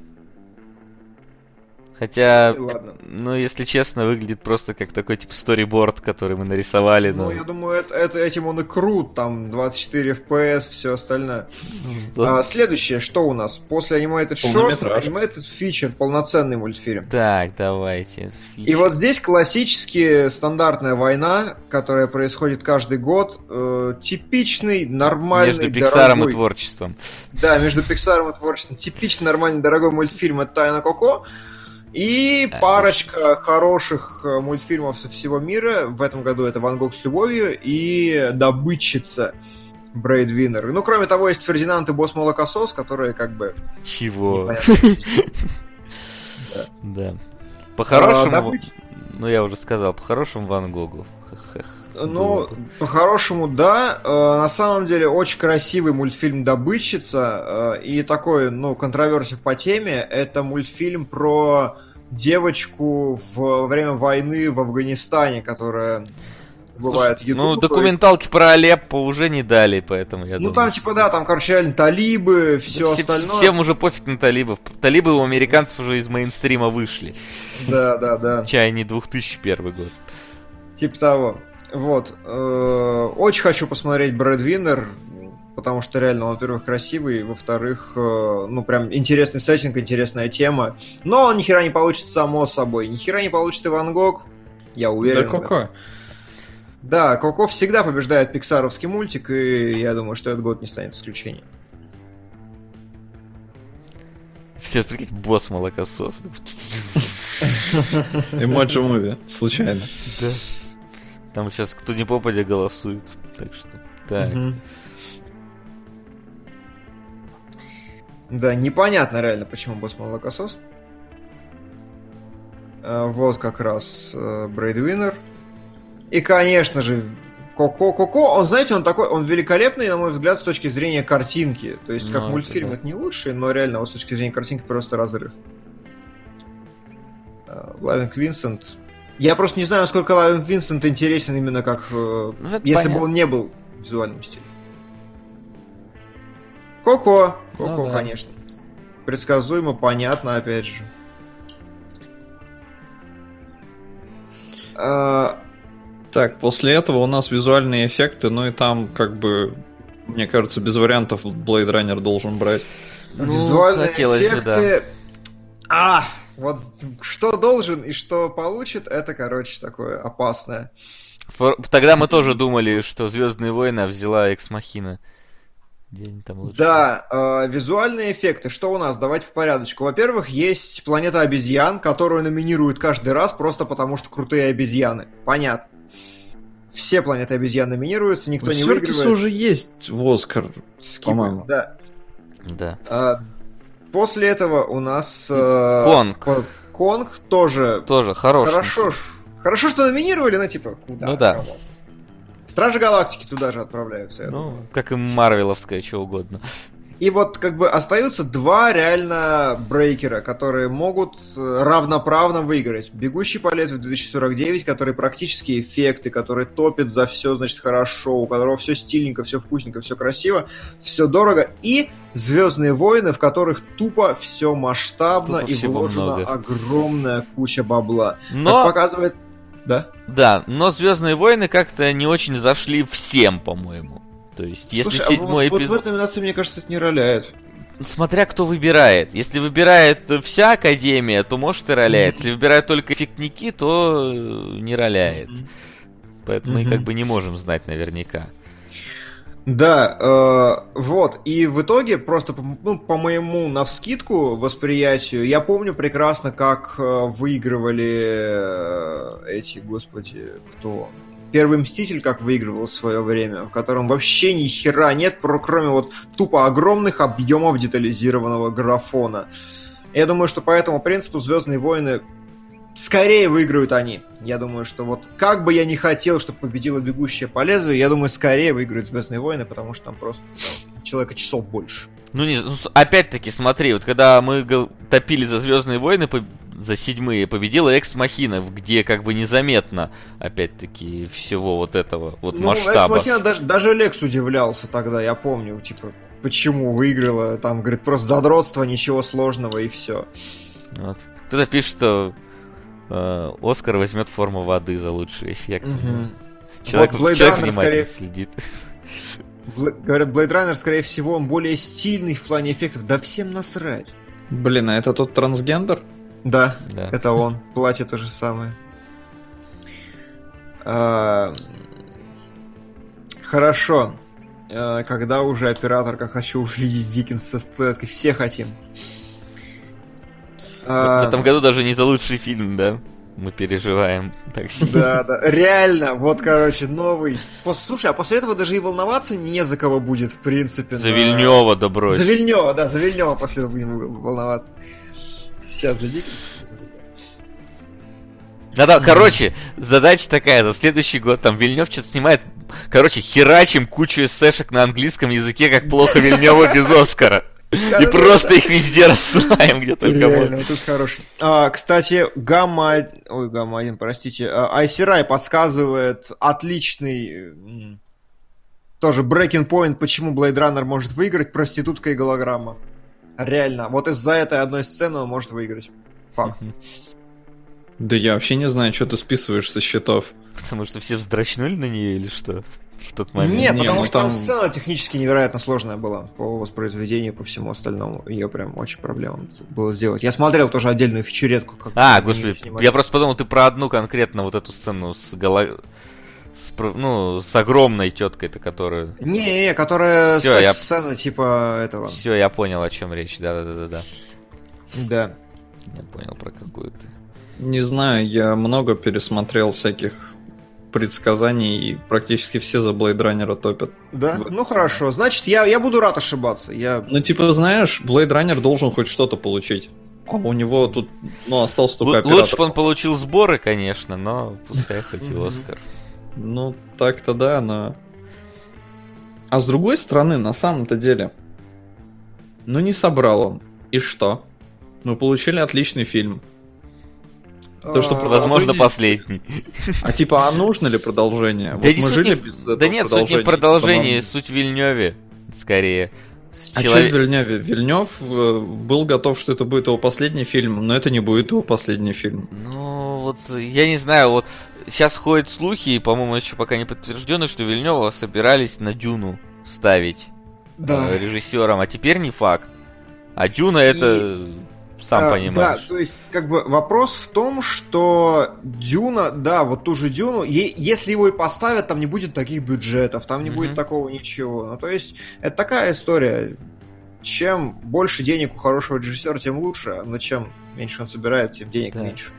Хотя, Ну ладно. ну, если честно, выглядит просто как такой, типа, сториборд, который мы нарисовали. Ну, но- я думаю, это, это- этим он и крут, там 24 FPS, все остальное. Да. А, следующее, что у нас? После Animated Short. Animated Feature, полноценный мультфильм. Так, давайте. И вот здесь классически стандартная война, которая происходит каждый год. э, типичный, нормальный, Между Пиксаром дорогой... и творчеством. Да, между Пиксаром и творчеством. Типичный, нормальный, дорогой мультфильм это Тайна Коко. И парочка хороших э, мультфильмов со всего мира. В этом году это Ван Гог с любовью и Добытчица Брейдвинер. Ну, кроме того, есть Фердинанд и Босс Молокосос, которые как бы... Чего? Да. А, По-хорошему, добыть- ну я уже сказал, по-хорошему Ван Гогу. Ну, по-хорошему, да. Э, На самом деле, очень красивый мультфильм «Добытчица». э, И такой, ну, контроверсив по теме. Это мультфильм про девочку во время войны в Афганистане, которая бывает еду. Ну, то есть- документалки про Алеппо уже не дали, поэтому я Ну, думаю. там, типа, да, там, короче, реально талибы, все Все- остальное. Всем уже пофиг на талибов. Талибы у американцев уже из мейнстрима вышли. Да, да, да. Чай не 2001 год. Типа того. Вот. Э, Очень хочу посмотреть Брэдвинер, потому что реально, во-первых, красивый, во-вторых, э, ну, прям интересный сеттинг, интересная тема. Но он ни хера не получится само собой. Ни хера не получится и Ван Гог, я уверен. Да. Коко. Да, Коко всегда побеждает пиксаровский мультик, и я думаю, что этот год не станет исключением. Все, прикинь, босс молокосос. Эмоджи муви, случайно. Да. Там сейчас кто не попадя голосует. Так что. Так. Да, непонятно реально, почему босс молокосос. Э, Вот как раз Blade Runner. И, конечно же, Коко. Коко, он, знаете, он такой, он великолепный, на мой взгляд, с точки зрения картинки. То есть, как Ну, это мультфильм, да. это не лучший, но реально, вот с точки зрения картинки просто разрыв. Э, Loving Vincent. Я просто не знаю, насколько Loving Vincent интересен именно как... э, Ну, если понятно. бы он не был в визуальном стиле. Коко. Коко, Ну да. конечно. Предсказуемо, понятно, опять же. А, Так, после этого у нас визуальные эффекты, ну и там, как бы, мне кажется, без вариантов Blade Runner должен брать. Ну, визуальные хотелось бы, эффекты... А, вот что должен и что получит, это, короче, такое опасное. Фор- Тогда мы тоже думали, что Звездные войны взяла Экс Махина. Где они там лучше? Да, э, визуальные эффекты. Что у нас? Давайте по порядочку. Во-первых, есть планета обезьян, которую номинируют каждый раз просто потому, что крутые обезьяны. Понятно. Все планеты обезьян номинируются, никто У не выигрывает. уже есть в Оскар. По-моему. Да. Да. А, после этого у нас... э, Конг. Ко- Конг тоже... Тоже хороший. Хорошо, хорошо, что номинировали, ну типа, куда? Ну да. кого? Стражи Галактики туда же отправляются, я думаю. Ну, как и Марвеловская, что угодно. И вот как бы остаются два реально брейкера, которые могут э, равноправно выиграть. Бегущий по лезвию 2049, который практически эффекты, который топит за все, значит, хорошо, у которого все стильненько, все вкусненько, все красиво, все дорого. И Звездные войны, в которых тупо все масштабно Тупо и вложена много. огромная куча бабла. Но, Как показывает... Да? да, но Звездные войны как-то не очень зашли всем, по-моему. То есть, если Слушай, а вот, седьмой вот в эпизод... этой номинации, мне кажется, это не роляет. Смотря кто выбирает. Если выбирает вся Академия, то может и роляет. Если выбирают только эффектники, то э, не роляет. Поэтому мы Мгм. как бы не можем знать наверняка. Да, э, вот, и в итоге, просто по, ну, по моему навскидку восприятию, я помню прекрасно, как э, выигрывали э, эти, господи, кто? Первый Мститель как выигрывал в свое время, в котором вообще ни хера нет, кроме вот тупо огромных объемов детализированного графона. Я думаю, что по этому принципу Звездные войны скорее выиграют они. Я думаю, что вот как бы я не хотел, чтобы победила бегущая по лезвию, я думаю, скорее выиграют Звездные войны, потому что там просто человека часов больше. Ну, не, ну, опять-таки, смотри, вот когда мы топили за Звездные войны, за седьмые победила Экс Махина, где как бы незаметно, опять-таки, всего вот этого вот Ну, масштаба. Экс Махина даже, даже Лекс удивлялся тогда, я помню, типа, почему выиграла, там, говорит, просто задротство, ничего сложного и все. Вот. Кто-то пишет, что э, Оскар возьмет форму воды за лучший эффект. Человек, Вот Blade человек Runner внимательно скорее- следит. Говорят, Blade Runner, скорее всего, он более стильный в плане эффектов, да всем насрать. Блин, а это тот трансгендер? Да, Да. это он, платье то же самое. А, Хорошо. А, Когда уже операторка хочу увидеть Диккенса с статуэткой? Все хотим. В А, этом году даже не за лучший фильм, да? Мы переживаем. Так сильно. Да, да, реально, вот, короче, новый. Слушай, а после этого даже и волноваться не за кого будет, в принципе. За на- Вильнева да брось. За Вильнева, да, за Вильнева после этого будем волноваться. Сейчас за Диккенса. Да-да, короче, задача такая, за следующий год там Вильнев что-то снимает, короче, херачим кучу эсэшек на английском языке, как плохо Вильневу без Оскара. И просто их везде рассылаем, где только можно. это хороший. А, кстати, Гамма... Ой, Гамма 1, простите. а, Айсерай подсказывает отличный... Тоже breaking point, почему Blade Runner может выиграть, проститутка и голограмма. Реально. Вот из-за этой одной сцены он может выиграть. Факт. Да я вообще не знаю, что ты списываешь со счетов. Потому что все вздрачнули на нее или что? В тот момент. Нет, Не, потому ну что там сцена технически невероятно сложная была по воспроизведению, по всему остальному. Ее прям очень проблема было сделать. Я смотрел тоже отдельную фичеретку. Как А, господи, я просто подумал, ты про одну конкретно вот эту сцену с голо... ну, с огромной теткой-то, которую... Не, которая Всё, я- секс-сцена типа этого. Все, я понял, о чем речь, да-да-да-да. Да. Я понял про какую то Не знаю, я много пересмотрел всяких предсказаний, и практически все за Blade Runner топят. Да? Вот. Ну хорошо. Значит, я, я буду рад ошибаться. Я... Ну, типа, знаешь, Blade Runner должен хоть что-то получить. А у него тут, ну, остался только Лу- оператор. Лучше бы он получил сборы, конечно, но пускай хоть и. Оскар. Ну, так-то да, но... А с другой стороны, на самом-то деле, ну не собрал он. И что? Мы получили отличный фильм. То, что А, Возможно, выглядит- последний. А типа, а нужно ли продолжение? Да Вот мы жили не- без этого Да нет, суть не в продолжения, продолжении, суть в Вильневе, скорее. А Человек- что в Вильневе? Вильнев э, был готов, что это будет его последний фильм, но это не будет его последний фильм. Ну, вот, я не знаю, вот сейчас ходят слухи, и, по-моему, еще пока не подтверждено, что Вильнева собирались на Дюну ставить Да. э, режиссером, а теперь не факт. А Дюна это, сам А, понимаешь. Да, то есть, как бы вопрос в том, что Дюна, да, вот ту же Дюну, е- если его и поставят, там не будет таких бюджетов, там не Мгм. будет такого ничего. Ну, то есть, это такая история. Чем больше денег у хорошего режиссера, тем лучше. Но чем меньше он собирает, тем денег Да. меньше.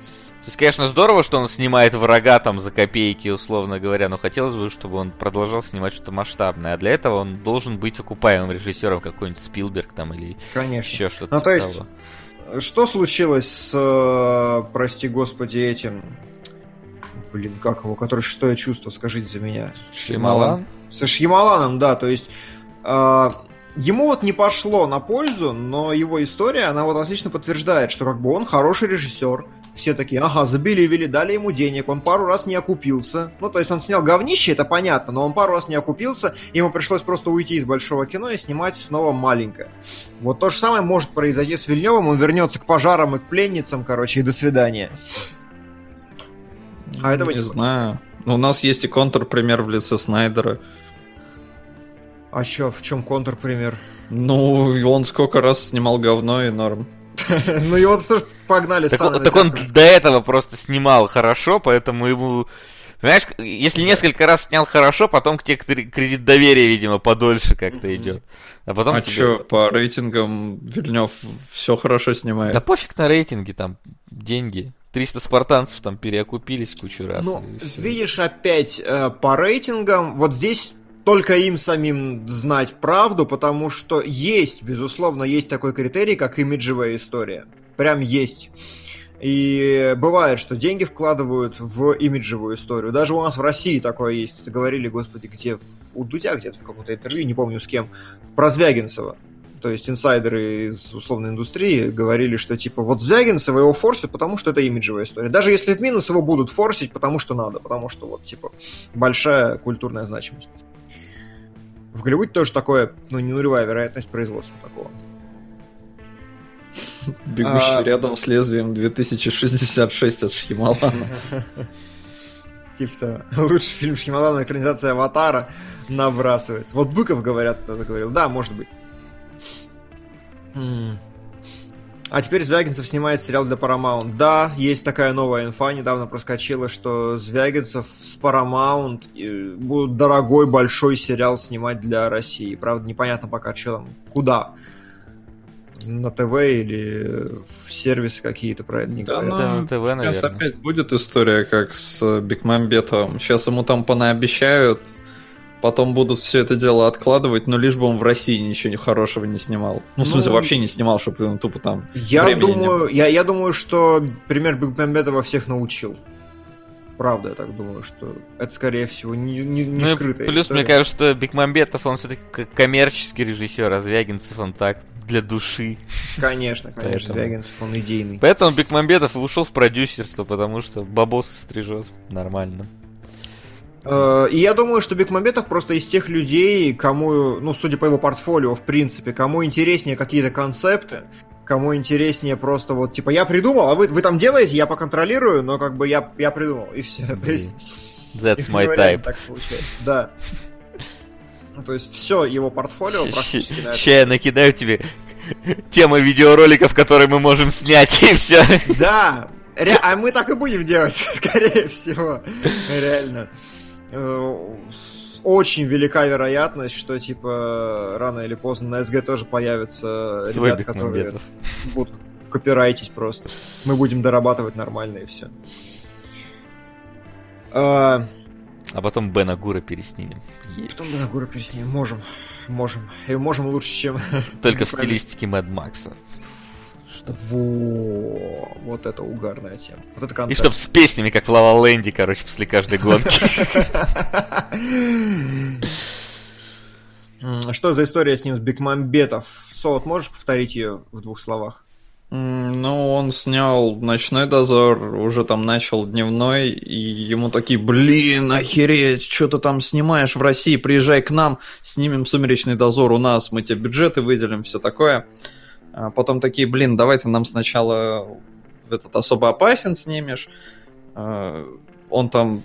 То есть, конечно, здорово, что он снимает врага там за копейки, условно говоря, но хотелось бы, чтобы он продолжал снимать что-то масштабное. А для этого он должен быть окупаемым режиссером, какой-нибудь Спилберг там или Конечно. еще что-то. Ну, то есть, того. Что случилось с, э, прости господи, этим... Блин, как его, который шестое чувство, скажите за меня. Шьямалан? Со Шьямаланом, да, то есть... э, ему вот не пошло на пользу, но его история, она вот отлично подтверждает, что как бы он хороший режиссер. Все такие, ага, забили и вели, дали ему денег, он пару раз не окупился. Ну, то есть он снял говнище, это понятно, но он пару раз не окупился, ему пришлось просто уйти из большого кино и снимать снова маленькое. Вот то же самое может произойти с Вильневым, он вернется к пожарам и к пленницам, короче, и до свидания. А этого не не знаю. Ну, У нас есть и контрпример в лице Снайдера. А чё, в чем контрпример? Ну, он сколько раз снимал говно и норм. Ну его тоже погнали Так, сами так он до этого просто снимал хорошо, поэтому ему... Понимаешь, если несколько раз снял хорошо, потом к тебе кре- кредит доверия, видимо, подольше как-то идет. А потом а тебе- чё, по рейтингам Вильнев все хорошо снимает. Да пофиг на рейтинги, там, деньги. 300 спартанцев там переокупились кучу раз. Ну, видишь, опять э, по рейтингам, вот здесь только им самим знать правду, потому что есть, безусловно, есть такой критерий, как имиджевая история. Прям есть. И бывает, что деньги вкладывают в имиджевую историю. Даже у нас в России такое есть. Это говорили, господи, где? У Дудя где-то в каком-то интервью, не помню с кем, про Звягинцева. то есть инсайдеры из условной индустрии говорили, что типа вот Звягинцева его форсят, потому что это имиджевая история. Даже если в минус его будут форсить, потому что надо, потому что вот типа большая культурная значимость. В Голливуде тоже такое, ну, не нулевая вероятность производства такого. Бегущий А. рядом с лезвием 2066 от Шьямалана. Типа лучший фильм Шьямалана, экранизация Аватара набрасывается. Вот Быков, говорят, кто-то говорил. Да, может быть. А теперь Звягинцев снимает сериал для Paramount. Да, есть такая новая инфа, недавно проскочила, что Звягинцев с Paramount э, будут дорогой большой сериал снимать для России. Правда, непонятно пока, что там, куда. На ТВ или в сервисы какие-то про это не Да, говорят. ну, Это на ТВ, Сейчас наверное. опять будет история, как с Бекмамбетовым. Сейчас ему там понаобещают, потом будут все это дело откладывать, но лишь бы он в России ничего хорошего не снимал. Ну, в Ну, смысле, вообще не снимал, чтобы он тупо там Я думаю, я, я думаю, что пример Бекмамбетова всех научил. Правда, я так думаю, что это, скорее всего, не, не, не Ну скрытая плюс, история. мне кажется, что Бекмамбетов, он все-таки коммерческий режиссер, а Звягинцев, он так, для души. Конечно, конечно, Поэтому. Звягинцев, он идейный. Поэтому Бекмамбетов и ушел в продюсерство, потому что бабос стрижет нормально. Э, И я думаю, что Бекмамбетов просто из тех людей, кому, ну, судя по его портфолио, в принципе, кому интереснее какие-то концепты, кому интереснее просто вот, типа, я придумал, а вы, вы там делаете, я поконтролирую, но как бы я, я придумал, и все. То есть, That's my type. Так получается, да. Ну, то есть все его портфолио практически на. Ща я накидаю тебе тема видеороликов, которые мы можем снять, и все. Да, а мы так и будем делать, скорее всего. Реально. Э, с- Очень велика вероятность, что типа рано или поздно на СГ тоже появятся Свой ребята, которые Бекмамбетов. будут копирайтить просто. Мы будем дорабатывать нормально и все. А, А потом Бена Гура переснимем. потом на гору переснимем. Можем. Можем. И можем лучше, чем... Только в стилистике Мэд Макса. Во, вот это угарная тема. Вот это И концепт. чтоб с песнями, как в Лава Ленде, короче, после каждой гонки. Что за история с ним, с Бекмамбетов? Солод, можешь повторить ее в двух словах? Ну, он снял «Ночной дозор», уже там начал «Дневной», и ему такие, блин, охереть, что ты там снимаешь в России, приезжай к нам, снимем «Сумеречный дозор» у нас, мы тебе бюджеты выделим, все такое. А потом такие, блин, давай ты нам сначала этот «Особо опасен» снимешь. А, Он там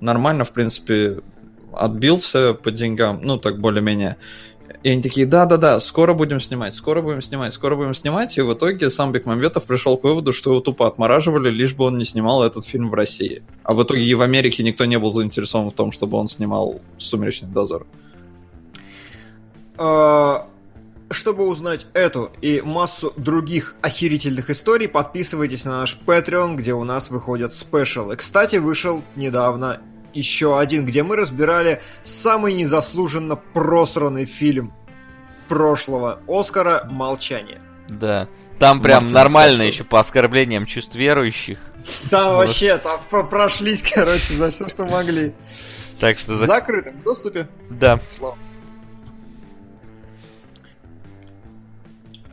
нормально, в принципе, отбился по деньгам, ну, так более-менее. И они такие, да-да-да, скоро будем снимать, скоро будем снимать, скоро будем снимать. И в итоге сам Бекмамбетов пришел к выводу, что его тупо отмораживали, лишь бы он не снимал этот фильм в России. А в итоге и в Америке никто не был заинтересован в том, чтобы он снимал «Сумеречный дозор». А, Чтобы узнать эту и массу других охерительных историй, подписывайтесь на наш Patreon, где у нас выходят спешалы. Кстати, вышел недавно еще один, где мы разбирали самый незаслуженно просранный фильм прошлого Оскара «Молчание». Да. Там прям Мартин нормально Скорсезе. еще по оскорблениям чувств верующих. Вот. вообще, там про- прошлись, короче, за все, что могли. Так что В за- закрытом доступе. да. Слава.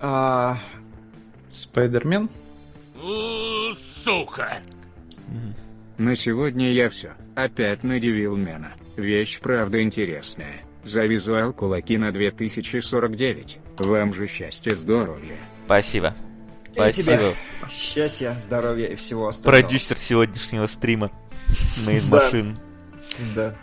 А, Спайдермен? На сегодня я все. Опять надевил Мена. Вещь правда интересная. За визуал кулаки на 2049. Вам же счастья, здоровья. Спасибо. И Спасибо. тебе. счастья, здоровья и всего остального. Продюсер сегодняшнего стрима. Да. Machine. Да.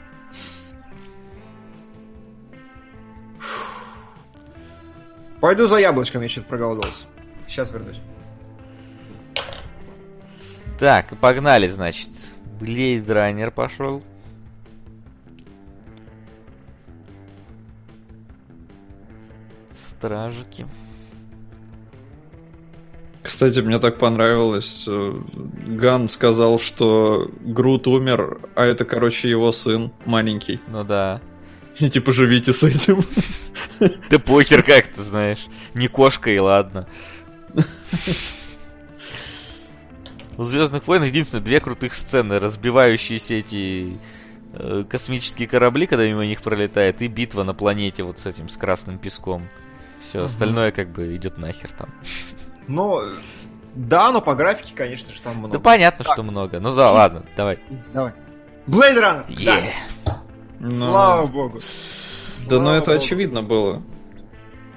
Пойду за яблочком, я что-то проголодался. Сейчас вернусь. Так, погнали, значит. Runner пошел. Стражики. Кстати, мне так понравилось. э, Ган сказал, что Грут умер, а это, короче, его сын маленький. Ну да. И типа живите с этим. Да покер как ты знаешь. Не кошка и ладно. В Звездных войнах единственное две крутых сцены. Разбивающиеся эти э, космические корабли, когда мимо них пролетает, и битва на планете вот с этим, с красным песком. Все Мгм. остальное как бы идет нахер там. Но, да, но по графике, конечно же, там много. Да понятно, Так. что много. Ну да, ладно, давай. Давай. Blade Runner! Да. Е. Ну, Слава богу. Да, ну Слава это богу. очевидно было.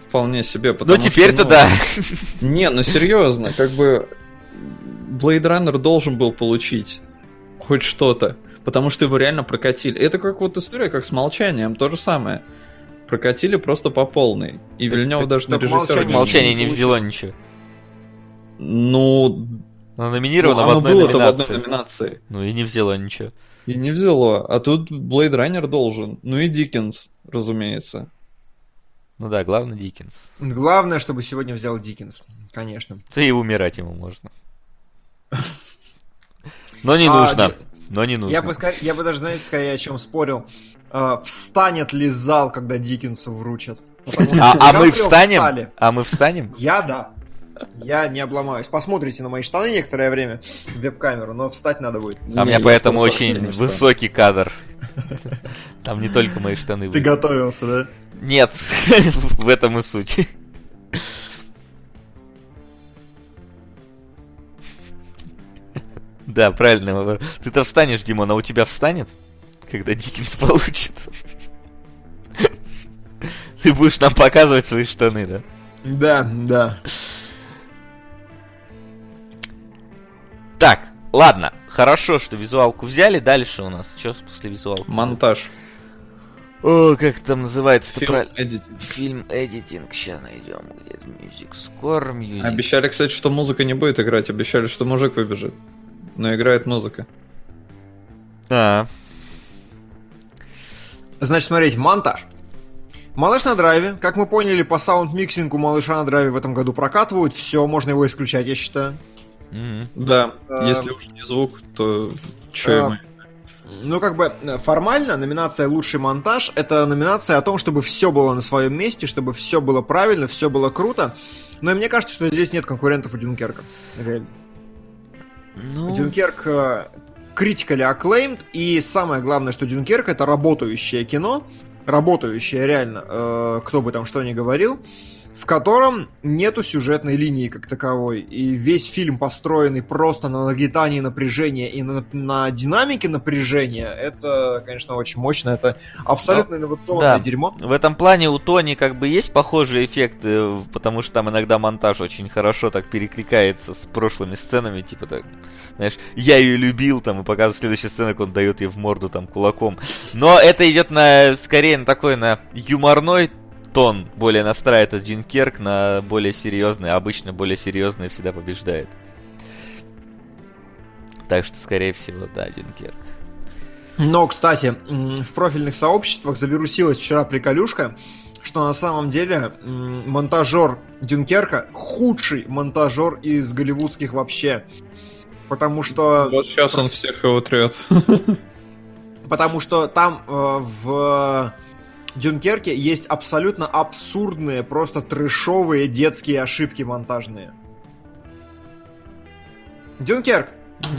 Вполне себе. Ну теперь-то ну, да. Не, ну серьезно, как бы Blade Runner должен был получить хоть что-то, потому что его реально прокатили. Это как вот история, как с молчанием, то же самое. Прокатили просто по полной. И Так- Вильнев так- даже на режиссера «Молчание» не Молчание не взяло ничего. Ну, Но номинировано ну, в одной было-то в номинации. одной номинации. Ну и не взяло ничего. И не взяло. А тут Blade Runner должен. Ну и Диккенс, разумеется. Ну да, главное Диккенс. Главное, чтобы сегодня взял Диккенс. Конечно. Да и умирать ему можно. Но не А, нужно. Но не нужно. Я бы, я бы даже, знаете, скорее о чем спорил. А, встанет ли зал, когда Диккенсу вручат? А, а мы встанем? А мы встанем? Я да. Я не обломаюсь. Посмотрите на мои штаны некоторое время в веб-камеру, но встать надо будет. А у меня поэтому очень высокий кадр. Там не только мои штаны. Ты готовился, да? Нет, в этом и суть. Да, правильно. Ты-то встанешь, Димон, а у тебя встанет, когда Диккенс получит? Ты будешь нам показывать свои штаны, да? Да, да. Так, ладно. Хорошо, что визуалку взяли. Дальше у нас что после визуалки? Монтаж. О, как это там называется? Фильм edit. Фильм эдитинг. Сейчас найдем. Где-то Music Score, Music. Обещали, кстати, что музыка не будет играть. Обещали, что мужик выбежит. Но играет музыка. А, Значит, смотрите, монтаж. Малыш на драйве. Как мы поняли, по sound mixing у малыша на драйве в этом году прокатывают. Все, можно его исключать, я считаю. Мгм. Да, А, если уж не звук, то чё а, ему? Ну, как бы э, формально номинация «Лучший монтаж» — это номинация о том, чтобы все было на своем месте, чтобы все было правильно, все было круто. Но и мне кажется, что здесь нет конкурентов у Дюнкерка. Реально. Ну, Дюнкерк э, critically acclaimed, и самое главное, что Дюнкерк это работающее кино, работающее реально, э, кто бы там что ни говорил, в котором нету сюжетной линии как таковой, и весь фильм построенный просто на нагнетании напряжения и на, на динамике напряжения, это, конечно, очень мощно, это абсолютно инновационное да. дерьмо. В этом плане у Тони как бы есть похожие эффекты, потому что там иногда монтаж очень хорошо так перекликается с прошлыми сценами, типа так, знаешь, я ее любил, там, и показывает следующая сцена, как он дает ей в морду там кулаком. Но это идет на, скорее, на такой, на юморной тон, более настраивает этот Дюнкерк на более серьезный, а обычно более серьезный всегда побеждает. Так что, скорее всего, да, Дюнкерк. Но, кстати, в профильных сообществах завирусилась вчера приколюшка, что на самом деле монтажер Дюнкерка худший монтажер из голливудских вообще. Потому что, Вот сейчас он всех его трет. потому что там э, в Дюнкерке есть абсолютно абсурдные, просто трэшовые детские ошибки монтажные. Дюнкерк,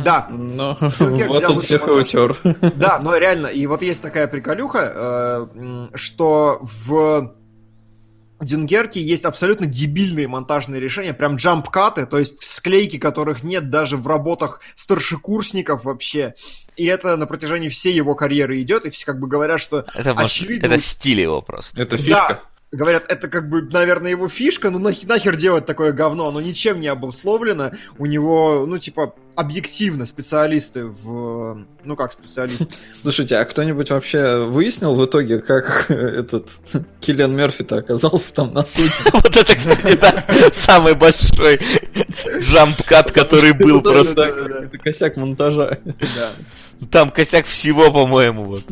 да, Ну, Дюнкерк вот взял он всех его монтаж. тер. Да, но реально, и вот есть такая приколюха, э, что в Дюнкерке есть абсолютно дебильные монтажные решения, прям джамп-каты, то есть склейки, которых нет даже в работах старшекурсников вообще. И это на протяжении всей его карьеры идет, и все как бы говорят, что Это, может, Очевидно, это стиль его просто. Это фишка. Да, говорят, это как бы, наверное, его фишка, ну нах- нахер делать такое говно, оно ничем не обусловлено, у него, ну, типа, объективно специалисты в... Ну, как специалисты? Слушайте, а кто-нибудь вообще выяснил в итоге, как этот Киллиан Мерфи-то оказался там на суде? Вот это, кстати, да, самый большой джампкат, который был Это просто. какой-то косяк монтажа. Да. Там косяк всего, по-моему, вот.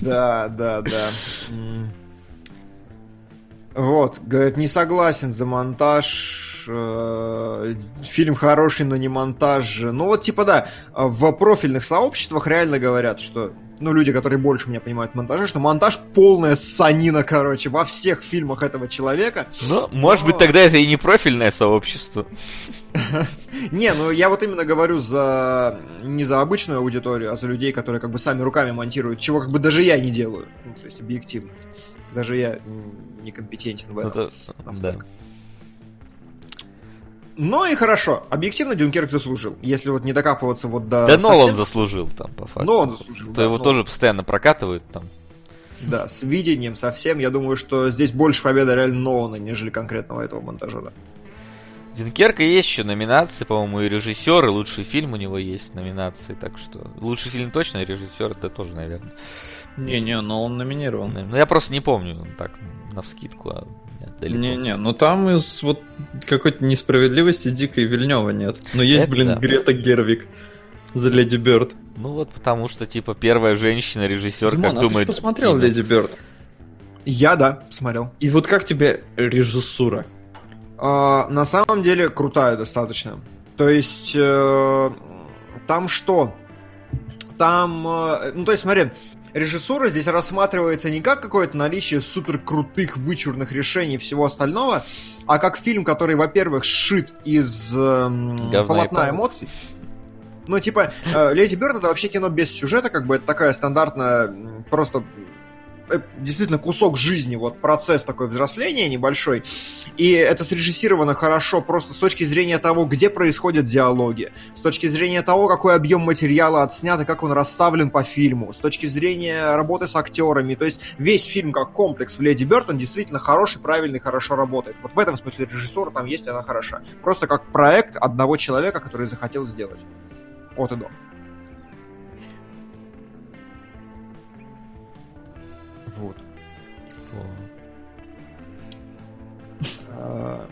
Да, да, да. Вот, говорит, не согласен за монтаж. э, Фильм хороший, но не монтаж. Ну вот, типа, да, в профильных сообществах реально говорят, что ну, люди, которые больше меня понимают в монтаже, что монтаж полная санина, короче, во всех фильмах этого человека. Ну, может быть, тогда это и не профильное сообщество. Не, ну я вот именно говорю за не за обычную аудиторию, а за людей, которые как бы сами руками монтируют, чего как бы даже я не делаю. Ну, то есть объективно. Даже я некомпетентен в этом. да. Ну и хорошо. Объективно Дюнкерк заслужил. Если вот не докапываться вот до... Да Нолан заслужил там, по факту. Нолан заслужил, То да, его Нолан. тоже постоянно прокатывают там. Да, с видением совсем. Я думаю, что здесь больше победа реально Нолана, нежели конкретного этого монтажера. Дюнкерка есть еще номинации, по-моему, и режиссер, и лучший фильм у него есть номинации, так что лучший фильм точно, и режиссер это тоже, наверное. Не-не, но он номинирован. Ну я просто не помню, так, на вскидку, а далеко. Не-не, ну там из вот какой-то несправедливости дикой Вильнева нет. Но есть, Это блин, да. Грета Гервик за Леди Бёрд. Ну вот потому что, типа, первая женщина-режиссер, Димон, как а ты думает... ж посмотрел. Леди Бёрд? Я, да, смотрел. И вот как тебе режиссура? А, на самом деле крутая достаточно. То есть э, там что? Там, э, ну то есть смотри, режиссура здесь рассматривается не как какое-то наличие супер крутых вычурных решений и всего остального, а как фильм, который, во-первых, сшит из и полотна эмоций. Ну, типа, э, Леди Бёрд это вообще кино без сюжета, как бы это такая стандартная, просто э, действительно кусок жизни, вот процесс такой взросления небольшой. И это срежиссировано хорошо просто с точки зрения того, где происходят диалоги, с точки зрения того, какой объем материала отснят и как он расставлен по фильму, с точки зрения работы с актерами. То есть весь фильм как комплекс в Леди Бёрд, он действительно хороший, правильный, хорошо работает. Вот в этом смысле режиссура там есть, она хороша. Просто как проект одного человека, который захотел сделать. От и до. О, А,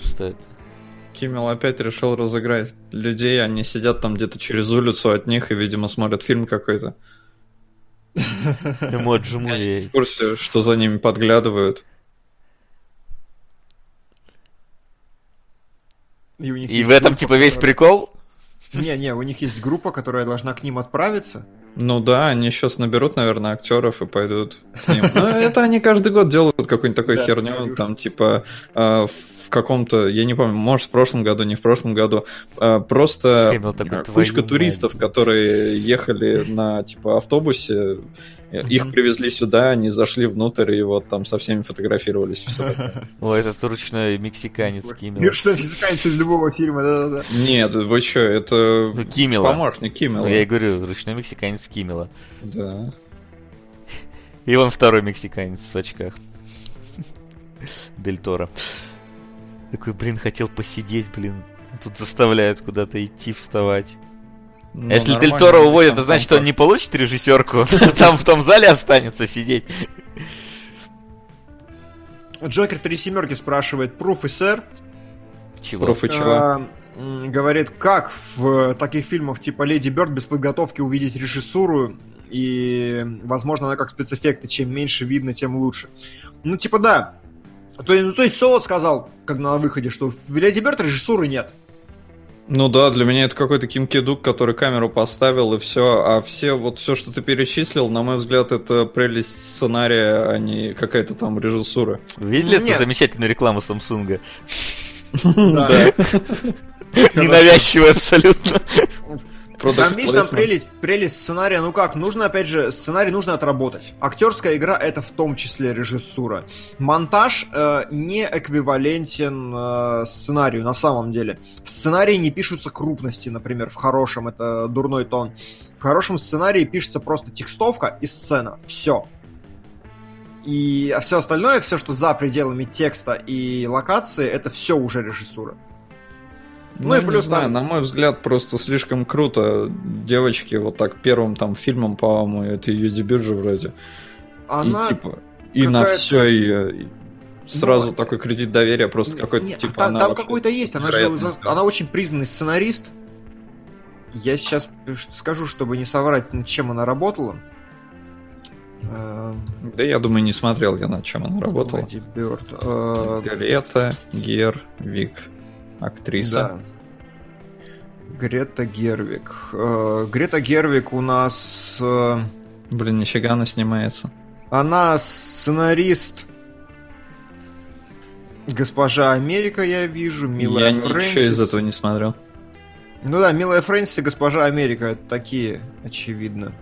Что это? Киммел опять решил разыграть людей, они сидят там где-то через улицу от них и, видимо, смотрят фильм какой-то. Эмоджи мувей. В курсе, что за ними подглядывают. И, у них И в этом, группа, типа, весь которая- прикол? Не-не, у них есть группа, которая должна к ним отправиться. Ну да, они сейчас наберут, наверное, актеров и пойдут к ним. Ну, это они каждый год делают какую-нибудь такую Да, херню, там, типа, э, в каком-то, я не помню, может, в прошлом году, не в прошлом году, э, просто такой, «Твою кучка мать». туристов, которые ехали на, типа, автобусе, их привезли сюда, они зашли внутрь и вот там со всеми фотографировались. О, этот ручной мексиканец Киммел. Что физиканец из любого фильма, да-да-да. Нет, вы чё, это Ну, Киммела. помощник Киммела. Ну, я и говорю, ручной мексиканец Киммела. Да. И он второй мексиканец в очках. Дель Торо. Такой, блин, хотел посидеть, блин. Тут заставляют куда-то идти, вставать. Ну, если Дель Торо уводит, это значит, он не получит режиссерку. Там в том зале останется сидеть. Джокер три семерки спрашивает, пруф и сэр. Чего? Проф и чего? А, говорит, как в таких фильмах типа Леди Бёрд без подготовки увидеть режиссуру, и, возможно, она как спецэффекты, чем меньше видно, тем лучше. Ну, типа, да. То, есть- ну, то есть Солод сказал, когда на выходе, что в Леди Бёрд режиссуры нет. Ну да, для меня это какой-то Ким Кедук, который камеру поставил и все, а все вот все, что ты перечислил, на мой взгляд, это прелесть сценария, а не какая-то там режиссура. Видели эту Нет. замечательную рекламу Самсунга? Да. Ненавязчивая абсолютно. Там, видишь, там прелесть, прелесть сценария, ну как, нужно, опять же, сценарий нужно отработать. Актерская игра это в том числе режиссура. Монтаж э, не эквивалентен э, сценарию на самом деле. В сценарии не пишутся крупности, например, в хорошем, это дурной тон. В хорошем сценарии пишется просто текстовка и сцена. Все. И все остальное, все, что за пределами текста и локации, это все уже режиссура. Ну, Ну и плюс не знаю, там- на мой взгляд, просто слишком круто. Девочки вот так первым там фильмом, по-моему, это ее дебют же вроде. Она... И типа, и на все ее сразу Ну, такой кредит доверия, просто какой-то Нет, типа там, она там какой-то есть, она же она очень признанный сценарист. Я сейчас скажу, чтобы не соврать, над чем она работала. Эм, Да я думаю, не смотрел я над чем она работала. Леди Бёрд. Э, Гер, Вик. Актриса. Да. Грета Гервик. Э, Грета Гервик у нас... э, Блин, нифига она снимается. Она сценарист Госпожа Америка, я вижу, Милая Я Фрэнсис. ничего из этого не смотрел. Ну да, Милая Фрэнсис и Госпожа Америка, это такие, очевидно,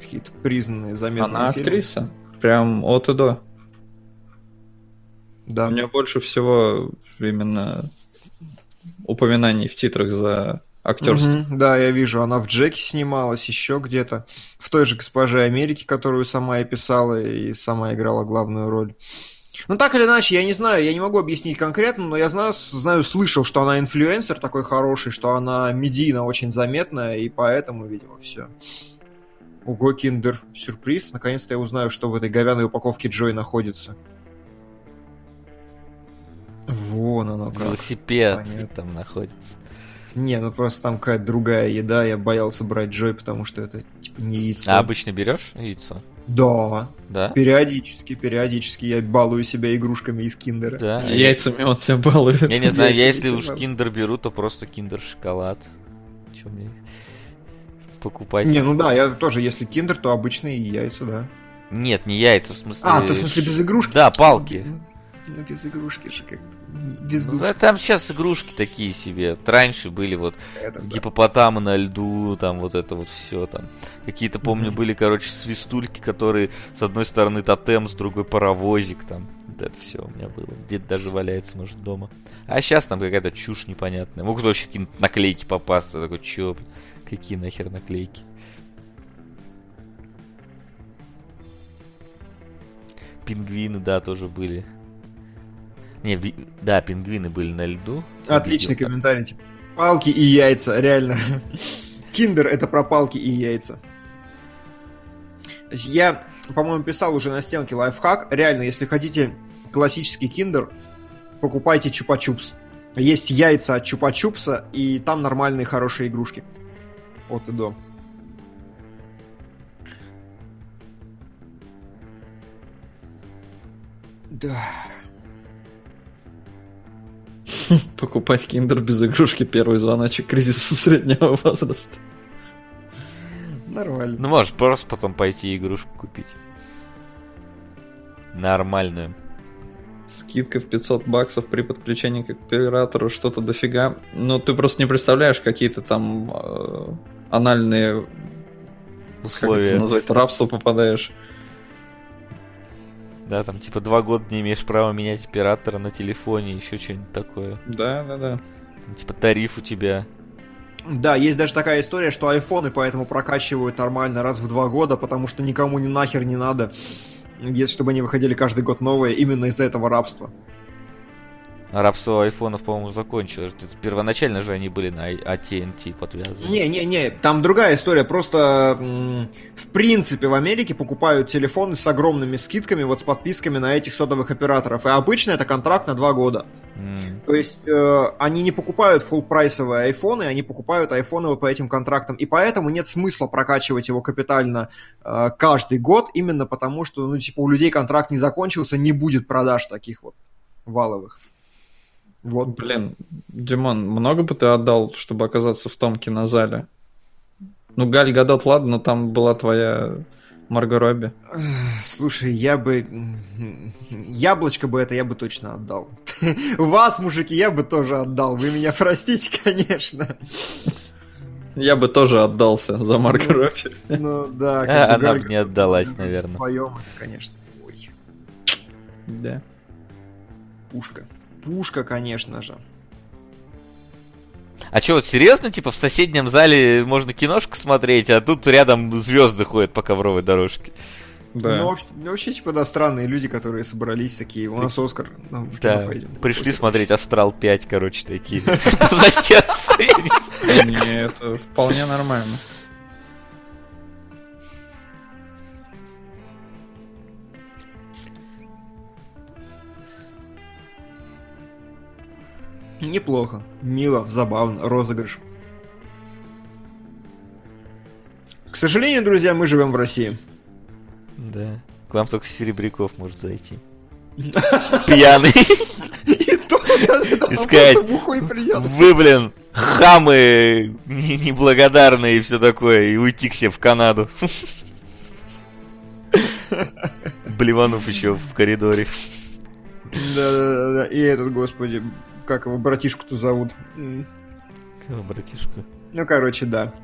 какие-то признанные, заметные Она фильмы. актриса. Прям от и до. Да. У меня больше всего именно упоминаний в титрах за актерство. Мгм, да, я вижу, она в Джеке снималась, еще где-то. В той же Госпоже Америки, которую сама и писала, и сама играла главную роль. Ну, так или иначе, я не знаю, я не могу объяснить конкретно, но я знаю, знаю, слышал, что она инфлюенсер такой хороший, что она медийно очень заметная, и поэтому, видимо, все. Ого, киндер, сюрприз. Наконец-то я узнаю, что в этой говяной упаковке Джой находится. Вон оно как. Велосипед Понятно. там находится. Не, ну просто там какая-то другая еда, я боялся брать Джой, потому что это типа не яйцо. А обычно берешь яйцо? Да, Да? периодически, периодически я балую себя игрушками из киндера. Да. Яйцами он себя балует. Я не знаю, я если уж киндер беру, то просто киндер шоколад. Чем мне покупать? Не, ну да, я тоже, если киндер, то обычные яйца, да. Нет, не яйца, в смысле... А, ты в смысле без игрушки? Да, палки. Ну, без игрушки же как без Ну, да, там сейчас игрушки такие себе. Раньше были вот Это да. гипопотамы на льду, там вот это вот все там. Какие-то, помню, Мгм. были, короче, свистульки, которые с одной стороны тотем, с другой паровозик там. Вот это все у меня было. Где-то даже валяется, может, дома. А сейчас там какая-то чушь непонятная. Могут вообще какие-нибудь наклейки попасться. Такой, чё, блин, какие нахер наклейки? Пингвины, да, тоже были. Не, ви- да, пингвины были на льду. Отличный Видел. комментарий. типа, Палки и яйца, реально. Киндер это про палки и яйца. Я, по-моему, писал уже на стенке лайфхак. Реально, если хотите классический киндер, покупайте чупа-чупс. Есть яйца от чупа-чупса, и там нормальные хорошие игрушки. От и до. Да. Покупать киндер без игрушки первый звоночек кризиса среднего возраста. Нормально. Ну, можешь просто потом пойти игрушку купить. Нормальную. Скидка в 500 баксов при подключении к оператору, что-то дофига. Но ты просто не представляешь, какие-то там э, анальные, как это Условия. назвать, рабство попадаешь. Да, там типа два года не имеешь права менять оператора на телефоне, еще что-нибудь такое. Да, да, да. Типа тариф у тебя. Да, есть даже такая история, что айфоны поэтому прокачивают нормально раз в два года, потому что никому ни нахер не надо, если чтобы они выходили каждый год новые, именно из-за этого рабства. А рабство айфонов, по-моему, закончилось. Первоначально же они были на AT&T подвязаны. Не-не-не, там другая история, просто в принципе в Америке покупают телефоны с огромными скидками, вот с подписками на этих сотовых операторов, и обычно это контракт на два года. М. То есть э, они не покупают full прайсовые айфоны, они покупают айфоны по этим контрактам. И поэтому нет смысла прокачивать его капитально э, каждый год, именно потому что, ну, типа, у людей контракт не закончился, не будет продаж таких вот валовых. Вот. Блин, Димон, много бы ты отдал, чтобы оказаться в том кинозале? Ну, Галь Гадот, ладно, но там была твоя Марго Робби. Слушай, я бы... Яблочко бы это я бы точно отдал. Вас, мужики, я бы тоже отдал. Вы меня простите, конечно. Я бы тоже отдался за Марго Робби. Ну да, А, она бы не отдалась, наверное. Это, конечно. Ой, Да. пушка. Пушка, конечно же. А что, вот серьезно, типа в соседнем зале можно киношку смотреть, а тут рядом звезды ходят по ковровой дорожке? Да. Ну, вообще, ну, вообще, типа, да, странные люди, которые собрались такие. У нас Оскар, ну, в кино Да, пойдем. пришли смотреть Астрал 5, короче, такие. Соседство, я не знаю. Не, это вполне нормально. Неплохо. Мило, забавно, розыгрыш. К сожалению, друзья, мы живем в России. Да. К вам только Серебряков может зайти. Пьяный. И то, Искать. придет. Вы, блин, хамы не- неблагодарные и все такое, и уйти к себе в Канаду. Блеванув еще в коридоре. Да-да-да. И этот, господи, как его братишку-то зовут? Кого, братишка? Ну, короче, да.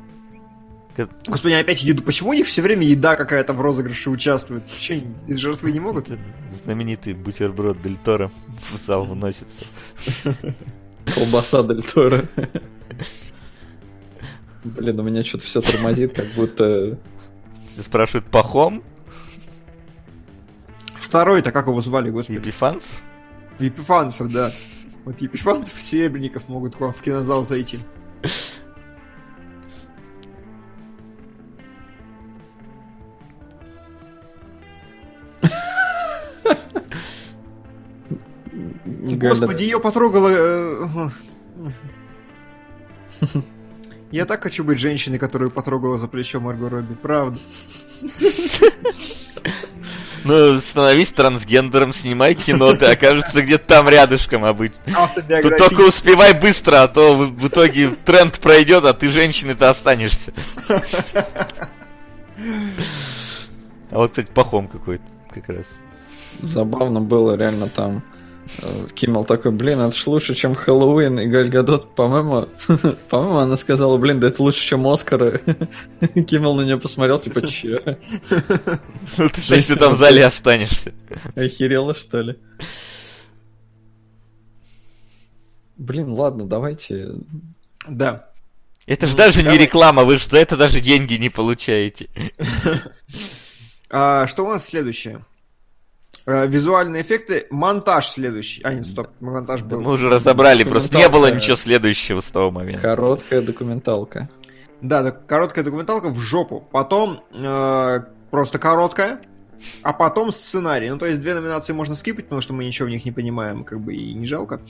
Как- Господи, опять еду. Почему у них все время еда какая-то в розыгрыше участвует? Че, из жертвы не могут? Это Знаменитый бутерброд Дель Торо в зал вносится. Колбаса Дель Торо. Блин, у меня что-то все тормозит, как будто... Спрашивают, Пахом? Второй-то как его звали, господи? Епифанцев? Епифанцев, да. Вот Епифанцев и Серебренников могут к вам в кинозал зайти. Господи, ее потрогала... э, Я так хочу быть женщиной, которую потрогала за плечо Марго Робби, правда. Ну, становись трансгендером, снимай кино, ты окажется где-то там рядышком обычно. Тут только успевай быстро, а то в, в итоге тренд пройдет, а ты женщиной-то останешься. А вот, кстати, пахом какой-то как раз. Забавно было реально там. Киммел такой, блин, это ж лучше, чем Хэллоуин. И Галь Гадот, по-моему, по-моему, она сказала, блин, да это лучше, чем Оскары. Киммел на нее посмотрел, типа, че? Ну, ты, значит, ты там в зале останешься. Охерела, что ли? Блин, ладно, давайте. Да. Это же Ну, даже не реклама, вы же за это даже деньги не получаете. А, что у нас следующее? А, визуальные эффекты. Монтаж следующий. А, нет, стоп. Монтаж был. Мы уже разобрали, просто не было ничего следующего с того момента. Короткая документалка. Да, да, короткая документалка в жопу. Потом э, просто короткая. А потом сценарий. Ну, то есть две номинации можно скипать, потому что мы ничего в них не понимаем, как бы и не жалко.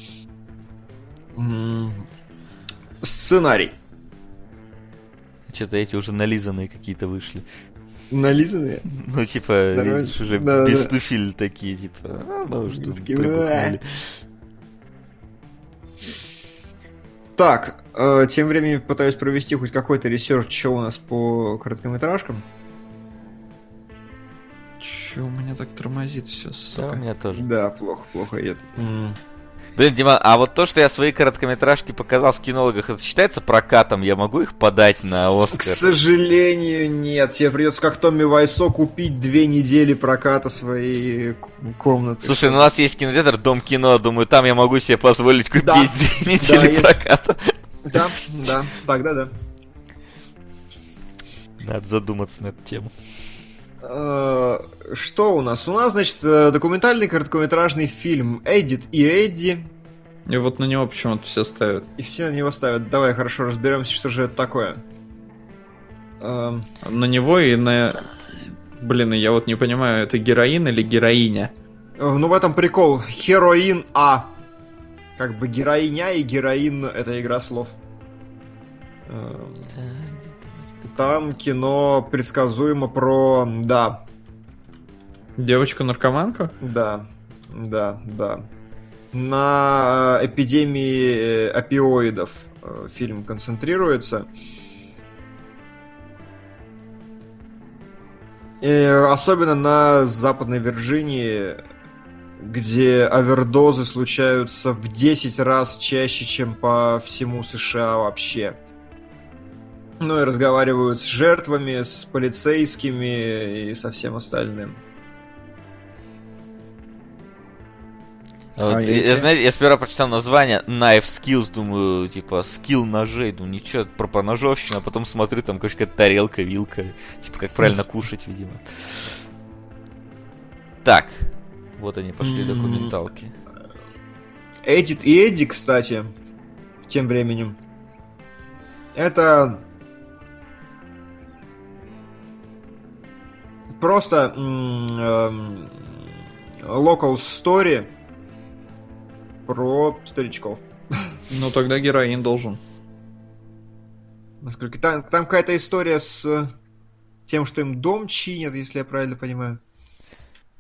Сценарий. Что-то эти уже нализанные какие-то вышли. Нализанные. Ну, типа, видишь, уже Да, без да. туфель такие, типа, а, мы уже тут Такие, прибухнули. Так, э, тем временем пытаюсь провести хоть какой-то research, что у нас по короткометражкам. Че у меня так тормозит все, Да, у меня тоже. Да, плохо, плохо идет. Блин, Дима, а вот то, что я свои короткометражки показал в кинологах, это считается прокатом? Я могу их подать на К Оскар? сожалению, нет. Тебе придется как Томми Вайсо купить две недели проката своей к- комнаты. Слушай, ну у нас есть кинотеатр, Дом кино, думаю, там я могу себе позволить купить Да. две недели есть. проката. Да, да, тогда да. Надо задуматься на эту тему. Э, Что у нас? У нас, значит, э, документальный короткометражный фильм «Эдит и Эдди». И вот на него почему-то все ставят. И все на него ставят. Давай хорошо разберемся, что же это такое. Эм, На него и на... Блин, я вот не понимаю, это героин или героиня? э, Ну, в этом прикол. Хероин А. Как бы героиня и героин — это игра слов. Эм, Там кино предсказуемо про... Да, Девочка-наркоманка? да, да, да. На э, эпидемии э, опиоидов э, фильм концентрируется. И особенно на Западной Вирджинии, где овердозы случаются в 10 раз чаще, чем по всему США вообще. Ну и разговаривают с жертвами, с полицейскими и со всем остальным. А вот А я, эти? я, знаете, я сперва прочитал название Knife Skills, думаю, типа, скилл ножей, думаю, ничего, про поножовщину, а потом смотрю, там какая-то тарелка, вилка, типа, как правильно кушать, видимо. Так, вот они пошли М. документалки. Эдит и Эдди, кстати, тем временем, это просто эм, local story про старичков. Ну тогда героин должен. Насколько там, там какая-то история с э, тем, что им дом чинят, если я правильно понимаю.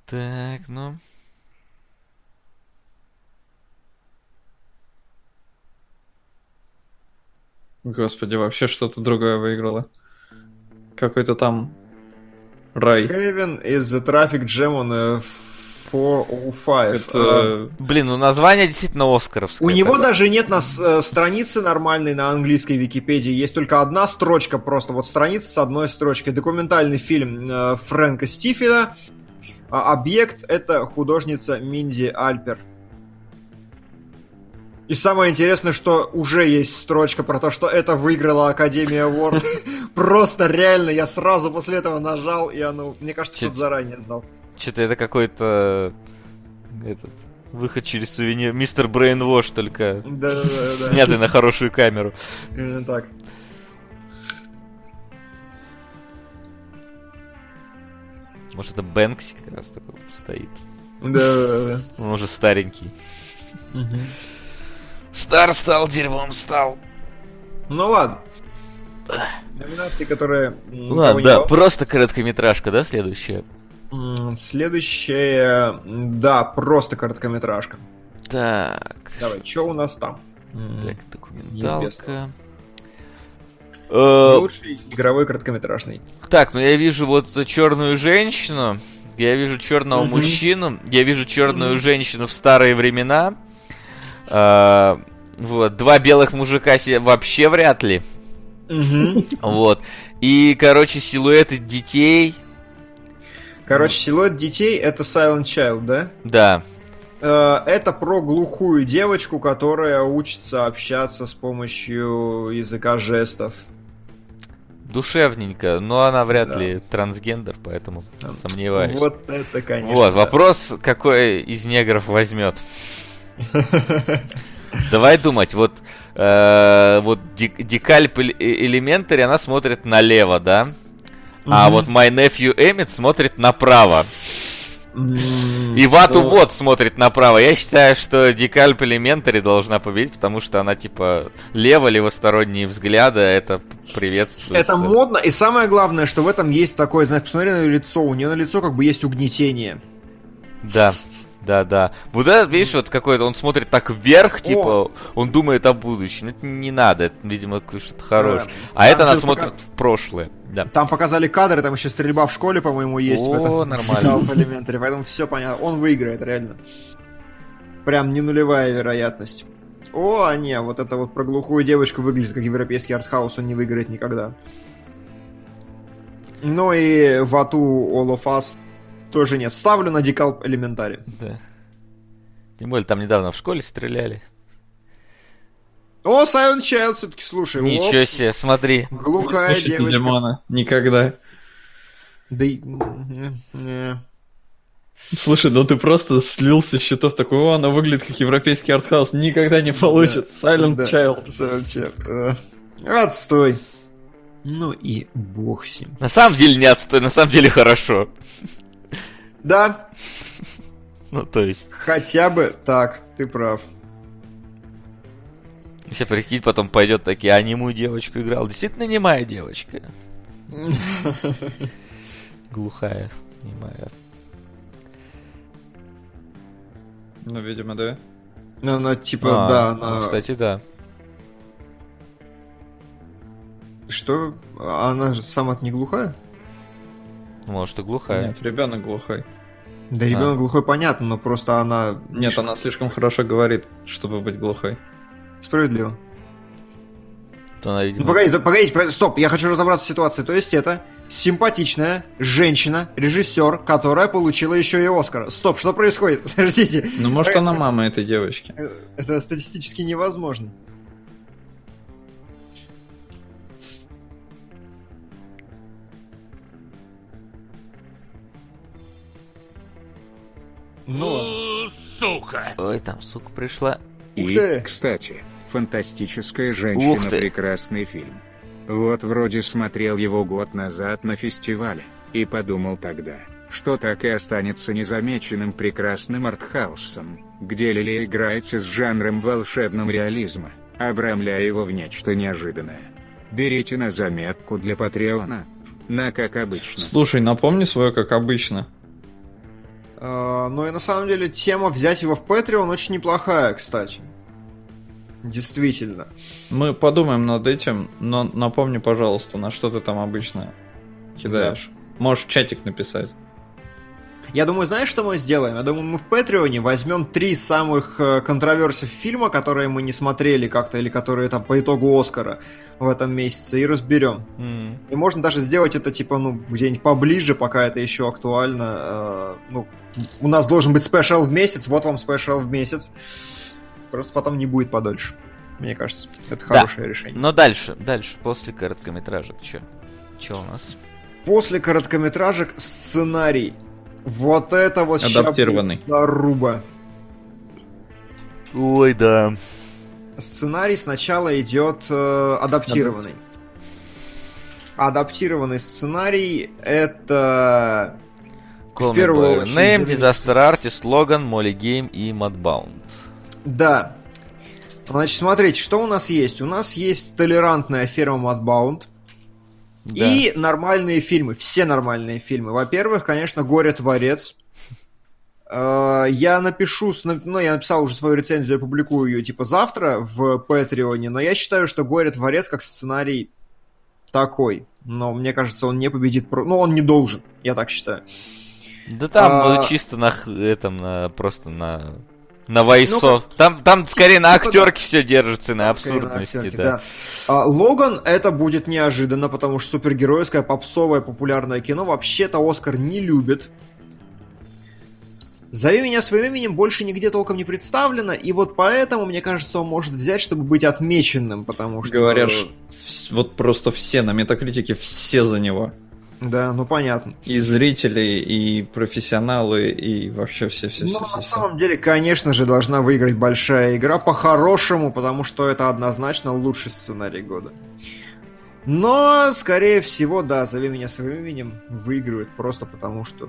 Так, ну... Господи, вообще что-то другое выиграло. Какой-то там Рай. Heaven is the traffic jam on a 405. Это... А, Блин, ну название действительно Оскаровское. У него такое. даже нет на э, страницы нормальной на английской Википедии. Есть только одна строчка просто. Вот страница с одной строчкой. Документальный фильм э, Фрэнка Стифена. А объект — это художница Минди Альпер. И самое интересное, что уже есть строчка про то, что это выиграла Академия Award. Просто реально, я сразу после этого нажал, и оно, мне кажется, кто-то заранее знал. Что-то это какой-то... Этот... Выход через сувенир. Мистер Брейнвош, только Да-да-да. снятый на хорошую камеру. Именно так. Может, это Бэнкси как раз такой стоит. Да-да-да. Он уже старенький. Стар стал, дерьмом стал. Ну ладно. Номинации, которые... Ладно, не да, волнуют. просто короткометражка, да, следующая? М, Да, просто короткометражка. Так, Давай, что у нас там? Так, документалка. Э, Лучший игровой короткометражный. Так, ну я вижу вот черную женщину, я вижу черного мужчину, я вижу черную женщину в старые времена. А, вот, два белых мужика вообще вряд ли. Вот. И, короче, силуэты детей. Короче, силуэт детей это Silent Child, да? Да. Э, Это про глухую девочку, которая учится общаться с помощью языка жестов. Душевненько, но она вряд Да. ли трансгендер, поэтому сомневаюсь. Вот, Вот это, конечно. да. вопрос, какой из негров возьмет. Давай думать, вот, э, вот Декальп Элементари, она смотрит налево, да? А Мгм. вот My Nephew Эммит смотрит направо. М, И Вату ну, Вот смотрит направо. Я считаю, что Декальп Элементари должна победить, потому что она, типа, лево-левосторонние взгляды, это приветствуется. Это модно, и самое главное, что в этом есть такое, знаешь, посмотри на ее лицо, у нее на лицо как бы есть угнетение. Да, да, да. Вот этот, видишь, вот какой-то, он смотрит так вверх, типа, он думает о будущем. Это не надо, это, видимо, что-то хорошее. Да. А Там это она смотрит пока- в прошлое. Да. Там показали кадры, там еще стрельба в школе, по-моему, есть О, нормально. В Elementary, поэтому все понятно. Он выиграет, реально. Прям не нулевая вероятность. О, а не, вот это вот про глухую девочку выглядит как европейский артхаус, он не выиграет никогда. Ну и Вату All of Us тоже нет. Ставлю на Декалп Элементари. Да. Тем более, там недавно в школе стреляли. О, Silent Child все-таки, слушай. оп, Ничего себе, смотри. Глухая Слушайте девочка. Димона. Никогда. Да и-. Слушай, ну ты просто слился с счетов такой, о, она выглядит как европейский артхаус, никогда не получит. Silent Да, Child. Silent Child. э. Отстой. Ну и бог с ним. На самом деле не отстой, на самом деле хорошо. Да, Ну, то есть, хотя бы так, ты прав. сейчас прикинь, потом пойдет такие, а немую девочку играл. Действительно немая девочка. Глухая, немая. Ну, видимо, да. Ну, Она типа, А, да, ну, она... Кстати, да. Что? Она же сама не глухая? Может, и глухая. Нет, ребенок глухой. Да, ребенок глухой, понятно, но просто она... Нет, она слишком хорошо говорит, чтобы быть глухой. Справедливо. То она, видимо, Ну, погодите, погодите, погодите, стоп, я хочу разобраться в ситуации. То есть это симпатичная женщина, режиссер, которая получила еще и Оскар. Стоп, что происходит? Подождите. Ну, может, она мама этой девочки. Э, Это статистически невозможно. Ну ладно. Ой, там сука пришла. И, кстати, фантастическая Ух женщина ты. прекрасный фильм. Вот вроде смотрел его год назад на фестивале, и подумал тогда, что так и останется незамеченным прекрасным артхаусом, где Лили играется с жанром волшебного реализма, обрамляя его в нечто неожиданное. Берите на заметку для Патреона. На как обычно. Слушай, напомни свое, как обычно. А, Ну и на самом деле тема взять его в Patreon очень неплохая, кстати. Действительно. Мы подумаем над этим, но напомни, пожалуйста, на что ты там обычно кидаешь. Можешь в чатик написать. Я думаю, знаешь, что мы сделаем? Я думаю, мы в Патреоне возьмем три самых э, controversive фильма, которые мы не смотрели как-то, или которые там по итогу Оскара в этом месяце, и разберем. М. И можно даже сделать это, типа, ну, где-нибудь поближе, пока это еще актуально. Э, ну, у нас должен быть special в месяц, вот вам special в месяц. Просто потом не будет подольше. Мне кажется, это Да. хорошее решение. Но дальше, дальше, после короткометражек, чё? Чё у нас? После короткометражек сценарий. Вот это вот ща Адаптированный. Заруба. Ой, да. Сценарий сначала идет э, адаптированный. Адаптированный сценарий это Call me первую очередь name, Disaster Artist, Logan, Molly Game и Mudbound. Да. Значит, смотрите, что у нас есть? У нас есть толерантная фирма Mudbound Да. и нормальные фильмы. Все нормальные фильмы. Во-первых, конечно, Горе-творец. Э, Я напишу, ну, я написал уже свою рецензию, я публикую ее, типа, завтра в Патреоне, но я считаю, что Горе-творец как сценарий такой. Но мне кажется, он не победит, ну, он не должен, я так считаю. Да там А- чисто на этом, на, просто на на вайсо. Ну, там, там скорее на актерке все держится, на Скорее на абсурдности, актерке, да. А, Логан это будет неожиданно, потому что супергеройское, попсовое, популярное кино вообще-то Оскар не любит. Зови меня своим именем больше нигде толком не представлено, и вот поэтому, мне кажется, он может взять, чтобы быть отмеченным, потому что... Говорят, вот просто все на метакритике, все за него. Да, ну понятно. И зрители, и профессионалы, и вообще все-все-все. Но на самом деле, конечно же, должна выиграть большая игра по-хорошему, потому что это однозначно лучший сценарий года. Но, скорее всего, да, зови меня своим именем, выигрывает просто потому что...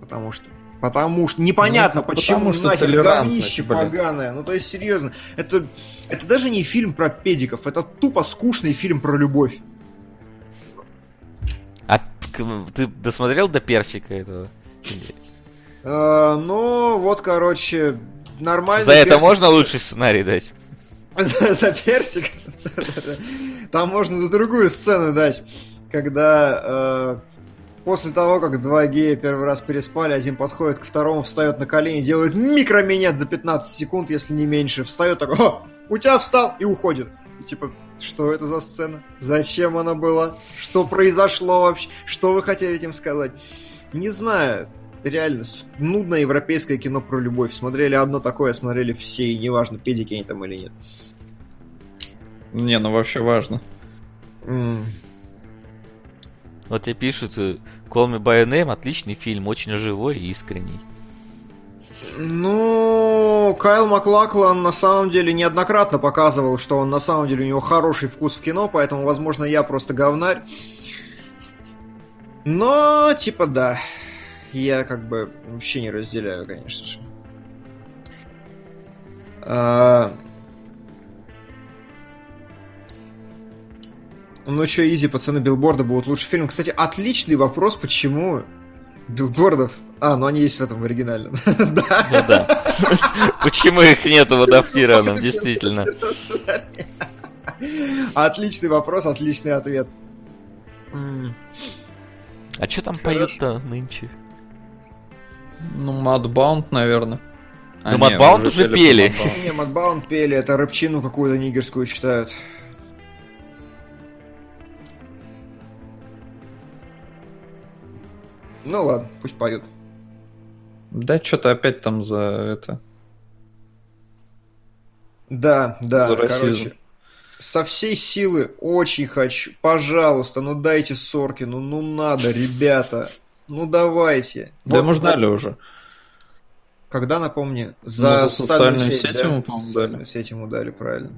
Потому что... Потому что непонятно, Ну, почему потому что нахер говнище поганое. Ну, то есть, серьезно, это, это даже не фильм про педиков, это тупо скучный фильм про любовь. А к- ты досмотрел до персика этого? Э, ну, вот, короче, нормально. За это можно лучший сценарий дать? За, персик. Там можно за другую сцену дать, когда э, после того, как два гея первый раз переспали, один подходит к второму, встает на колени, делает микроминет за 15 секунд, если не меньше, встает такой, «О, у тебя встал и уходит. И типа, что это за сцена? Зачем она была? Что произошло вообще? Что вы хотели этим сказать? Не знаю. Реально, нудное европейское кино про любовь. Смотрели одно такое, смотрели все, и неважно, педики они там или нет. Не, ну вообще важно. М. Вот тебе пишут, э, Call Me By Your Name, отличный фильм, очень живой и искренний. Ну, Кайл Маклаклан на самом деле неоднократно показывал, что он на самом деле у него хороший вкус в кино, поэтому, возможно, я просто говнарь. Но, типа, да. Я как бы вообще не разделяю, конечно же. А, Ну что, изи, пацаны, билборды будут лучший фильм. Кстати, отличный вопрос, почему билбордов... А, ну они есть в этом в оригинальном. Да. Ну да. Почему их нету в адаптированном, действительно? Отличный вопрос, отличный ответ. А что там поют-то нынче? Ну, Mudbound, наверное. Да Mudbound уже пели. Не, Мадбаун пели, это рэпчину какую-то нигерскую читают. Ну ладно, пусть поют. Да, что-то опять там за это. Да, да, За расизм. короче. Со всей силы очень хочу. Пожалуйста, ну дайте Соркину, ну надо, ребята. Ну давайте. Да Вот- мы ждали уже. Когда, напомни? Ну, За за социальную социальную сеть, сеть да? ему, по-моему, Социальную дали. сеть ему дали, правильно.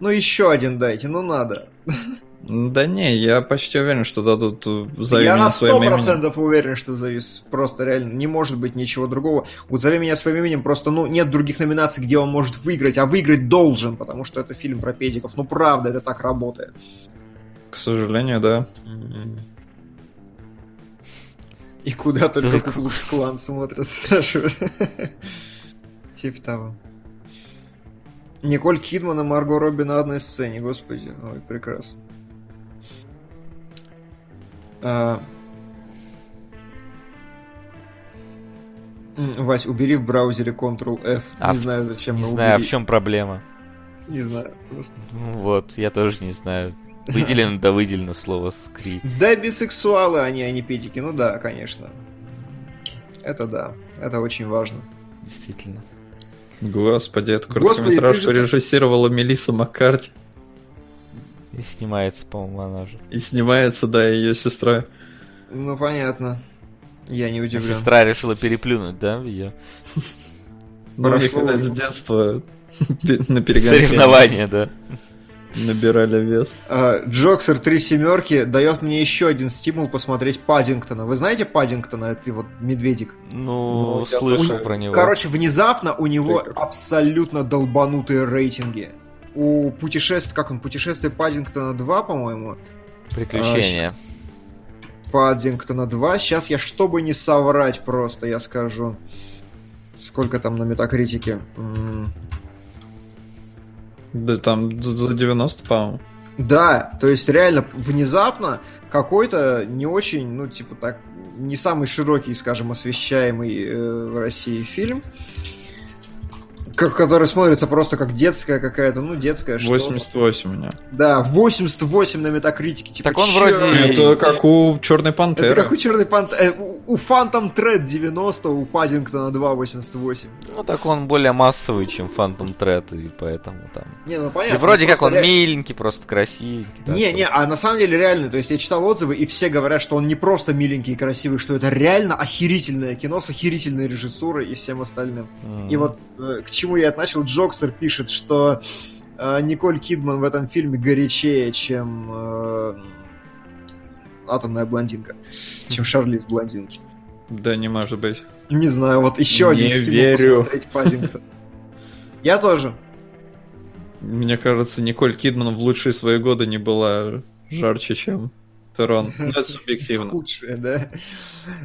Ну еще один дайте, ну надо. Да не, я почти уверен, что дадут э, «Зови Я меня на своим сто именем». процентов уверен, что завис. Просто реально не может быть ничего другого. Вот «Зови меня своим именем» просто, ну, нет других номинаций, где он может выиграть, а выиграть должен, потому что это фильм про педиков. Ну, правда, это так работает. К сожалению, да. И куда только Так. Куклукс Клан смотрят, спрашивают. Типа того. Николь Кидман и Марго Робби на одной сцене, господи. Ой, прекрасно. Э, Вась, убери в браузере Ctrl-F. А, не знаю, зачем Не знаю, убери. в чем проблема. Не знаю, просто. Ну вот, я тоже не знаю. Выделено да выделено слово скри. Да бисексуалы они, а не педики. Ну да, конечно. Это да. Это очень важно. Действительно. Господи, эту короткометражку режиссировала Мелиса Маккарти. И снимается, по-моему, она же. И снимается, да, ее сестра. Ну, понятно. Я не А удивлен. Сестра решила переплюнуть, да, ее Ну, с детства на перегонке соревнования, да. набирали вес. А, Джоксер три семерки дает мне еще один стимул посмотреть Паддингтона. Вы знаете Паддингтона? Это вот медведик. Ну, Ну, слышал про него. Короче, внезапно у него абсолютно долбанутые рейтинги. У путешествия, как он, путешествие Паддингтона 2, по-моему, Приключения. Паддингтона 2. Сейчас я, чтобы не соврать просто, я скажу. Сколько там на метакритике? Да там за за 90, по-моему. Да, то есть реально внезапно какой-то не очень, ну, типа так, не самый широкий, скажем, освещаемый э, в России фильм, который смотрится просто как детская какая-то, ну, детская что 88 у меня. Да, 88 на метакритике. Типа, Так он вроде- Это как у Черной Это Пантеры. как у Черный Пант... у- Phantom Thread 90, у Паддингтона 2 88. Ну, так он более массовый, чем Phantom Thread, и поэтому там... Не, ну И понятно. вроде как он просто ре- миленький, просто красивенький. такой. Не, не, а на самом деле реально, то есть я читал отзывы, и все говорят, что он не просто миленький и красивый, что это реально охерительное кино с охерительной режиссурой и всем остальным. М. И вот э, к чему я начал, Джокстер пишет, что э, Николь Кидман в этом фильме горячее, чем э, атомная блондинка, чем Шарли из блондинки. Да не может быть. Не знаю, вот еще один Не стимул верю. посмотреть Паддингтон. Я тоже. Мне кажется, Николь Кидман в лучшие свои годы не была жарче, чем Терон. Ну, это субъективно. Худшее, да?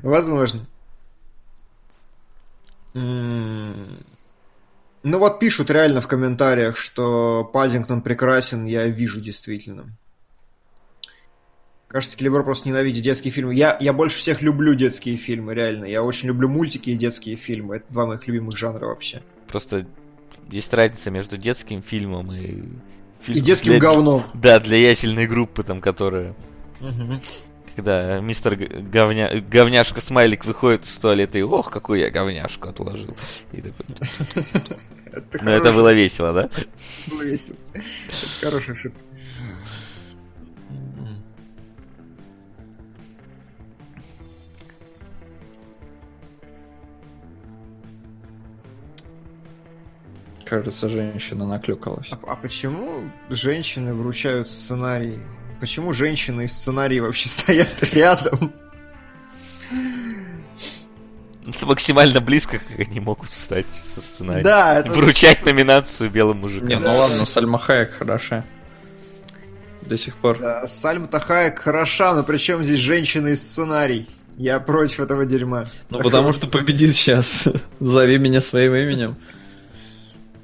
Возможно. Ну вот пишут реально в комментариях, что Паддингтон прекрасен, я вижу действительно. Кажется, Келебро просто ненавидит детские фильмы. Я, я больше всех люблю детские фильмы, реально. Я очень люблю мультики и детские фильмы. Это два моих любимых жанра вообще. Просто есть разница между детским фильмом и... И фильмом детским для- говном. Да, для ясельной группы, там, которая... Когда мистер говня... говняшка Смайлик выходит из туалета и ох, какую я говняшку отложил. И такой... Это Ну, это хорошо, было весело, да? было весело. Это хорошая шутка. Кажется, женщина наклюкалась. А, а почему женщины вручают сценарий? Почему женщины и сценарии вообще стоят рядом? Это максимально близко, как они могут встать со сценарием. Да, это... Вручать номинацию белым мужикам. Не, ну ладно, Сальма Хайек хороша. До сих пор. Да, Сальма Тахаек хороша, но при чем здесь женщины и сценарий? Я против этого дерьма. Ну потому что победит сейчас. Зови меня своим именем.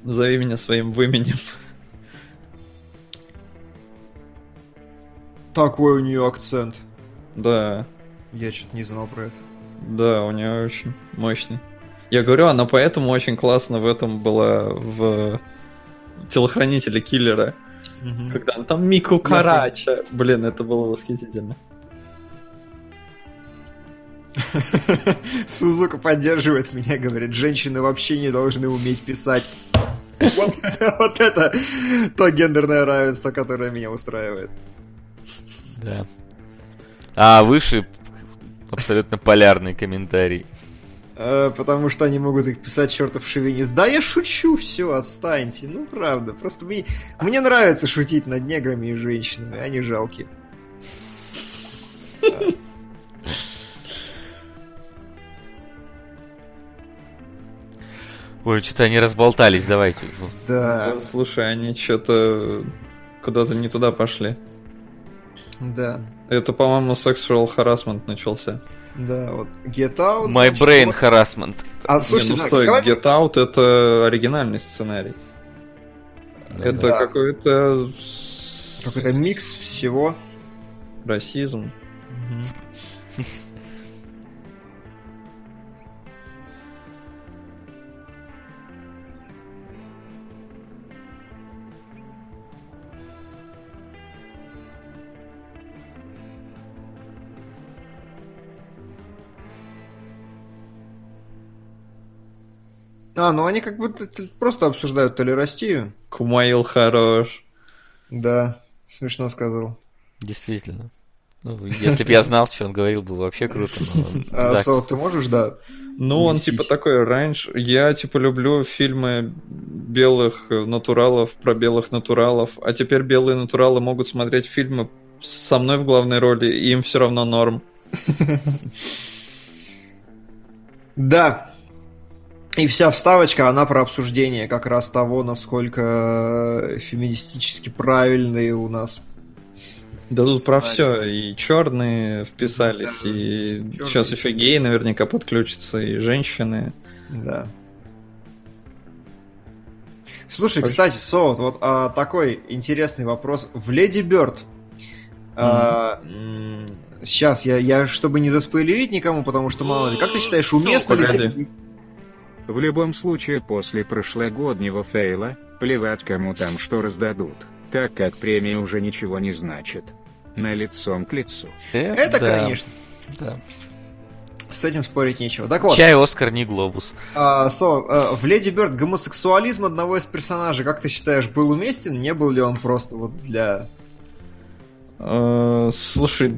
Зови меня своим выменем. Такой у нее акцент. Да, Я что-то не знал про это. да, у нее очень мощный. Я говорю, она поэтому очень классно в этом была в телохранителе киллера. Когда она там Мику Карача. Блин, это было восхитительно. Сузука поддерживает меня, говорит, женщины вообще не должны уметь писать. Вот, вот это то гендерное равенство, которое меня устраивает. Да. А выше абсолютно полярный комментарий. Э, Потому что они могут их писать чертов шовинист. Да, я шучу, все, отстаньте. Ну, правда. Просто мне, мне нравится шутить над неграми и женщинами, они жалкие. Ой, что-то они разболтались, давайте. Да, Да, Слушай, они что-то куда-то не туда пошли. да, Это, по-моему, sexual harassment начался. да. Вот Get Out. My значит, brain вот- harassment. А, Не, слушайте, ну да, стой, давай- Get Out это оригинальный сценарий. это Да. какой-то какой-то микс всего. А, ну они как будто просто обсуждают толерастию. Кумаил хорош. Да, смешно сказал. Действительно. Ну, если бы я знал, что он говорил, было вообще круто. но, А, да. Сол, ты можешь, да? Ну, он типа такой раньше. Я типа люблю фильмы белых натуралов про белых натуралов, а теперь белые натуралы могут смотреть фильмы со мной в главной роли, и им все равно норм. Да. И вся вставочка, она про обсуждение как раз того, насколько э, феминистически правильные у нас. Да тут про все. И черные вписались, и Чёрные. сейчас еще геи наверняка подключатся, и женщины. Да. Слушай, Очень- кстати, Соут, вот а, такой интересный вопрос. В Леди Бёрд. Сейчас, я, я, чтобы не заспойлерить никому, потому что мало ли. Как ты считаешь, уместно ли... В любом случае, после прошлогоднего фейла, плевать кому там что раздадут, так как премия уже ничего не значит. На лицом к лицу. Э, Это, да, конечно, да. с этим спорить нечего. Так вот, Чай, Оскар, не глобус. а, Со, а, в Леди Бёрд гомосексуализм одного из персонажей, как ты считаешь, был уместен? Не был ли он просто вот для... Э, Слушай,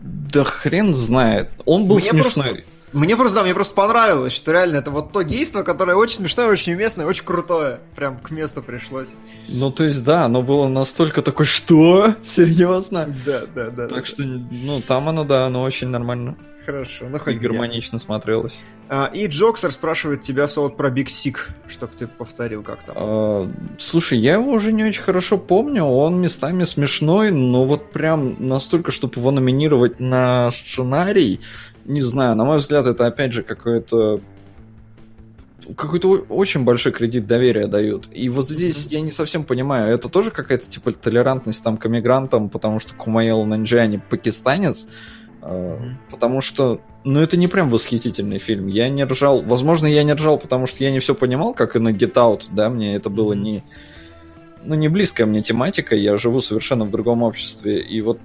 да хрен знает. Он был Мне смешной. Мне просто, да, мне просто понравилось, что реально это вот то действо, которое очень смешное, очень уместное, очень крутое. Прям к месту пришлось. Ну, то есть, да, оно было настолько такой, что? Серьезно? Да, да, да. Так что, ну, там оно, да, оно очень нормально Хорошо, ну и хоть где. гармонично смотрелось. А, и Джокстер спрашивает тебя, Солод, про Биг Сик, чтоб ты повторил как там. А, слушай, я его уже не очень хорошо помню, он местами смешной, но вот прям настолько, чтобы его номинировать на сценарий, не знаю, на мой взгляд, это опять же какое-то какой-то о- очень большой кредит доверия дают. И вот здесь я не совсем понимаю, это тоже какая-то типа толерантность там к эмигрантам, потому что Кумаил Нанджиани пакистанец, э, потому что, ну это не прям восхитительный фильм. Я не ржал, возможно, я не ржал, потому что я не все понимал, как и на Get Out, да, мне это было не, ну не близкая мне тематика, я живу совершенно в другом обществе, и вот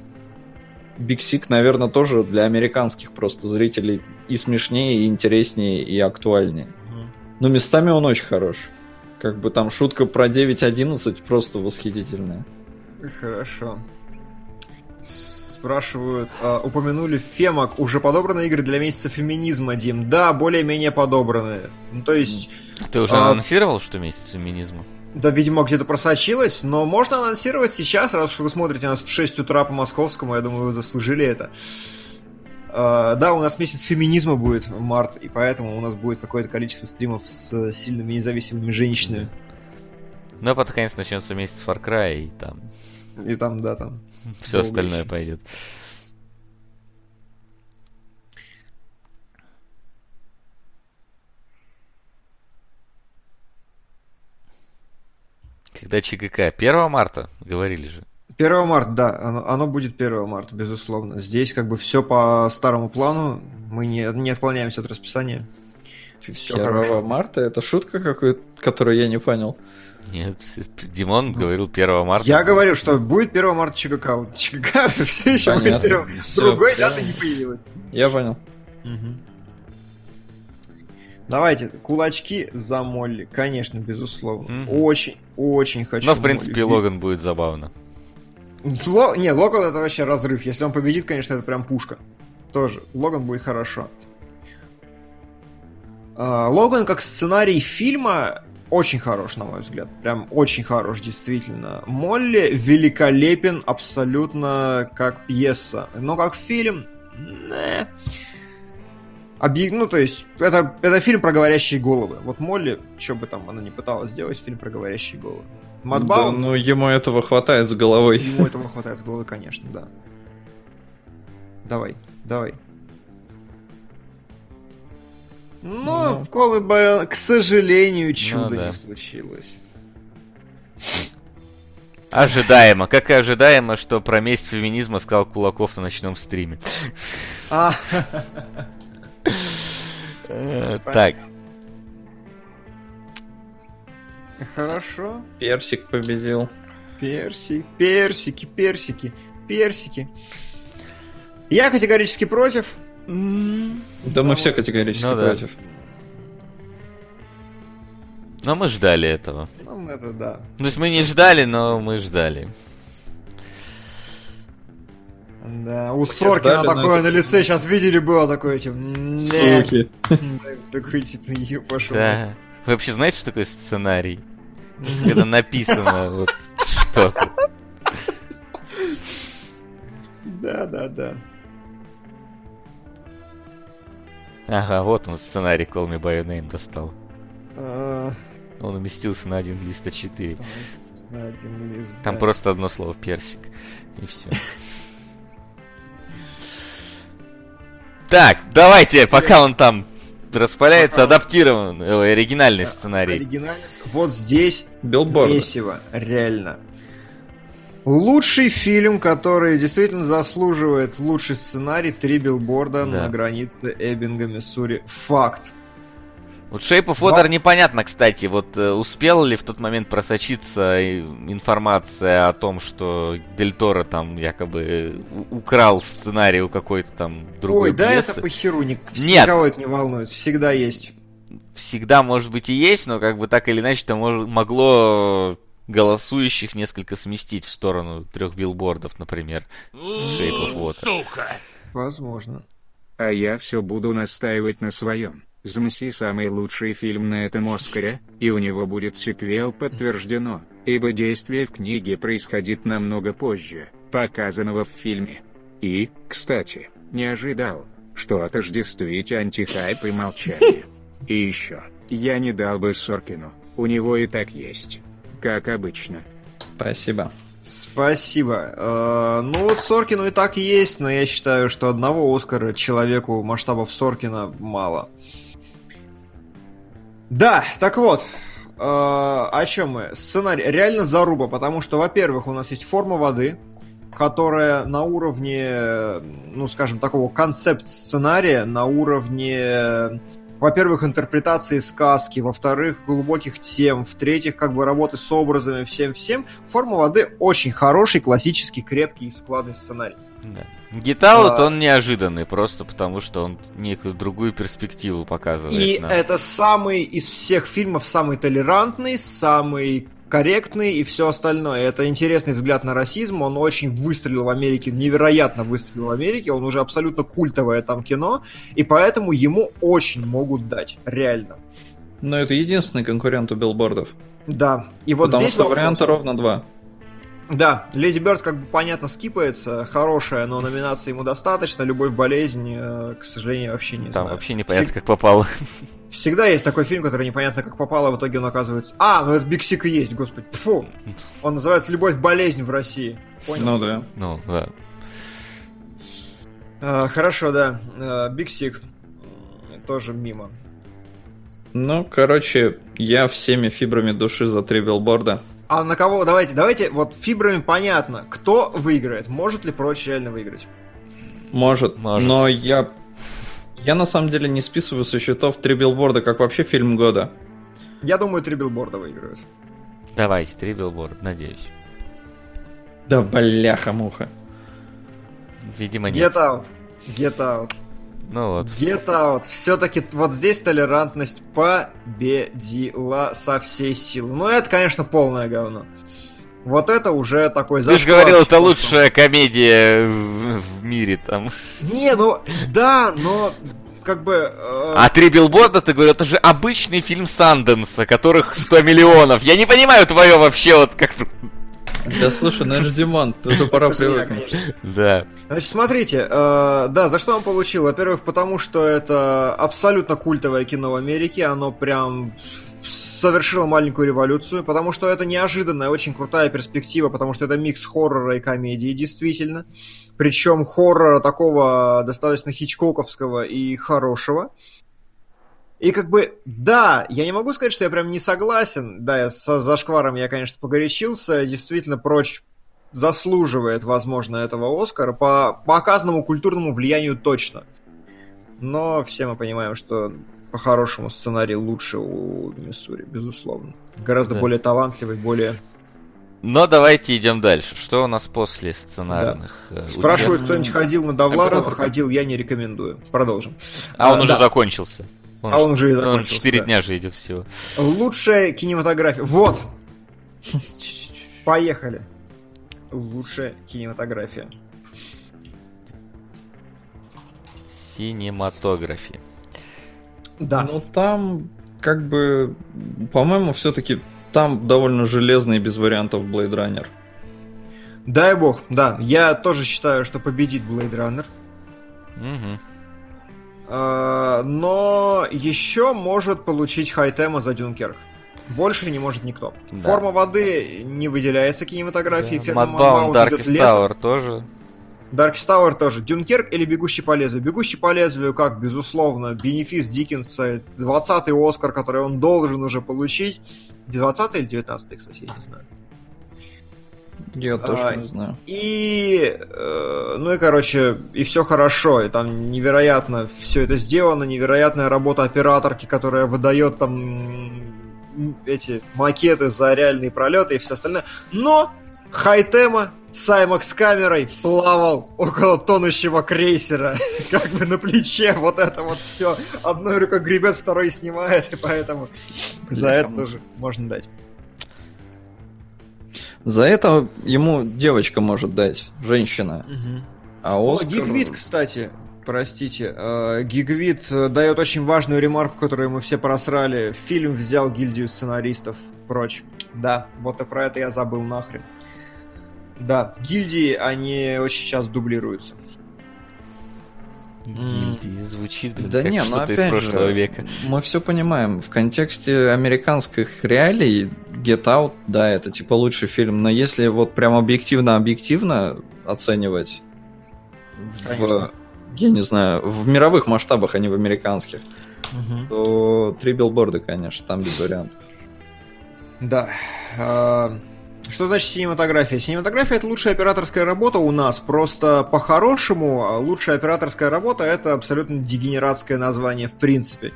Биг Сик, наверное, тоже для американских просто зрителей и смешнее, и интереснее, и актуальнее. Но местами он очень хорош. Как бы там шутка про 9.11 просто восхитительная. Хорошо. Спрашивают, а, упомянули Фемок, уже подобраны игры для месяца феминизма, Дим? Да, более-менее подобранные. Ну, то есть, Ты уже А- анонсировал, что месяц феминизма? Да, видимо, где-то просочилось, но можно анонсировать сейчас, раз уж вы смотрите нас в 6 утра по московскому, я думаю, вы заслужили это. А, да, у нас месяц феминизма будет, март, и поэтому у нас будет какое-то количество стримов с сильными независимыми женщинами. Ну, а под конец начнется месяц Far Cry, и там И там, да, там. все остальное еще. пойдет. Когда ЧГК? 1 марта, говорили же. 1 марта, да, оно, оно будет 1 марта, безусловно. Здесь как бы все по старому плану, мы не, не отклоняемся от расписания. Все 1 хорошо. марта это шутка какая-то, которую я не понял. Нет, Димон говорил 1 марта. Я говорю, что будет 1 марта ЧГК. Вот ЧГК все еще будет Понятно. 1. Всё, Другой понял. даты не появилось. Я понял. Давайте, кулачки за Молли. Конечно, безусловно. Мгм. Очень, очень хочу. Но, в принципе, Молли. Логан будет забавно. Ло- Не, Логан это вообще разрыв. Если он победит, конечно, это прям пушка. Тоже. Логан будет хорошо. А, Логан как сценарий фильма очень хорош, на мой взгляд. Прям очень хорош, действительно. Молли великолепен абсолютно как пьеса. Но как фильм... не. Объ- Ну, то есть, это, это фильм про говорящие головы. Вот Молли, что бы там она не пыталась сделать, фильм про говорящие головы. Да, Мадбаун, ну, ему этого хватает с головой. Ему этого хватает с головы, конечно, да. Давай, давай. Но Ну. в Колы Байон, к сожалению, чудо да. не случилось. Ожидаемо. Как и ожидаемо, что про месть феминизма сказал Кулаков на ночном стриме. Э, Так, хорошо. Персик победил. Персик, персики, персики, персики. Я категорически против. Да мы все категорически Ну да. против. Но мы ждали этого. Ну, это да. То есть мы не ждали, но мы ждали. Да, у Соркина но такое на лице, сейчас видели было такое, типа. Суки. Такой, типа, «Ё, пошел. Да. Вы вообще знаете, что такое сценарий? Когда написано вот что-то. Да, да, да. Ага, вот он сценарий Call Me By Your Name достал. А, Он уместился на один лист А4. на один лист, Там да. просто одно слово персик. И все. Так, давайте, пока он там распаляется, адаптирован, ой, оригинальный сценарий. Оригинальность. Вот здесь Билборд. месиво, реально. Лучший фильм, который действительно заслуживает лучший сценарий, три билборда Да. на границе Эббинга, Миссури. Факт. Вот Shape of Water непонятно, кстати, вот э, успела ли в тот момент просочиться э, информация о том, что Дель Торо там якобы э, украл сценарий у какой-то там другой Ой, да пьесы. это по херу, ник- Нет. никого это не волнует, всегда есть. Всегда, может быть, и есть, но как бы так или иначе это мож- могло голосующих несколько сместить в сторону трех билбордов, например, с Shape of Water. Возможно. А я все буду настаивать на своем. Замси самый лучший фильм на этом Оскаре, и у него будет сиквел подтверждено, ибо действие в книге происходит намного позже, показанного в фильме. И, кстати, не ожидал, что отождествить антихайп и молчание. И еще, я не дал бы Соркину, у него и так есть. Как обычно. Спасибо. Спасибо. Э, ну вот Соркину и так есть, но я считаю, что одного Оскара человеку масштабов Соркина мало. Да, так вот. э, о чем мы? Сценарий реально заруба, потому что, во-первых, у нас есть форма воды, которая на уровне, ну, скажем, такого концепт-сценария, на уровне, во-первых, интерпретации сказки, во-вторых, глубоких тем, в-третьих, как бы работы с образами, всем-всем. Форма воды очень хороший, классический, крепкий и складный сценарий. Да. Out, А. он неожиданный, просто потому что он некую другую перспективу показывает И нам. это самый из всех фильмов самый толерантный, самый корректный и все остальное. Это интересный взгляд на расизм. Он очень выстрелил в Америке, невероятно выстрелил в Америке. Он уже абсолютно культовое там кино. И поэтому ему очень могут дать. Реально. Но это единственный конкурент у билбордов. Да. И вот потому здесь что вопрос. варианта ровно два. Да, Lady Bird, как бы понятно, скипается. Хорошая, но номинации ему достаточно. Любовь, болезнь, э, к сожалению, вообще не Там знаю. вообще непонятно, как попало. Всегда есть такой фильм, который непонятно как попал, а в итоге он оказывается... А, ну это Big Sick и есть, господи. Фу. Он называется «Любовь, болезнь в России». Понял? Ну да. Ну, да. А, хорошо, да. А, Big Sick. Тоже мимо. Ну, короче, я всеми фибрами души за три билборда. А на кого? Давайте, давайте, вот фибрами понятно. Кто выиграет? Может ли прочь реально выиграть? Может, Может. но я... Я на самом деле не списываю со счетов три билборда как вообще фильм года. Я думаю, три билборда выиграют. Давайте, три билборда, надеюсь. Да бляха-муха. Видимо, Get нет. out. Get out. Ну вот. Get out. Все-таки вот здесь толерантность победила со всей силы. Ну, это, конечно, полное говно. Вот это уже такой Ты же говорил, это лучшая комедия в, в мире там. Не, ну, да, но как бы... э, А три билборда, ты говорил, это же обычный фильм Санденса, которых 100 миллионов. Я не понимаю твое вообще вот как Да слушай, ну Димон, уже пора привыкнуть. конечно. Да. Значит, смотрите, э, да, за что он получил? Во-первых, потому что это абсолютно культовое кино в Америке, оно прям совершило маленькую революцию, потому что это неожиданная, очень крутая перспектива, потому что это микс хоррора и комедии, действительно. Причем хоррора такого достаточно хичкоковского и хорошего. И как бы, да, я не могу сказать, что я прям не согласен. Да, я со зашкваром я, конечно, погорячился. Действительно, прочь заслуживает, возможно, этого Оскара по показанному культурному влиянию точно. Но все мы понимаем, что по-хорошему сценарий лучше у Миссури, безусловно. Гораздо Да. более талантливый, более... Но давайте идем дальше. Что у нас после сценарных? э, Спрашивают, кто-нибудь ходил на Оператор. ходил, я не рекомендую. Продолжим. А он уже да. закончился. Он, А он уже и он закончился, 4 да. дня же идет всего. Лучшая кинематография. Вот, поехали. Лучшая кинематография. Синематографии. Да. Ну там, как бы, по-моему, все-таки там довольно железный и без вариантов Blade Runner. Дай бог, да. Я тоже считаю, что победит Blade Runner. Мгм. Э, Но еще может получить Хайтема за Дюнкерк. Больше не может никто. Да. Форма воды не выделяется кинематографией. Ферма Мадбаун Маунт идет Darkest. Tower тоже. Darkest Tower тоже. Дюнкерк или Бегущий по лезвию? Бегущий по лезвию, как, безусловно, бенефис Диккенса, 20-й Оскар, который он должен уже получить. 20 или 19 кстати, я не знаю. Я тоже А, не знаю. И, э, ну и, короче, и все хорошо, и там невероятно все это сделано, невероятная работа операторки, которая выдает там эти макеты за реальные пролеты и все остальное. Но Хайтема с IMAX камерой плавал около тонущего крейсера, как бы на плече, вот это вот все. Одной рукой гребет, второй снимает, и поэтому за это кому? тоже можно дать. За это ему девочка может дать, женщина. А О, Оскар... Гигвит, кстати, простите, э, Гигвит э, дает очень важную ремарку, которую мы все просрали. Фильм взял гильдию сценаристов прочь. Да, вот и про это я забыл нахрен. Да, гильдии, они очень сейчас дублируются. Гильдии. Звучит, блин, Да как не, ну что-то из опять прошлого же, века. мы все понимаем. В контексте американских реалий Get Out, да, это типа лучший фильм. Но если вот прям объективно-объективно оценивать в, я не знаю, в мировых масштабах, а не в американских, то три билборда, конечно, там без вариантов. Да. Что значит синематография? Синематография это лучшая операторская работа у нас. Просто по-хорошему а, лучшая операторская работа это абсолютно дегенератское название в принципе.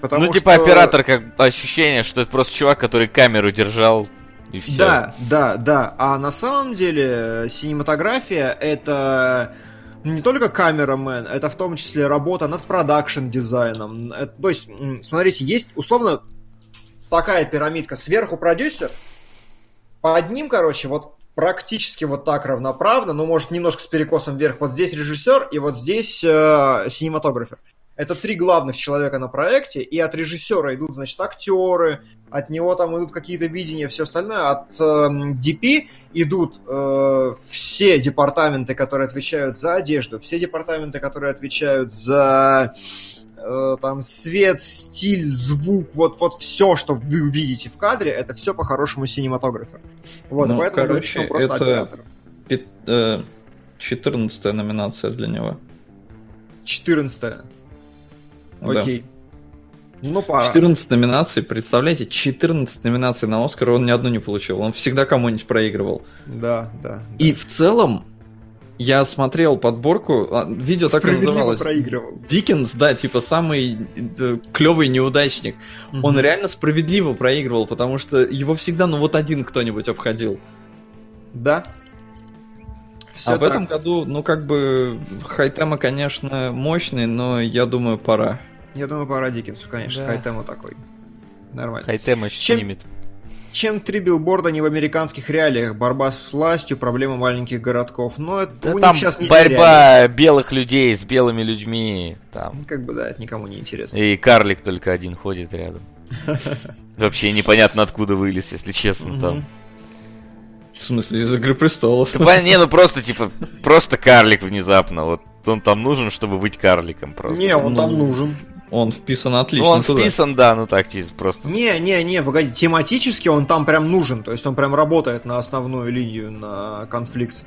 Потому ну, типа что- оператор, как ощущение, что это просто чувак, который камеру держал, и все. Да, да, да. А на самом деле э, синематография это не только камерамен, это в том числе работа над продакшн дизайном. Это- то есть, смотрите, есть условно такая пирамидка. Сверху продюсер, под ним, короче, вот практически вот так равноправно, но может немножко с перекосом вверх. Вот здесь режиссер и вот здесь э, синематографер. Это три главных человека на проекте, и от режиссера идут, значит, актеры, от него там идут какие-то видения, все остальное. От эм, DP идут э, все департаменты, которые отвечают за одежду, все департаменты, которые отвечают за э, там свет, стиль, звук, вот, вот все, что вы увидите в кадре, это все по-хорошему синематографер. Вот, Ну, поэтому короче, он просто это- оператор. Пят- э, 14 номинация для него. 14 Да. Окей. Ну, пора. 14 номинаций, представляете, 14 номинаций на Оскар, он ни одну не получил. Он всегда кому-нибудь проигрывал. Да, да. И в целом, я смотрел подборку, а, видео так и Справедливо называлось. проигрывал. Диккенс, да, типа самый клевый неудачник. Он Мгм. реально справедливо проигрывал, потому что его всегда, ну вот один кто-нибудь обходил. Да. Всё а в так. этом году, ну как бы, Хайтема, конечно, мощный, но я думаю, пора. Я думаю, пора Диккенсу, конечно, Да. Хайтему такой. Нормально. Хайтема еще Чем- снимет. Чем три билборда не в американских реалиях? Борьба с властью, проблема маленьких городков. Но это Да у там них сейчас не борьба белых людей с белыми людьми. Там. Ну, Как бы, да, это никому не интересно. И карлик только один ходит рядом. Вообще непонятно откуда вылез, если честно, там. В смысле, из Игры Престолов. Не, ну просто, типа, просто карлик внезапно. Вот он там нужен, чтобы быть карликом просто. Не, он там Ну, нужен. Он вписан Ну, отлично он туда. вписан, да, ну так, просто. Не, не, не, погоди, тематически он там прям нужен, то есть он прям работает на основную линию, на конфликт.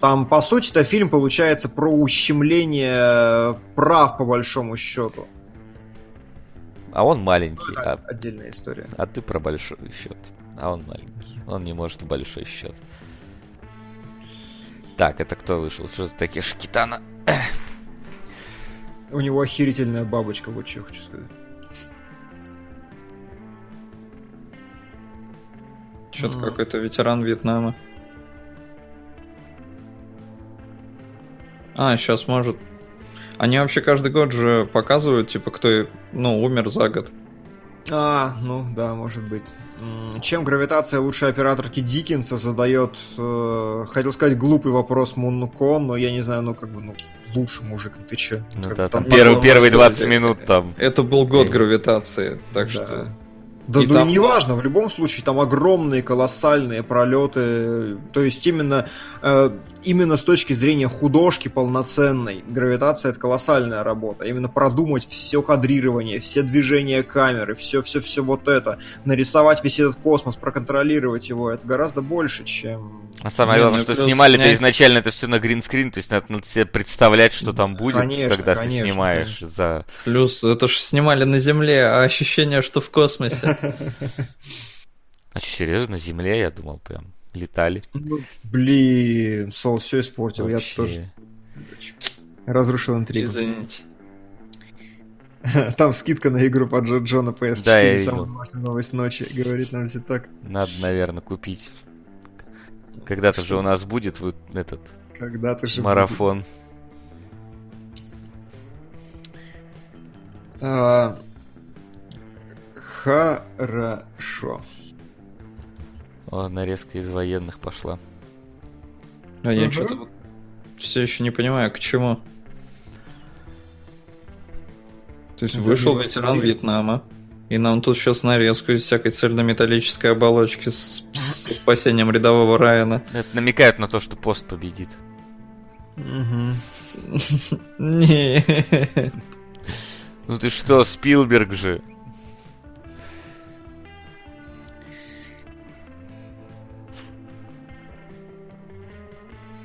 Там, по сути, это фильм получается про ущемление прав, по большому счету. А он маленький, Это а, отдельная история. а ты про большой счет. А он маленький. Он не может в большой счет. Так, это кто вышел? Что за такие Шкитана? У него охерительная бабочка, вот что я хочу сказать. Что-то какой-то ветеран Вьетнама. А, сейчас может... Они вообще каждый год же показывают, типа, кто, ну, умер за год. А, ну да, может быть. Чем гравитация лучшей операторки Диккенса задает, э, хотел сказать, глупый вопрос Мункон, но я не знаю, ну как бы, ну, лучше мужик, ты чё? Ну Как да, бы там потом первые, можно первые сделать, 20 э, минут там. Это был год гравитации, так Да. что... Да, И ну там- и неважно, в любом случае там огромные, колоссальные пролеты. То есть именно, э, именно с точки зрения художки полноценной, гравитация это колоссальная работа. Именно продумать все кадрирование, все движения камеры, все, все, все вот это, нарисовать весь этот космос, проконтролировать его, это гораздо больше, чем. А самое главное, ну что плюс снимали-то снять- изначально это все на гринскрин, то есть надо, надо себе представлять, что там будет, Конечно, когда конечно, ты снимаешь за... Плюс это ж снимали на Земле, а ощущение, что в космосе. А что, серьезно, на Земле, я думал, прям летали. Ну, блин, Сол все испортил, я Вообще. тоже разрушил интригу. Извините. Там скидка на игру по Джо Джона PS4, Да, я самая важная новость ночи, говорит нам все так. Надо, наверное, купить. Когда-то же у нас будет вот этот Когда ты же марафон. А, Хорошо. О, нарезка из военных пошла. А я Мгм. что-то все еще не понимаю, к чему. То есть За вышел ветеран Вьетнама, и нам тут сейчас нарезку из всякой цельнометаллической оболочки с, с спасением рядового Райана. Это намекает на то, что пост победит. Мгм. Не. Ну ты что, Спилберг же.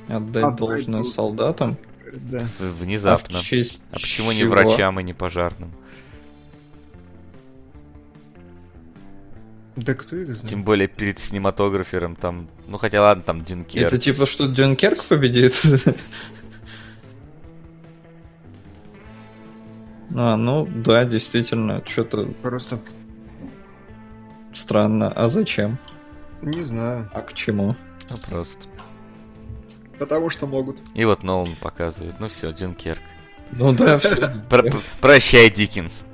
Отдать Отдать должное должное. солдатам. Да. В- А, Внезапно. в честь А почему не чего? врачам и не пожарным? Да кто их знает? Тем более перед синематографером там... Ну хотя ладно, там Дюнкерк. Это типа что Дюнкерк победит? А, ну да, действительно, что-то Просто странно. А зачем? не знаю. А к чему? Ну, просто. Потому что могут. И вот Нолан показывает. Ну все, Дюнкерк. Ну да, все. Прощай, Диккенс.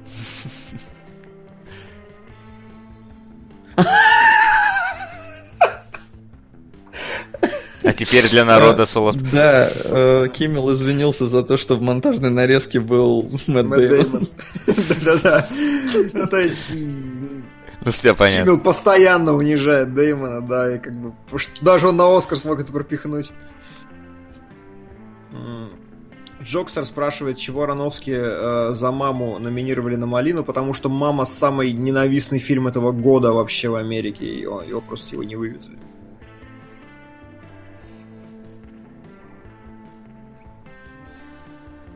А теперь для народа соло... Да, э, Киммел извинился за то, что в монтажной нарезке был Мэтт Дэймон. Да-да-да. Ну, то есть, Ну все понятно. Киммел постоянно унижает Дэймона, да, и как бы... Даже он на Оскар смог это пропихнуть. М. Джокстер спрашивает, чего Рановски э, за маму номинировали на Малину, потому что мама самый ненавистный фильм этого года вообще в Америке, и он- его просто его не вывезли.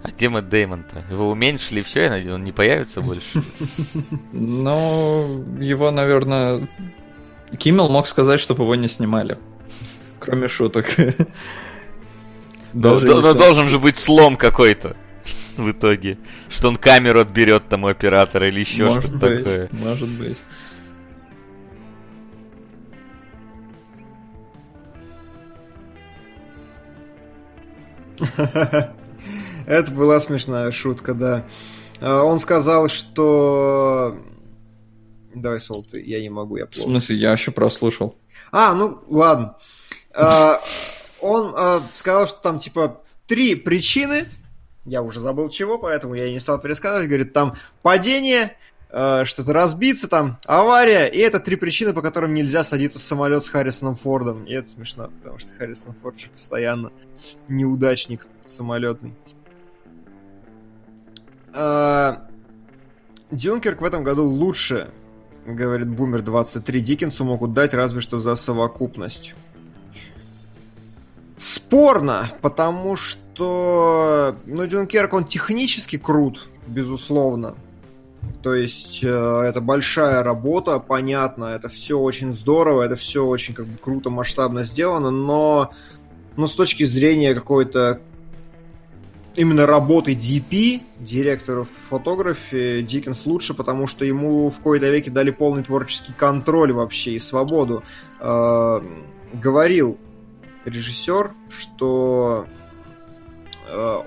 А где Мэтт Дэймон-то? Его уменьшили, и все, я надеюсь, он не появится больше. Ну, его, наверное... Киммел мог сказать, чтобы его не снимали. Кроме шуток. Но должен же быть слом какой-то в итоге. Что он камеру отберет там у оператора или еще Может что-то быть, такое. может быть. Это была смешная шутка, да. А, Он сказал, что... Давай, Сол, ты, я не могу, я В плохо. смысле, я еще прослушал. А, ну ладно. А, Он а, сказал, что там типа три причины. Я уже забыл чего, поэтому я и не стал пересказывать. Говорит, там падение, что-то разбиться, там авария, и это три причины, по которым нельзя садиться в самолет с Харрисоном Фордом. И это смешно, потому что Харрисон Форд же постоянно неудачник самолетный. А, Дюнкерк в этом году лучше, говорит Бумер 23, Диккенсу могут дать разве что за совокупность. Спорно, потому что, ну, Дюнкерк, он технически крут, безусловно. То есть, э, это большая работа, понятно, это все очень здорово, это все очень как бы круто, масштабно сделано, но, но с точки зрения какой-то именно работы DP, директора фотографии, Диккенс лучше, потому что ему в кои-то веке дали полный творческий контроль вообще и свободу. Э, говорил режиссер, что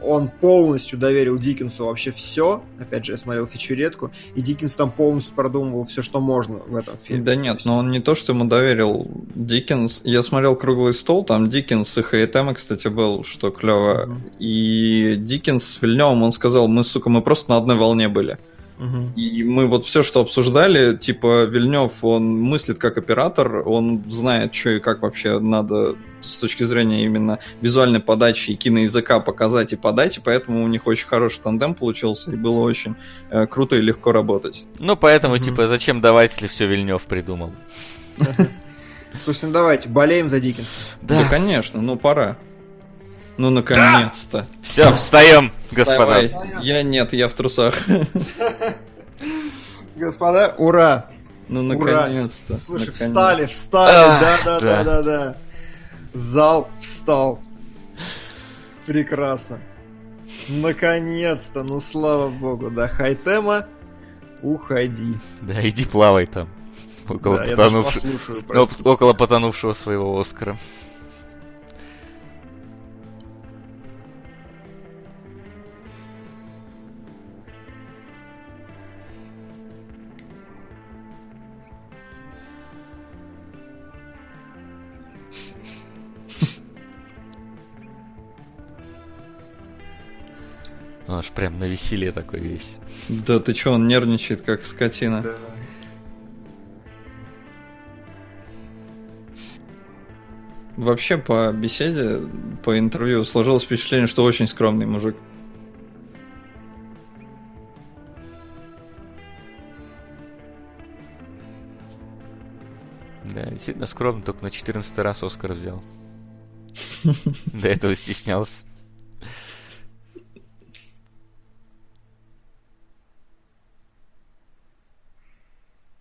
он полностью доверил Диккенсу вообще все. Опять же, я смотрел фичуретку, и Диккенс там полностью продумывал все, что можно в этом фильме. Да нет, но он не то, что ему доверил Диккенс. Я смотрел «Круглый стол», там Диккенс и Хейтема, кстати, был, что клево. Мгм. И Диккенс с Вильневым, он сказал, мы, сука, мы просто на одной волне были. Мгм. И мы вот все, что обсуждали, типа Вильнев, он мыслит как оператор, он знает, что и как вообще надо с точки зрения именно визуальной подачи и киноязыка показать и подать, и поэтому у них очень хороший тандем получился, и было очень э, круто и легко работать. Ну, поэтому, Мгм. типа, зачем давать, если все Вильнев придумал? Слушайте, ну давайте, болеем за Диккенса. Да, конечно, ну пора. Ну, наконец-то. Все, встаем, господа. Вставай. Я нет, я в трусах. Господа, ура! Ну, наконец-то. Слушай, наконец. встали, встали, Ах, да, да, да. да, да, да. Зал встал. Прекрасно. Наконец-то, ну слава богу, да, хай-тема, уходи. Да, иди плавай там. Около, Да, я даже потонувши- послушаю, Оп- простите. около потонувшего своего Оскара. Он аж прям на веселье такой весь. Да ты чё, он нервничает, как скотина. Да. Вообще, по беседе, по интервью сложилось впечатление, что очень скромный мужик. Да, действительно скромно, только на 14 раз Оскар взял. До этого стеснялся.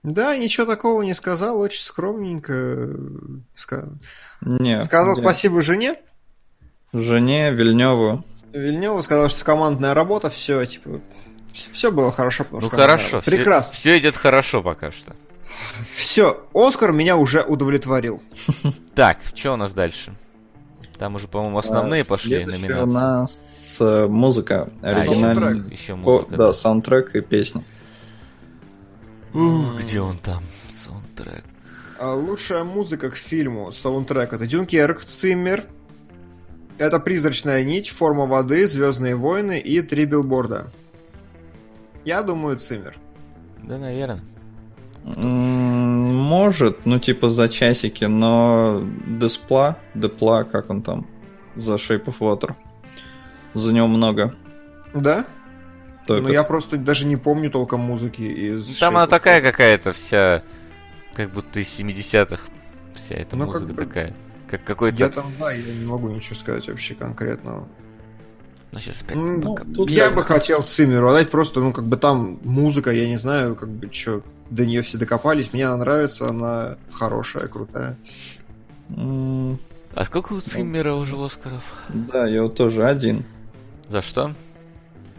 Да, ничего такого не сказал, очень скромненько. э, ска- Не, Сказал да. спасибо жене. Жене, Вильневу. Вильневу сказал, что командная работа, все, типа, все было хорошо. Ну хорошо, работа. Прекрасно. Все идет хорошо пока что. Все, Оскар меня уже удовлетворил. Так, что у нас дальше? Там уже, по-моему, основные А, пошли номинации. у нас э, музыка. А, Оригинальная. Еще О, музыка. да, саундтрек и песня. Ух, Где он там? Саундтрек. А Лучшая музыка к фильму, саундтрек, это Дюнкерк, Циммер, это Призрачная нить, Форма воды, Звездные войны и Три билборда. Я думаю, Циммер. Да, наверное. Может, ну типа за часики, но Деспла, Депла, как он там, за Shape of Water. За него много. Да? Топят. Ну я просто даже не помню толком музыки из... Ну, Там она такая какая-то вся, как будто из 70-х. Вся эта Ну, музыка как бы- такая. Как какой-то... Я там, да, я не могу ничего сказать вообще конкретного. Ну, сейчас опять М, пока- ну, тут Я бы хотел Циммеру отдать, просто, ну, как бы там музыка, я не знаю, как бы, что, до нее все докопались. Мне она нравится, она хорошая, крутая. А сколько у Циммера уже Оскаров? Да, его тоже один. За что?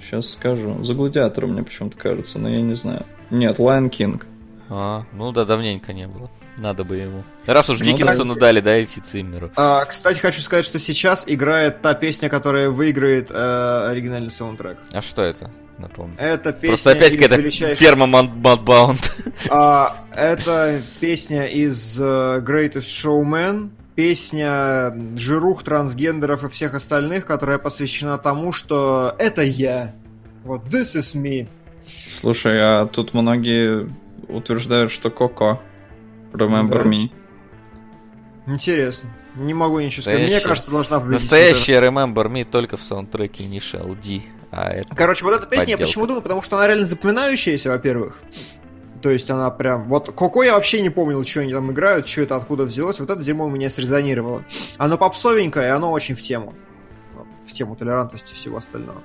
Сейчас скажу. За гладиатора мне почему-то кажется, но я не знаю. Нет, Lion King. А, ну да, давненько не было. Надо бы ему. Раз уж Ну, Диккенсону дали, дайте Циммеру. А, кстати, хочу сказать, что сейчас играет та песня, которая выиграет э, оригинальный саундтрек. А что это? Напомню. Это песня Просто опять какая-то величайшей- ферма Мадбаунд. А, это песня из э, Greatest Showman, песня жирух, трансгендеров и всех остальных, которая посвящена тому, что это я. Вот, this is me. Слушай, а тут многие утверждают, что Коко. Remember Да. Me. Интересно. Не могу ничего сказать. Мне Настоящая- кажется, должна победить. Настоящая Remember Me только в саундтреке Initial D. А это... Короче, вот эта песня я Подделка. почему думаю, потому что она реально запоминающаяся, во-первых. То есть она прям... Вот Коко я вообще не помнил, что они там играют, что это откуда взялось. Вот это дерьмо у меня срезонировало. Оно попсовенькое, и оно очень в тему. В тему толерантности и всего остального.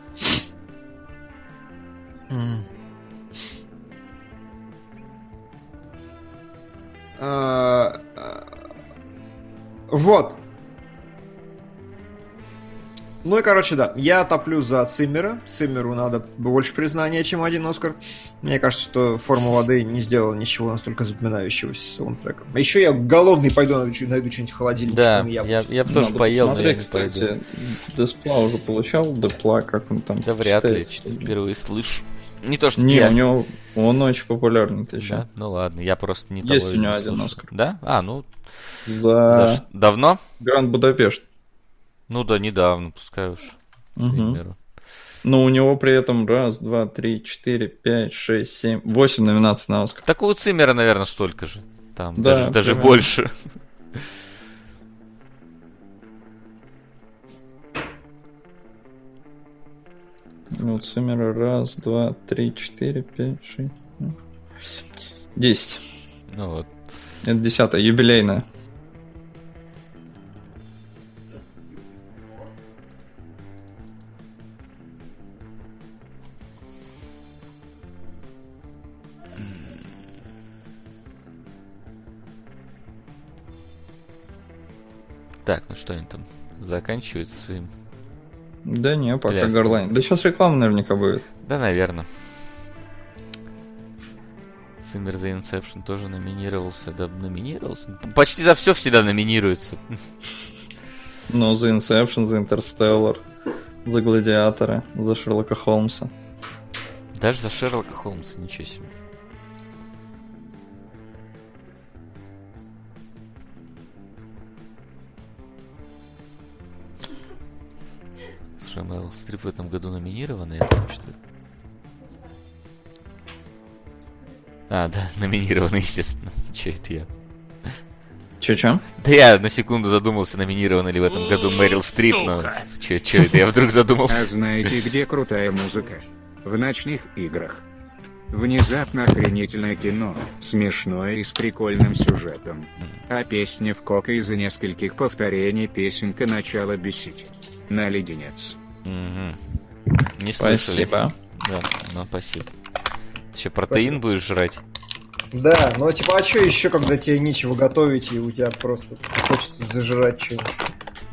А, а, Вот. Ну и, короче, да, я топлю за Циммера. Циммеру надо больше признания, чем один Оскар. Мне кажется, что «Форма воды» не сделала ничего настолько запоминающегося с саундтреком. А еще я голодный пойду найду, найду что-нибудь в холодильнике. Да, я, яблочко. я бы тоже поел, но я не пойду. кстати, Деспла уже получал, Депла, как он там Да вряд ли, впервые слышу. Не то, что Не, я. у него он очень популярный, ты еще. Да? Ну ладно, я просто не Есть того у него не один слушаю. Оскар. Да? А, ну, за За давно? Гранд Будапешт. Ну да, недавно, пускай уж. Циммеру. Но у него при этом раз, два, три, четыре, пять, шесть, семь, восемь номинаций на Оскар. Так у Циммера, наверное, столько же. Там Да, даже, даже примерно. больше. Ну, у Циммера раз, два, три, четыре, пять, шесть, десять. Ну вот. Это десятая, юбилейная. Так, ну что они там заканчивают своим? Да не, пока Пляски. горлайн. Да сейчас реклама наверняка будет. Да, наверное. Циммер за Inception тоже номинировался. Да, номинировался? Почти за все всегда номинируется. Ну, за Inception, за Интерстеллар, за Гладиатора, за Шерлока Холмса. Даже за Шерлока Холмса, ничего себе. Слушай, Мэрил Стрип в этом году номинирована, я думаю, что... А, да, номинирована, естественно. Че это я? Че-че? Да я на секунду задумался, номинирована ли в этом году Мэрил Стрип, но... Че, че это я вдруг А задумался? знаете, где крутая музыка? В ночных играх. Внезапно охренительное кино, смешное и с прикольным сюжетом. А песня в кока из-за нескольких повторений песенка начала бесить. На леденец. Мгм. Не слышали. Спасибо. Да, ну спасибо. Ты что, протеин будешь жрать? Да, ну типа, а что еще, когда тебе нечего готовить, и у тебя просто хочется зажирать что-нибудь?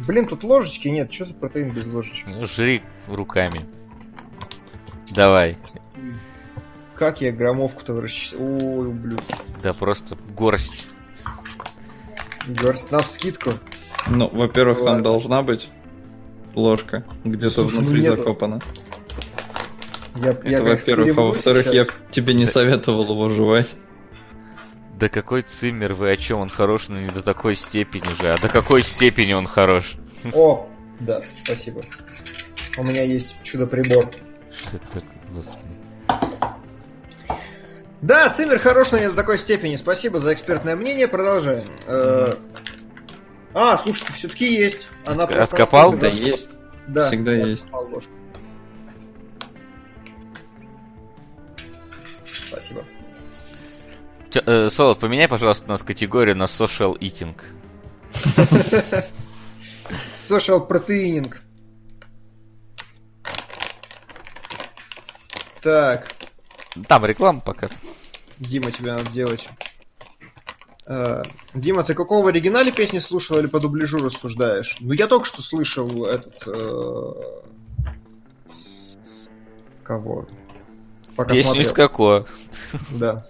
Блин, тут ложечки нет, что за протеин без ложечки? Ну, жри руками. Давай. Как я граммовку-то расчислил? Ой, ублюдок. Да просто горсть. Горсть на вскидку. Ну, во-первых, там должна быть ложка где-то Слушай, ну внутри нету. закопана. Я, Это я, во-первых. А во-вторых, я сейчас. тебе не советовал его жевать. Да какой циммер, вы о чем? Он хорош, но не до такой степени же. А до какой степени он хорош? О, да, спасибо. У меня есть чудо-прибор. Что это такое, господи. Да, Циммер хорош, но не до такой степени. Спасибо за экспертное мнение. Продолжаем. Э, А, слушайте, все-таки есть. Она просто Откопал? Да есть. Да, Всегда я есть. откопал ложку. Спасибо. Чё, э, Солод, поменяй, пожалуйста, у нас категорию на social eating. Social протеининг. Так, Там реклама пока. Дима, тебе надо делать. Э, Дима, ты какого в оригинале песни слушал или по дубляжу рассуждаешь? Ну, я только что слышал этот... э, Кого? Пока Песню смотрел. из какого? Да.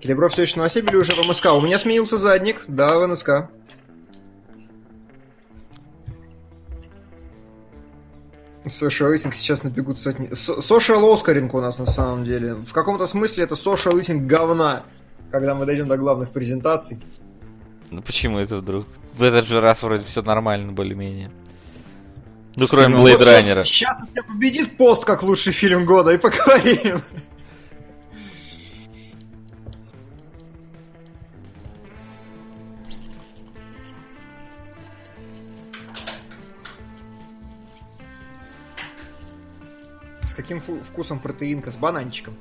Келебро все еще на оси или уже в МСК? У меня сменился задник, да, в НСК. Social Eating сейчас набегут сотни... Со- Social Оскаринг у нас на самом деле. В каком-то смысле это Social Eating говна. Когда мы дойдем до главных презентаций. Ну почему это вдруг? В этот же раз вроде все нормально, более-менее. Ну, кроме Blade Runner. Сейчас у тебя победит пост как лучший фильм года и поговорим. С каким вкусом протеинка? С бананчиком.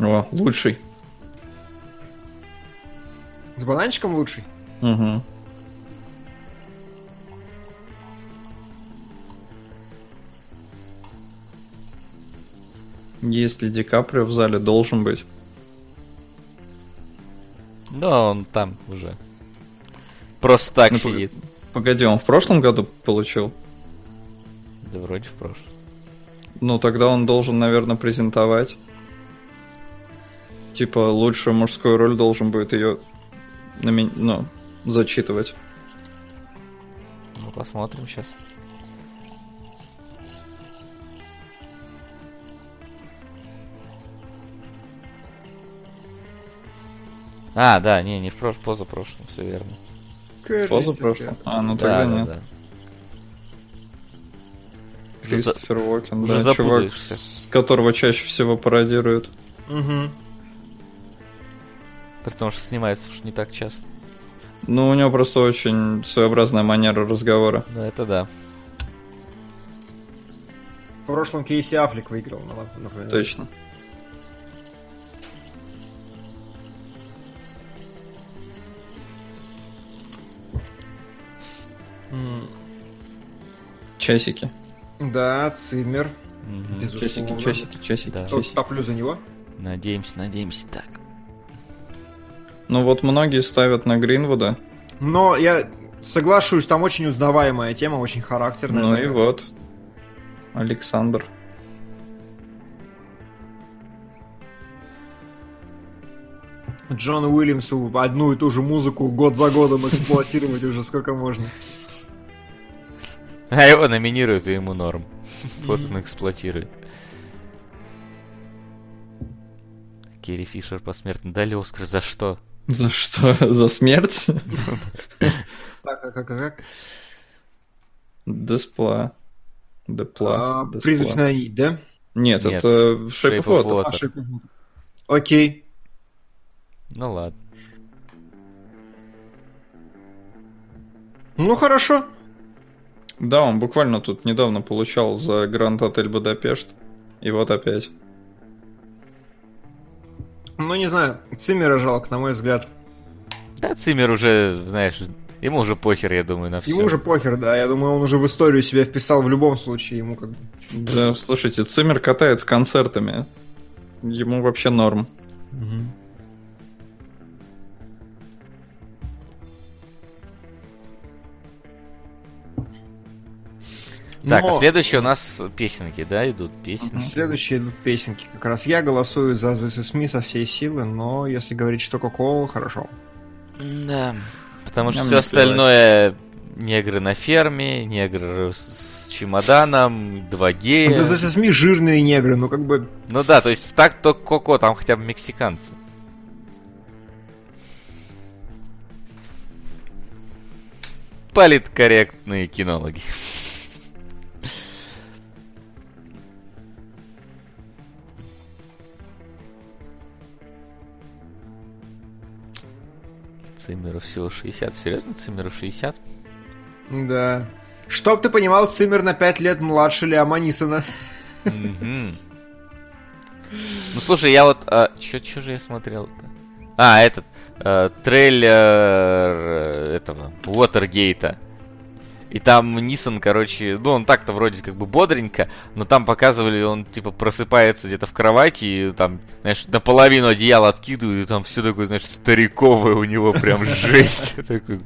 О, лучший. С бананчиком лучший? Угу. Если Ди Каприо в зале должен быть. Да, он там уже. Просто так Ну, сидит. Погоди, он в прошлом году получил? Да вроде в прошлом. Ну, тогда он должен, наверное, презентовать. Типа, лучшую мужскую роль должен будет ее ну, зачитывать. Ну, посмотрим сейчас. А, да, не, не в прош... позапрошлом, все верно. Позапрошлом? А, ну Да, тогда да, нет. да. Кристофер Уокен, уже да, чувак, с которого чаще всего пародируют. Мгм. Потому что снимается уж не так часто. Ну, у него просто очень своеобразная манера разговора. Да, это да. В прошлом Кейси Аффлек выиграл, на- например. Точно. Часики. Да, Циммер. Безусловно. Часики, часики, часики, Да. Часики. топлю за него. Надеемся, надеемся так. Ну вот многие ставят на Гринвуда. Но я соглашусь, там очень узнаваемая тема, очень характерная. Ну и такая. вот. Александр. Джон Уильямсу одну и ту же музыку год за годом эксплуатировать уже сколько можно. А его номинируют, и ему норм. Вот он эксплуатирует. Керри Фишер посмертно дали Оскар за что? За что? За смерть? Так, так, так, так. Деспла. Депла. А. Призрачная нить, да? Нет, это. А, Shape of Water. Окей. Ну ладно. Ну хорошо. Да, он буквально тут недавно получал за Гранд Отель Будапешт. И вот опять. Ну не знаю, Циммера жалко, на мой взгляд. Да, Циммер уже, знаешь, ему уже похер, я думаю, на все. Ему уже похер, да. Я думаю, он уже в историю себя вписал в любом случае. Ему как бы... Да, слушайте, Циммер катает с концертами. Ему вообще норм. Так, а Но следующие у нас песенки, да, идут песни. Следующие идут песенки. Как раз я голосую за This Is Me со всей силы, но если говорить, что Кока-Кола, хорошо. Да. Потому что Нам все остальное негры на ферме, негры с, чемоданом, два гея. Да This Is Me жирные негры, ну как бы... Ну да, то есть так то Коко, там хотя бы мексиканцы. Политкорректные кинологи. Циммеру всего 60. Серьезно, Циммеру 60? Да. Чтоб ты понимал, Циммер на 5 лет младше Лиама Нисона. Ну слушай, я вот. А, чё, чё же я смотрел-то? А, этот. э, трейлер э, этого. Уотергейта. И там Нисон, короче, ну он так-то вроде как бы бодренько, но там показывали, он типа просыпается где-то в кровати, и там, знаешь, наполовину одеяло откидывают, и там все такое, знаешь, стариковое у него прям жесть. Такой.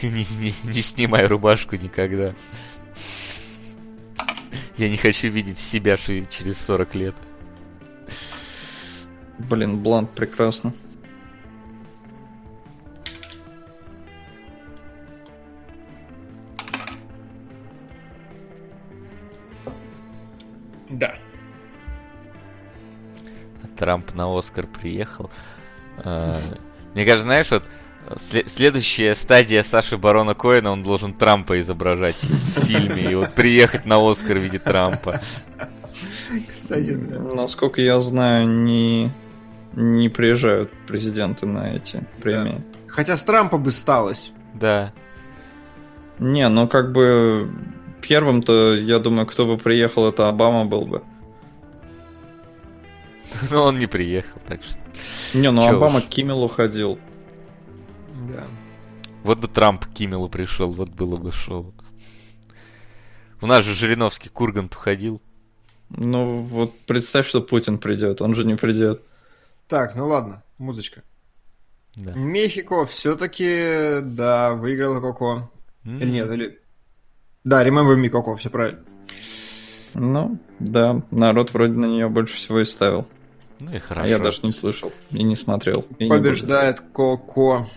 Не, снимай рубашку никогда. Я не хочу видеть себя через 40 лет. Блин, Блант прекрасно. Да. Трамп на Оскар приехал. А, Мне кажется, знаешь, вот сле- следующая стадия Саши Барона Коэна, он должен Трампа изображать в фильме, и вот приехать на Оскар в виде Трампа. Кстати, да. Насколько я знаю, не, не приезжают президенты на эти премии. Хотя с Трампа бы сталось. Да. Не, ну как бы первым-то, я думаю, кто бы приехал, это Обама был бы. Но он не приехал, так что... Не, ну Чё Обама уж. к Киммелу ходил. Да. Вот бы Трамп к Киммелу пришел, вот было бы шоу. У нас же Жириновский к Урганту ходил. Ну вот представь, что Путин придет, он же не придет. Так, ну ладно, музычка. Да. Мехико все-таки, да, выиграла Коко. М. Или нет, или... Да, Remember Me, Коко, все правильно. Ну, да, народ вроде на нее больше всего и ставил. Ну и А хорошо. я даже не слышал и не смотрел. и не Побеждает Коко.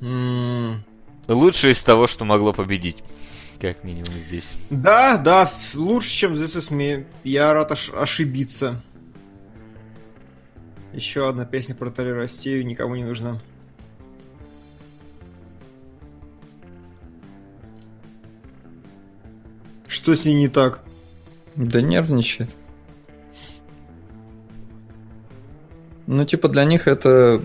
М, Лучшее из того, что могло победить. Как минимум здесь. Да, да, лучше, чем This Is Me. Я рад ош- ошибиться. Еще одна песня про толерастию никому не нужна. Что с ней не так? Да нервничает. Ну, типа, для них это,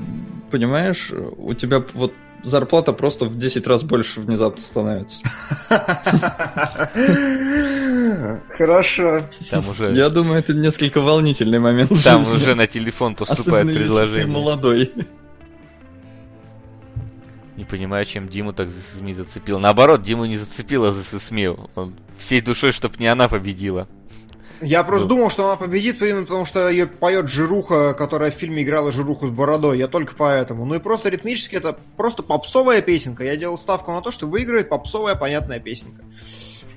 понимаешь, у тебя вот зарплата просто в 10 раз больше внезапно становится. Хорошо. Там уже, Я думаю, это несколько волнительный момент. там уже на телефон поступает Особенно, если ты предложение. молодой. Не понимаю, чем Диму так This Is Me зацепил. Наоборот, Диму не зацепила This Is Me. Он всей душой, чтоб не она победила. Я просто Ну. думал, что она победит, именно потому что ее поет Жируха, которая в фильме играла Жируху с бородой. Я только поэтому. Ну и просто ритмически это просто попсовая песенка. Я делал ставку на то, что выиграет попсовая понятная песенка.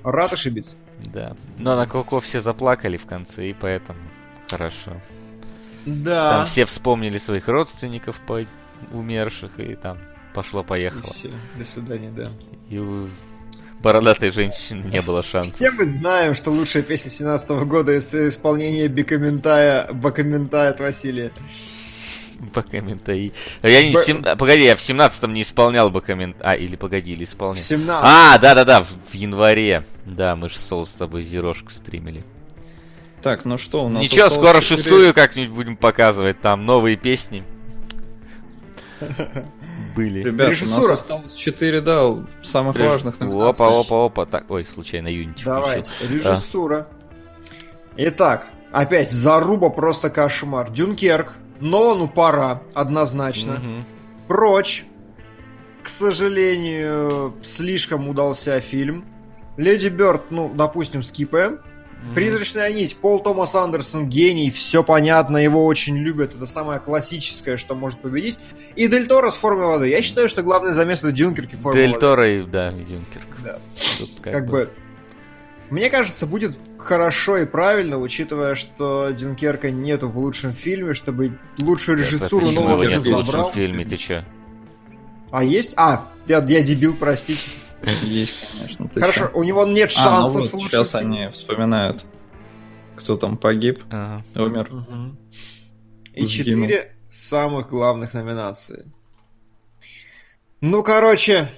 Рад ошибиться. Да. Но на Коко все заплакали в конце, и поэтому хорошо. Да. Там все вспомнили своих родственников по умерших, и там пошло-поехало. До свидания, да. И у бородатой женщины не было шансов. Все мы знаем, что лучшая песня 17 года это исполнение Бикоментая, Бакоментая от Василия. По комментарии. А я не... Б- сем- а, Погоди, я в семнадцатом не исполнял бы коммент... А, или погоди, или исполнял. 17. А, да-да-да, в, в январе. Да, мы же Сол с тобой зерошку стримили. Так, ну что, у нас Ничего, осталось скоро четыре- шестую как-нибудь будем показывать. Там новые песни. Были. Ребят, у Режиссура. нас осталось 4, да, самых Реж- важных номинаций. Опа, опа, опа. Так, ой, случайно Юнити Давайте, включил. режиссура. Итак, опять заруба просто кошмар. Дюнкерк. Нолану пора, однозначно. Мгм. Прочь. К сожалению, слишком удался фильм. Леди Бёрд, ну, допустим, скипаем. Призрачная нить. Пол Томас Андерсон гений, все понятно, его очень любят. Это самое классическое, что может победить. И Дель Торо с формой воды. Я считаю, что главный замес это Дюнкерк и форма Дель воды. Торо и, да, Дюнкерк. Да. Тут как, Как бы, мне кажется, будет хорошо и правильно, учитывая, что Дюнкерка нету в лучшем фильме, чтобы лучшую режиссуру нового нет в лучшем забрал. фильме, ты чё? А есть? А, я, я дебил, простите. Есть, конечно. ты Хорошо, чё? у него нет А, ну шансов вот, сейчас они вспоминают, кто там погиб, Ага. умер. Мгм. И Сгинул. четыре самых главных номинации. Ну, короче...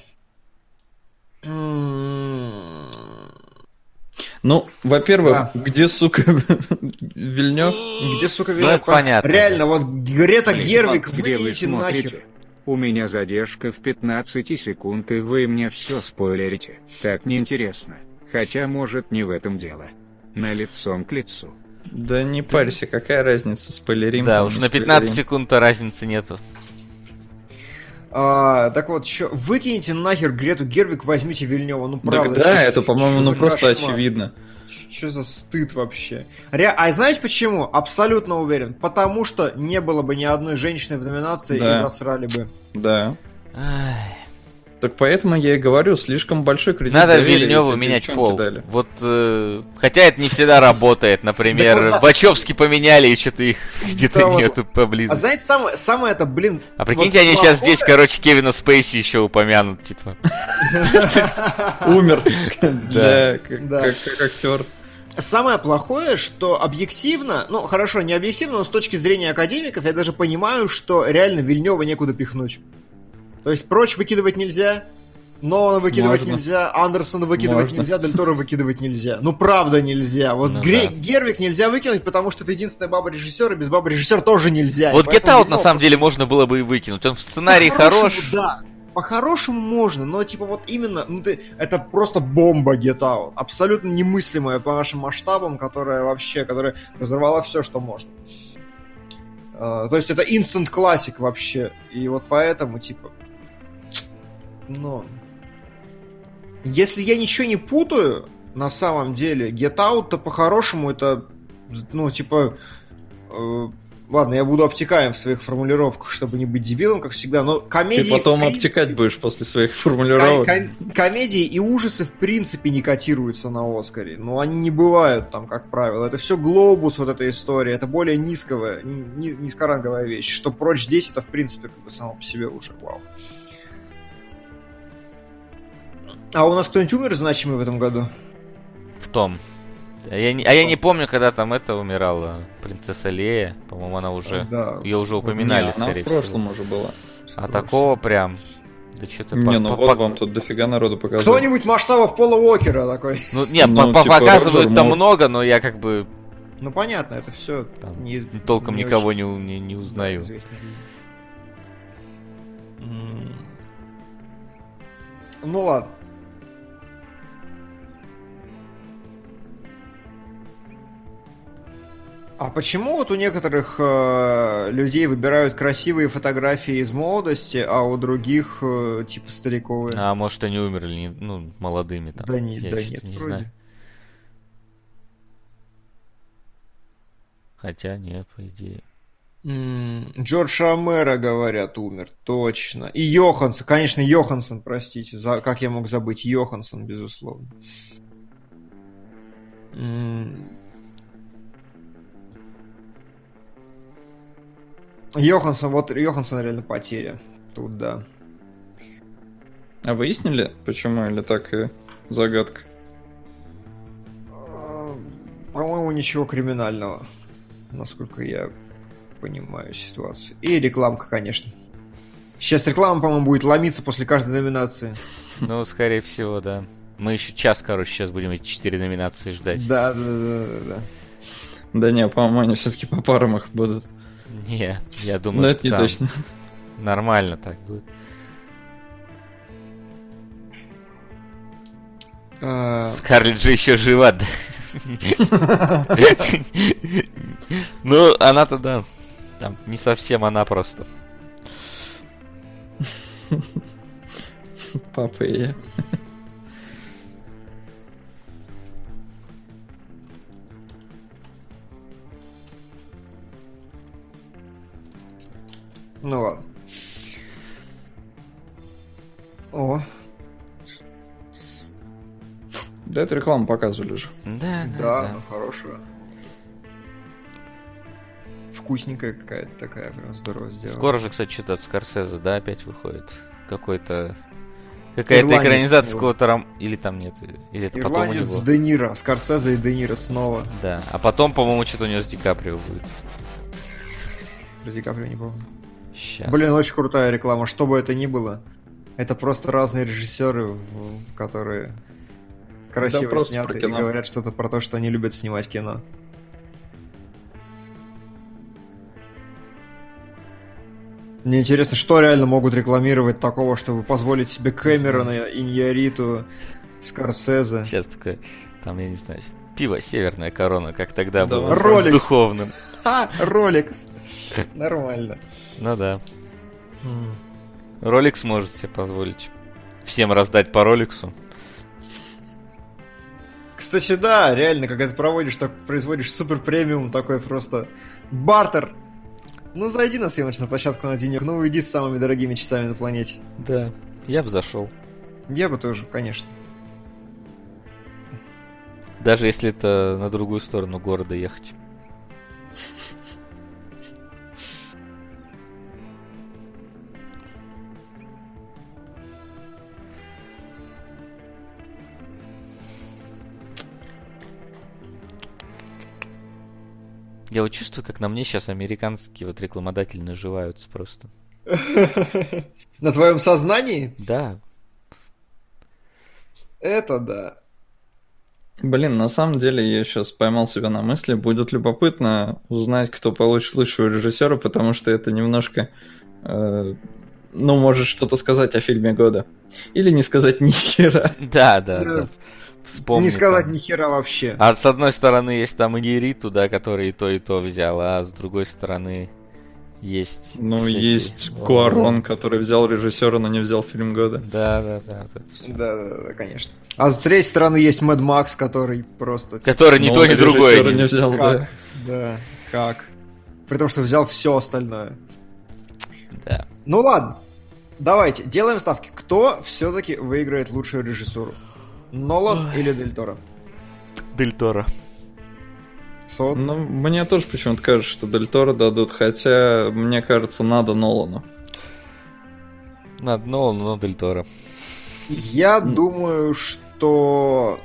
Ну, во-первых, Да. где, сука, Вильнев? Где, сука, Ну, Вильнёв? это понятно. Реально, вот Грета Гервик, Где вы выкиньте нахер. смотрите? У меня задержка в 15 секунд, и вы мне все спойлерите. Так неинтересно. Хотя, может, не в этом дело. На лицом к лицу. Да не парься, какая разница, спойлерим Да, там, уж не на 15 спойлерим. секунд-то разницы нету. А, так вот, еще выкиньте нахер Грету Гервик, возьмите Вильнева. Ну, Да, правда. да, чё- это, по-моему, чё ну просто кошмар? очевидно. Что за стыд вообще? Ре... А знаете почему? Абсолютно уверен. Потому что не было бы ни одной женщины в номинации Да. и засрали бы. Да. Ай. Так поэтому я и говорю, слишком большой кредит Надо Вильневу менять пол. дали. Вот, э, хотя это не всегда работает. Например, да. Вачовски поменяли, и что-то их где-то Да вот. нету А поблизости. знаете, самое, самое это, блин... А прикиньте, вот они сейчас здесь, короче, Кевина Спейси еще упомянут, типа. Умер Да. как актер. Самое плохое, что объективно, ну хорошо, не объективно, но с точки зрения академиков, я даже понимаю, что реально Вильнева некуда пихнуть. То есть прочь выкидывать нельзя, Нолана выкидывать Можно. нельзя, Андерсона выкидывать Можно. нельзя, Дель Торо выкидывать нельзя. Ну правда нельзя. Вот Ну Гре- да. Гервик нельзя выкинуть, потому что это единственная баба режиссера, без бабы режиссера тоже нельзя. И Вот Get Out на самом деле можно было бы и выкинуть. Он в сценарии хорош. Да. По-хорошему можно, но типа вот именно, ну ты, это просто бомба Get Out. Абсолютно немыслимая по нашим масштабам, которая вообще, которая разорвала все, что можно. А, то есть это instant классик вообще. И вот поэтому, типа, ну... Если я ничего не путаю, на самом деле, Get Out, то по-хорошему это, ну, типа, э, ладно, я буду обтекаем в своих формулировках, чтобы не быть дебилом, как всегда, но комедии... Ты потом обтекать будешь после своих формулировок. ком- комедии и ужасы в принципе не котируются на Оскаре. Ну, они не бывают там, как правило. Это все глобус, вот эта история. Это более низкого, ни- ни- низкоранговая вещь. Что прочь здесь, это в принципе как бы само по себе уже вау. А у нас кто-нибудь умер значимый в этом году? В том. А я, не, а я не помню, когда там это умирала принцесса Лея. По-моему, она уже... Да. Ее уже упоминали, Не, она скорее в прошлом всего. уже была. А такого прям... Да что-то... Не, ну вот вам тут дофига народу показали. Кто-нибудь масштабов Пола Уокера такой. Ну, нет, Ну, по- по- типа, показывают там много, но я как бы Ну понятно, это все Там не, толком не никого очень не, не, не узнаю. М. Ну ладно. А почему вот у некоторых э, людей выбирают красивые фотографии из молодости, а у других э, типа стариковые? А может они умерли, не- ну, молодыми там. да не, я да нет, не вроде. знаю. Хотя нет, по идее. Джордж Ромеро, говорят, умер, точно. И Йоханссон, конечно, Йоханссон, простите, за, как я мог забыть, Йоханссон, безусловно. М. Йоханссон, вот Йоханссон реально потеря. Тут да. А выяснили, почему или так и загадка? А, По-моему, ничего криминального, насколько я понимаю ситуацию. И рекламка, конечно. Сейчас реклама, по-моему, будет ломиться после каждой номинации. Ну, скорее всего, да. Мы еще час, короче, сейчас будем эти четыре номинации ждать. Да, да, да, да, да. Да не, по-моему, они все-таки по парам их будут. Не, я думаю, Но что это не там точно. нормально так будет. А, Скарлетт же еще жива, да? Ну, она-то да. Там не совсем она просто. Папа и я. Ну ладно. О, Да эту рекламу показывали же. Да, да, да, да. ну хорошая. Вкусненькая какая-то такая, прям здорово сделана. Скоро же, кстати, что-то от Скорсезе, да, опять выходит. Какой-то... Какая-то Ирландец экранизация какого-то рам... Или там нет, или это потом у Ирландец него. с Де Ниро, Скорсезе и Де Ниро снова. Да. А потом, по-моему, что-то у него с Ди Каприо будет. Про Ди Каприо не помню. Сейчас. Блин, очень крутая реклама, что бы это ни было. Это просто разные режиссеры, которые красиво просто сняты и говорят что-то про то, что они любят снимать кино. Мне интересно, что реально могут рекламировать такого, чтобы позволить себе Кэмерона, Иньяриту, Скорсезе. Сейчас такое, там, я не знаю, пиво «Северная корона», как тогда Да, было. Rolex. С духовным. А, Ролекс! Нормально. Ну да. Роликс может себе позволить. Всем раздать по роликсу. Кстати, да, реально, когда ты проводишь, так производишь супер премиум, такой просто бартер. Ну, зайди на съемочную площадку на денек, ну, уйди с самыми дорогими часами на планете. Да. Я бы зашел. Я бы тоже, конечно. Даже если это на другую сторону города ехать. Я вот чувствую, как на мне сейчас американские вот рекламодатели наживаются просто. На твоем сознании? Да, Это да. Блин, на самом деле я сейчас поймал себя на мысли, будет любопытно узнать, кто получит лучшего режиссера, потому что это немножко, э, ну, может что-то сказать о фильме года. Или не сказать ни хера. да, да, Да. да. Вспомни Не сказать там. ни хера вообще. А с одной стороны есть там Иньериту, да, который и то, и то взял, а с другой стороны есть... Ну, всякие- есть Куарон, который взял режиссера, но не взял фильм года. Да, да, да. Да, да, да, конечно. А с третьей стороны есть Мэд Макс, который просто... типа, Который ни Но то, он ни другое. режиссера не- взял, да. Как? Да, как? При том, что взял все остальное. Да. Ну ладно, давайте, делаем ставки. Кто все-таки выиграет лучшую режиссуру? Нолан или Дель Торо? Дель Торо. Сот? Ну, мне тоже почему-то кажется, что Дель Торо дадут, хотя, мне кажется, надо Нолану. Надо Нолану, но Дель Торо. Я думаю, что...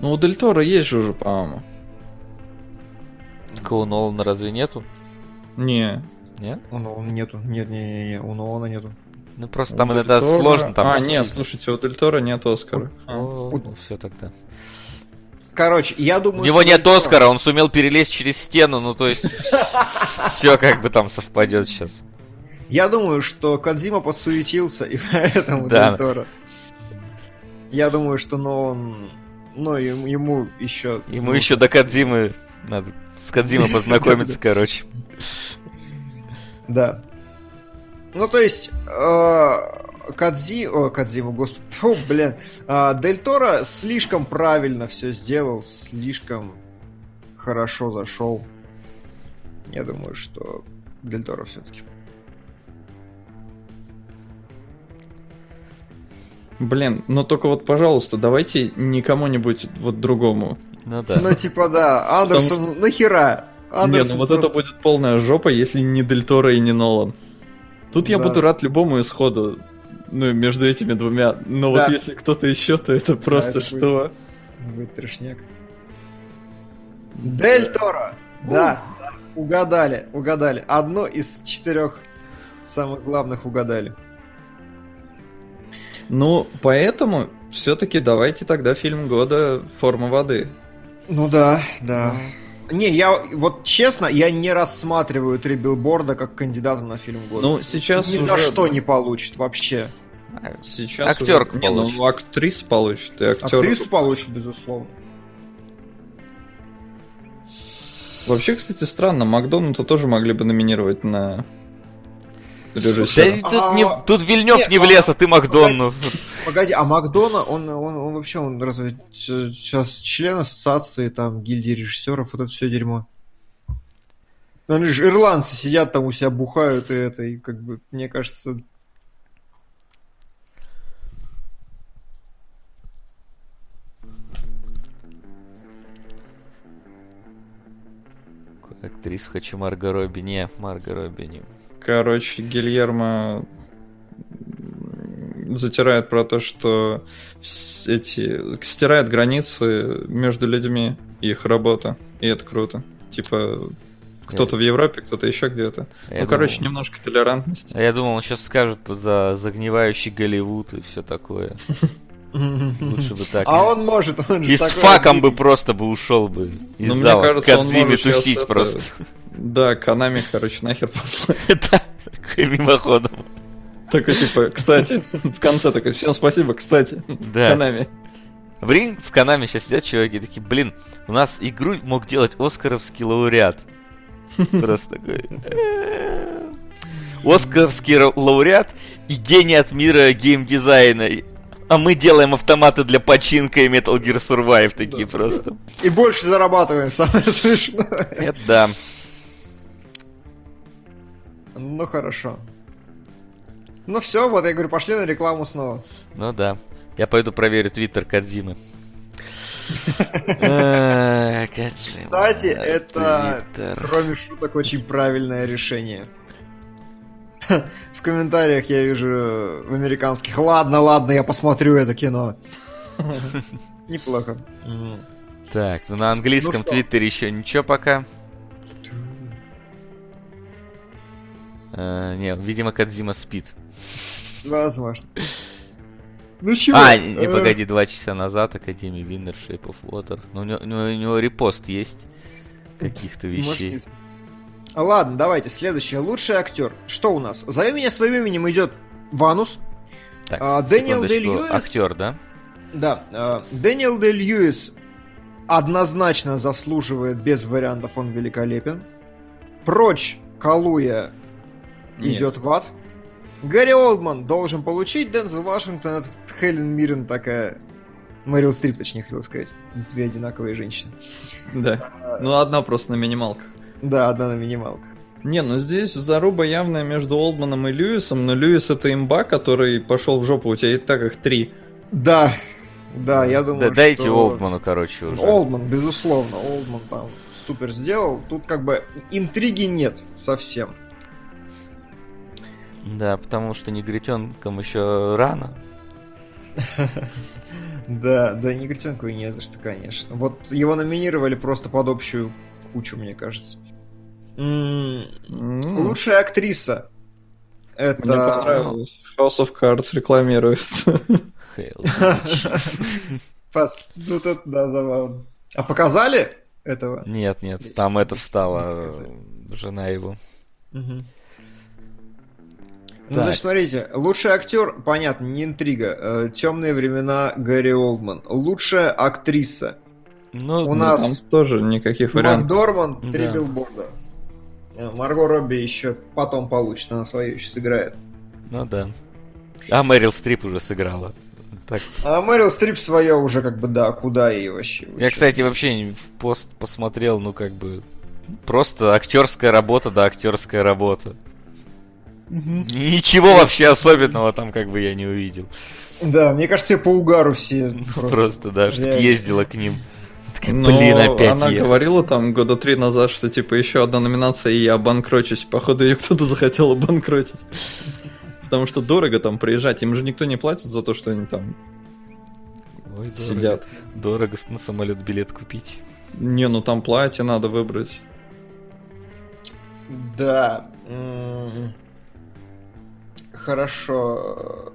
Ну, у Дель Торо есть же уже, по-моему. Такого Нолана разве нету? Не. Нет? У Нолана нету. Нет, не, не, не, у Нолана нету. Ну просто у там иногда Торо- сложно там. А, судить. нет, слушайте, у Дель Торо нет Оскара. А. Ну все тогда. Короче, я думаю, У него нет Оскара, он сумел перелезть через стену, ну то есть все как бы там совпадет сейчас. Я думаю, что Кадзима подсуетился, и поэтому Да. Дель Торо. Я думаю, что но он... Ну, ему, ему еще... Ему еще до Кадзимы надо с Кадзимой познакомиться, короче. Да. Ну, то есть, э, Кадзи... О, Кадзима, господи. Фу, блин. А, Дель Торо слишком правильно все сделал, слишком хорошо зашел. Я думаю, что Дель Торо все-таки. Блин, ну только вот, пожалуйста, давайте не кому-нибудь вот другому. Ну да. Ну, типа, да, Андерсон, нахера? Не, Андерсон ну вот просто- это будет полная жопа, если не Дель Торо и не Нолан. Тут я Да. буду рад любому исходу, ну, между этими двумя. Но Да. вот если кто-то еще, то это просто это что? Будет трешняк. Дель Торо! Да, да, угадали, угадали. Одно из четырех самых главных угадали. Ну, поэтому все-таки давайте тогда фильм года «Форма воды». Ну да, да. Не, я вот честно, я не рассматриваю три билборда как кандидата на фильм года. Ну, сейчас Ни за уже- что не получит вообще. Сейчас Актерка уже... Не, ну, получит. актриса получит, и актер... Актрису получит, безусловно. Вообще, кстати, странно, Макдональда тоже могли бы номинировать на режиссера. ведь тут, не, А, тут Вильнев нет, не влез, а ты Макдонну. Погоди, а Макдона, он, он, он вообще, он разве сейчас член ассоциации, там, гильдии режиссеров, вот это все дерьмо. Они же ирландцы сидят там у себя, бухают и это, и как бы, мне кажется... Актрису хочу Марго Робби. Не, Марго Робби не. Короче, Гильермо затирает про то, что эти стирает границы между людьми и их работа. И это круто. Типа, кто-то в Европе, кто-то еще где-то. Я ну, короче, думал- немножко толерантности. Я думал, он сейчас скажет за загнивающий Голливуд и все такое. Лучше бы так. А он может, он же И с факом бы просто бы ушел бы из Ну, мне зала. кажется, щас тусить это- просто. Да, Канами, короче, нахер послать. Да, такой мимоходом. Такой, типа, кстати, в конце такой, всем спасибо, кстати, Да. Канами. Блин, в Канаме сейчас сидят чуваки такие, блин, у нас игру мог делать Оскаровский лауреат. Просто такой. «Э, Оскаровский лауреат и гений от мира геймдизайна. А мы делаем автоматы для починка и Metal Gear Survive такие просто. И больше зарабатываем, самое смешное. Это да. Ну хорошо. Ну все, вот я говорю, пошли на рекламу снова. Ну да. Я пойду проверю твиттер Кадзимы. Э, Кстати, это, кроме шуток, очень правильное решение. В комментариях я вижу э, в американских, ладно, ладно, я посмотрю это кино. Неплохо. Так, ну на английском Ну твиттере еще ничего пока. Э, не, видимо, Кадзима спит. Возможно. Ну чего? А, не, э, погоди, два часа назад Академия Виннер, Shape of Water. Ну, у него, у репост есть каких-то вещей. Ладно, давайте, следующее. Лучший актер. Что у нас? Зови меня своим именем идет Ванус. Так, а, Дэниел секундочку. Дэй-Льюис? Актер, да? Да, э, Дэниел Дель Льюис однозначно заслуживает без вариантов, он великолепен. Прочь Калуя Нет. идет в ад. Гарри Олдман должен получить, Дензел Вашингтон, это Хелен Миррен такая... Мэрил Стрип, точнее, хотел сказать. Две одинаковые женщины. Да. Ну, одна просто на минималках. Да, одна на минималках. Не, ну здесь заруба явная между Олдманом и Льюисом, но Льюис это имба, который пошел в жопу, у тебя и так их три. Да, да, я думаю, Да дайте что... Олдману, короче, уже. Олдман, безусловно, Олдман там супер сделал. Тут как бы интриги нет совсем. Да, потому что негритенкам еще рано. Да, да, Негритенку и не за что, конечно. Вот его номинировали просто под общую кучу, мне кажется. М, Лучшая актриса. Мне Это... понравилось. House of Cards рекламирует. Пас- Ну тут, да, забавно. А показали этого? Нет, нет, там это встала э, жена его. Мгм. Ну, Так. значит, смотрите, лучший актер, понятно, не интрига. Темные времена Гэри Олдман. Лучшая актриса. Ну, У нас Там тоже никаких вариантов. Макдорман, три Да. билборда. Э, Марго Робби еще потом получит, она свою еще сыграет. ну да. А Мэрил Стрип уже сыграла. Так. А Мэрил Стрип свое уже как бы, да, куда ей вообще? Я, кстати, вообще в пост посмотрел, ну как бы просто актерская работа, да, актерская работа. Ничего вообще особенного там как бы я не увидел. Да, мне кажется, по угару все просто. Просто, да, что реально. ездила к ним. Такая, Но Блин, опять она я. говорила там года три назад, что типа еще одна номинация, и я обанкрочусь. Походу, ее кто-то захотел обанкротить. Потому что дорого там приезжать. Им же никто не платит за то, что они там Ой, дорого. сидят. Дорого с- на самолет билет купить. Не, ну там платье надо выбрать. Да. Хорошо.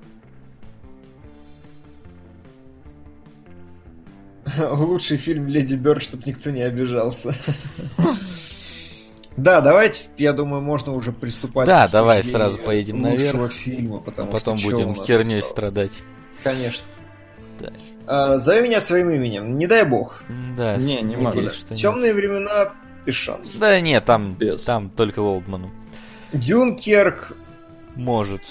Лучший фильм Леди Бёрд, чтобы никто не обижался. Да, давайте, я думаю, можно уже приступать. Да, к давай сразу поедем лучшего наверх. фильма, А потому потом что будем херней осталось? страдать. Конечно. Да. А, зови меня своим именем, не дай бог. Да, Не, не могу. нет. Темные времена без шансов. Да нет, там, Без. там только Олдману. Дюнкерк Может.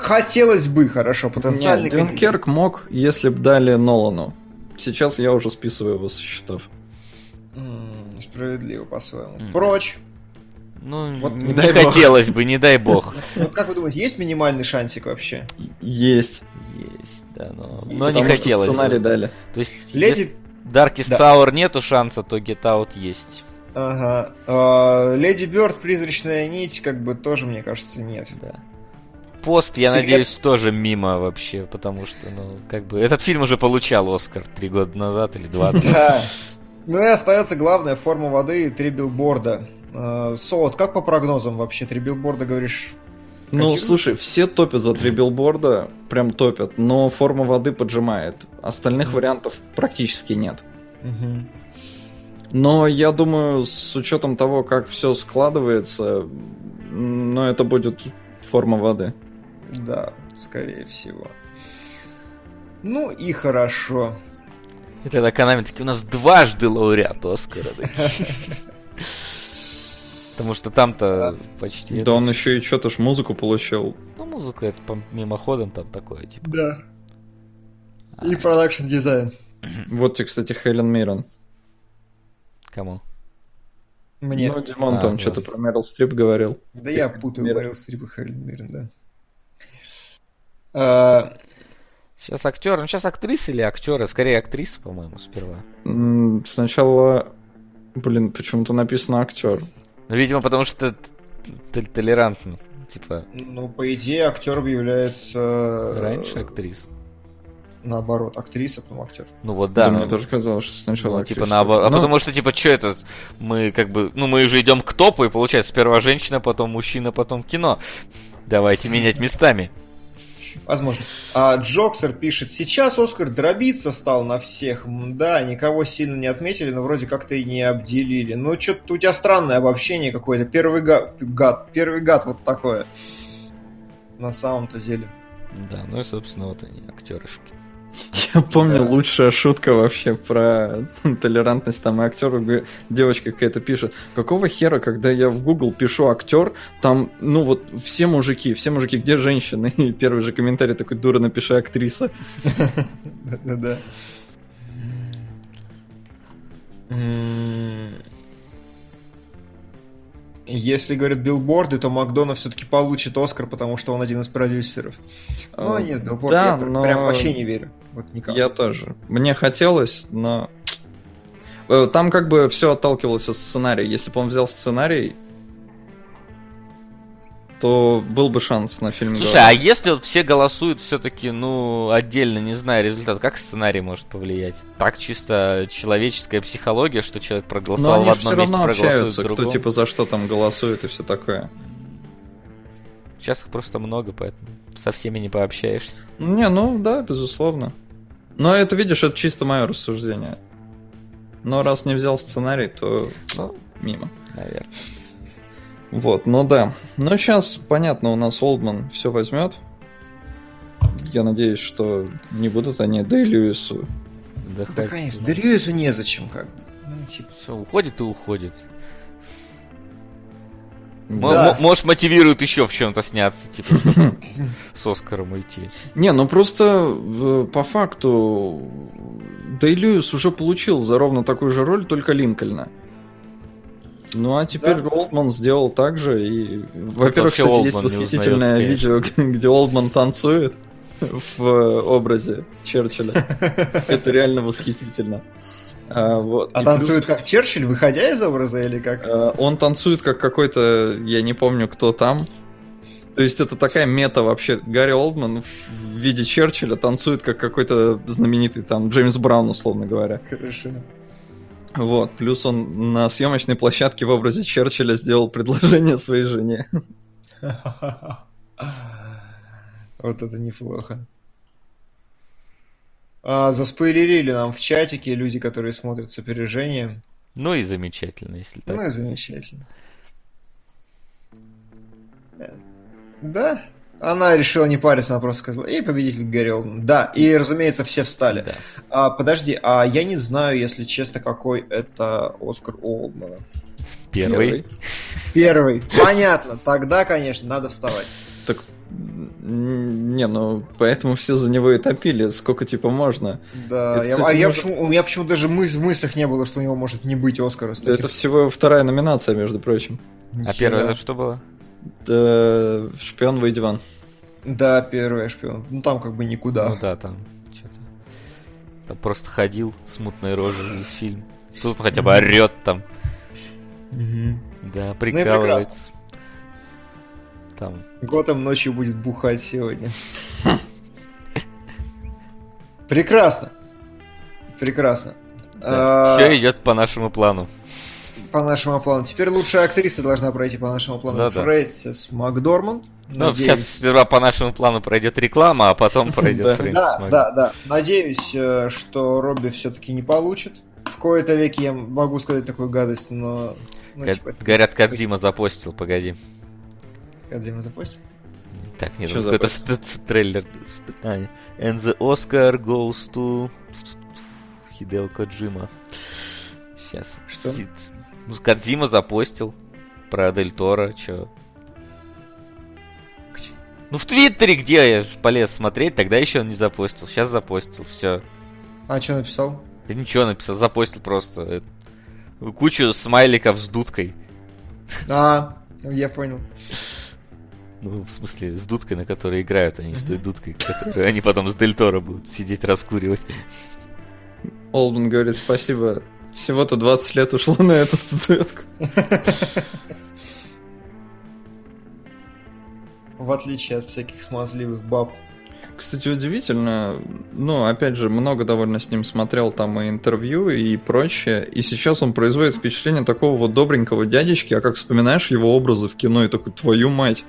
Хотелось бы хорошо, потенциальный Нет. Дюнкерк мог, если бы дали Нолану. Сейчас я уже списываю его со счетов. М, Справедливо по-своему. Мгм. Прочь. Ну, Вот не не дай бог. хотелось бы, не дай бог. Вот как вы думаете, есть минимальный шансик вообще? Есть. Есть, да, но, но не Потому хотелось Сценарий бы. дали. То есть, Леди... если Darkest Да. Tower нету шанса, то Get Out есть. Ага. А, Леди Бёрд, призрачная нить, как бы тоже, мне кажется, нет. Да. Пост, я Секрет- надеюсь, тоже мимо вообще, потому что, ну, как бы, этот фильм уже получал Оскар три года назад или два. Да. Ну и остается главная форма воды и три билборда. А, Солод, как по прогнозам вообще? Три билборда, говоришь? Ну, слушай, все топят за три билборда, прям топят, но форма воды поджимает. Остальных вариантов практически нет. Мгм. Но я думаю, с учетом того, как все складывается, ну, это будет форма воды. Да, скорее всего. Ну и хорошо. И тогда Канами такие, у нас дважды лауреат Оскара. Потому что там-то почти... Да это он еще и что-то ж музыку получил. Ну, музыка это по- мимоходом там такое, типа. Да. И продакшн дизайн. Вот тебе, кстати, Хелен Миррен. Кому? Мне. Ну, Димон А, там да. что-то про Мерил Стрип говорил. Да я путаю, говорил Стрип и Хелен Миррен, да. А, Сейчас актер, ну сейчас актриса или актеры? Скорее актриса, по-моему, сперва. Сначала, блин, почему-то написано актер. Ну, видимо, потому что т- толерантно. Типа, ну, по идее, актером является... раньше актриса. Наоборот, актриса, потом актер. Ну вот Да, да, мне ну, тоже казалось, что сначала ну, типа наоборот. А Ну, потому что, типа, что это? Мы как бы, ну мы уже идем к топу, и получается сперва женщина, потом мужчина, потом кино. Давайте менять местами. Возможно. А Джоксер пишет, сейчас Оскар дробиться стал на всех. Да, никого сильно не отметили, но вроде как-то и не обделили. Ну, что-то у тебя странное обобщение какое-то. Первый га- гад, первый гад вот такое. На самом-то деле. Да, ну и, собственно, вот они, актерышки. Я помню Да. лучшая шутка вообще про толерантность там и актеру. Г- Девочка какая-то пишет, какого хера, когда я в Google пишу актер, там, ну вот, все мужики, все мужики, где женщины? И первый же комментарий такой, дура, напиши актриса. Да-да-да. Если говорят билборды, то Макдональд все-таки получит Оскар, потому что он один из продюсеров. Ну, А, нет, билборд, да, я но прям вообще не верю. Вот никак. Я тоже. Мне хотелось, но... Э, Там как бы все отталкивалось от сценария. Если бы он взял сценарий, то был бы шанс на фильм. Слушай, а если вот все голосуют все-таки, ну, отдельно, не зная результат, как сценарий может повлиять? Так чисто человеческая психология, что человек Но проголосовал они в все одном месте, равно проголосует в общаются, кто другом. типа за что там голосует и все такое. Сейчас их просто много, поэтому со всеми не пообщаешься. Не, ну да, безусловно. Но это, видишь, это чисто мое рассуждение. Но раз не взял сценарий, то Ну, мимо. наверное. Вот, ну да. Но сейчас, понятно, у нас Олдман все возьмет. Я надеюсь, что не будут они Дэй Льюису. Да, Да, конечно, да Льюису незачем как бы. Ну, типа, Все, уходит и уходит. М- Да. Может, мотивирует еще в чем-то сняться, типа, с Оскаром уйти. Не, ну просто по факту Дэй Льюис уже получил за ровно такую же роль, только Линкольна. Ну а теперь Да. Олдман сделал так же. И, во-первых, кстати, есть Олдман не восхитительное узнается, видео, где Олдман танцует в э, образе Черчилля. Это реально восхитительно. А, вот. А И плюс, танцует как Черчилль, выходя из образа, или как? э, Он танцует как какой-то, я не помню, кто там. То есть это такая мета вообще. Гарри Олдман в виде Черчилля танцует как какой-то знаменитый там Джеймс Браун, условно говоря. Хорошо. Вот. Плюс он на съемочной площадке в образе Черчилля сделал предложение своей жене. Вот это неплохо. А, заспойлерили нам в чатике люди, которые смотрят с опережением. Ну и замечательно, если так. Ну и замечательно. Э, Да, она решила не париться, она просто сказала, и победитель Гарри Олдман. Да, и, разумеется, все встали. Да. А, подожди, а я не знаю, если честно, какой это Оскар Олдмана. Первый. Первый. Понятно, тогда, конечно, надо вставать. Так, не, ну, поэтому все за него и топили, сколько типа можно. Да, Это, я- кстати, а я может- почему, у меня почему даже мыс- в мыслях не было, что у него может не быть Оскара. с Это всего вторая номинация, между прочим. А первое это что было? Да, шпион в диван. Да, первый шпион. Ну там как бы никуда. Ну да, там что-то. Там просто ходил с мутной рожей весь фильм. Тут хотя бы орет там. Да, прикалывается. Там. Готэм ночью будет бухать сегодня. Прекрасно. Прекрасно. А, Все идет по нашему плану. По нашему плану. Теперь лучшая актриса должна пройти по нашему плану. Да-да. Фрэнсис Макдорманд. Ну, сейчас сперва по нашему плану пройдет реклама, а потом Да. пройдет Фрэнсис Да, да, да. Надеюсь, э, что Робби все-таки не получит. В кои-то веки я могу сказать такую гадость, но... Ну, типа, Говорят, Кадзима запостил, погоди. Кодзима запустил? Так, нет, Чё тут какой-то трейлер. А, не. And the Oscar goes to... Хидео Коджима. Сейчас. Что? Ну, Кадзима запостил про Дель Торо, чё. Где? Ну, в Твиттере, где я полез смотреть, тогда еще он не запостил. Сейчас запостил, все. А, что написал? Я ничего написал, запостил просто. э, Кучу смайликов с дудкой. А, я понял. Ну, в смысле, с дудкой, на которой играют, они с той дудкой, которую они потом с Дель Торо будут сидеть раскуривать. Олдман говорит спасибо. Всего-то 20 лет ушло на эту статуэтку. В отличие от всяких смазливых баб. Кстати, удивительно, ну, опять же, много довольно с ним смотрел там и интервью и прочее, и сейчас он производит впечатление такого вот добренького дядечки, а как вспоминаешь его образы в кино, и такой, твою мать,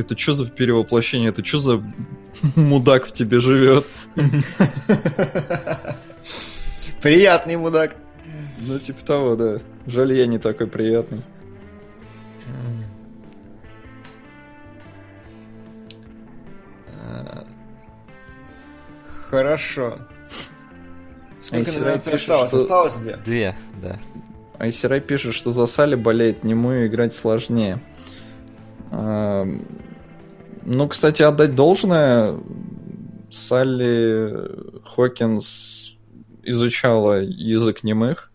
это что за перевоплощение, это что за мудак в тебе живет? Приятный мудак. Ну, типа того, да. Жаль, я не такой приятный. А, Хорошо. Сколько Если номинаций осталось? что- Осталось две. Две, да. Айсерай пишет, что за Салли болеет, нему играть сложнее. Ну, кстати, отдать должное, Салли Хокинс изучала язык немых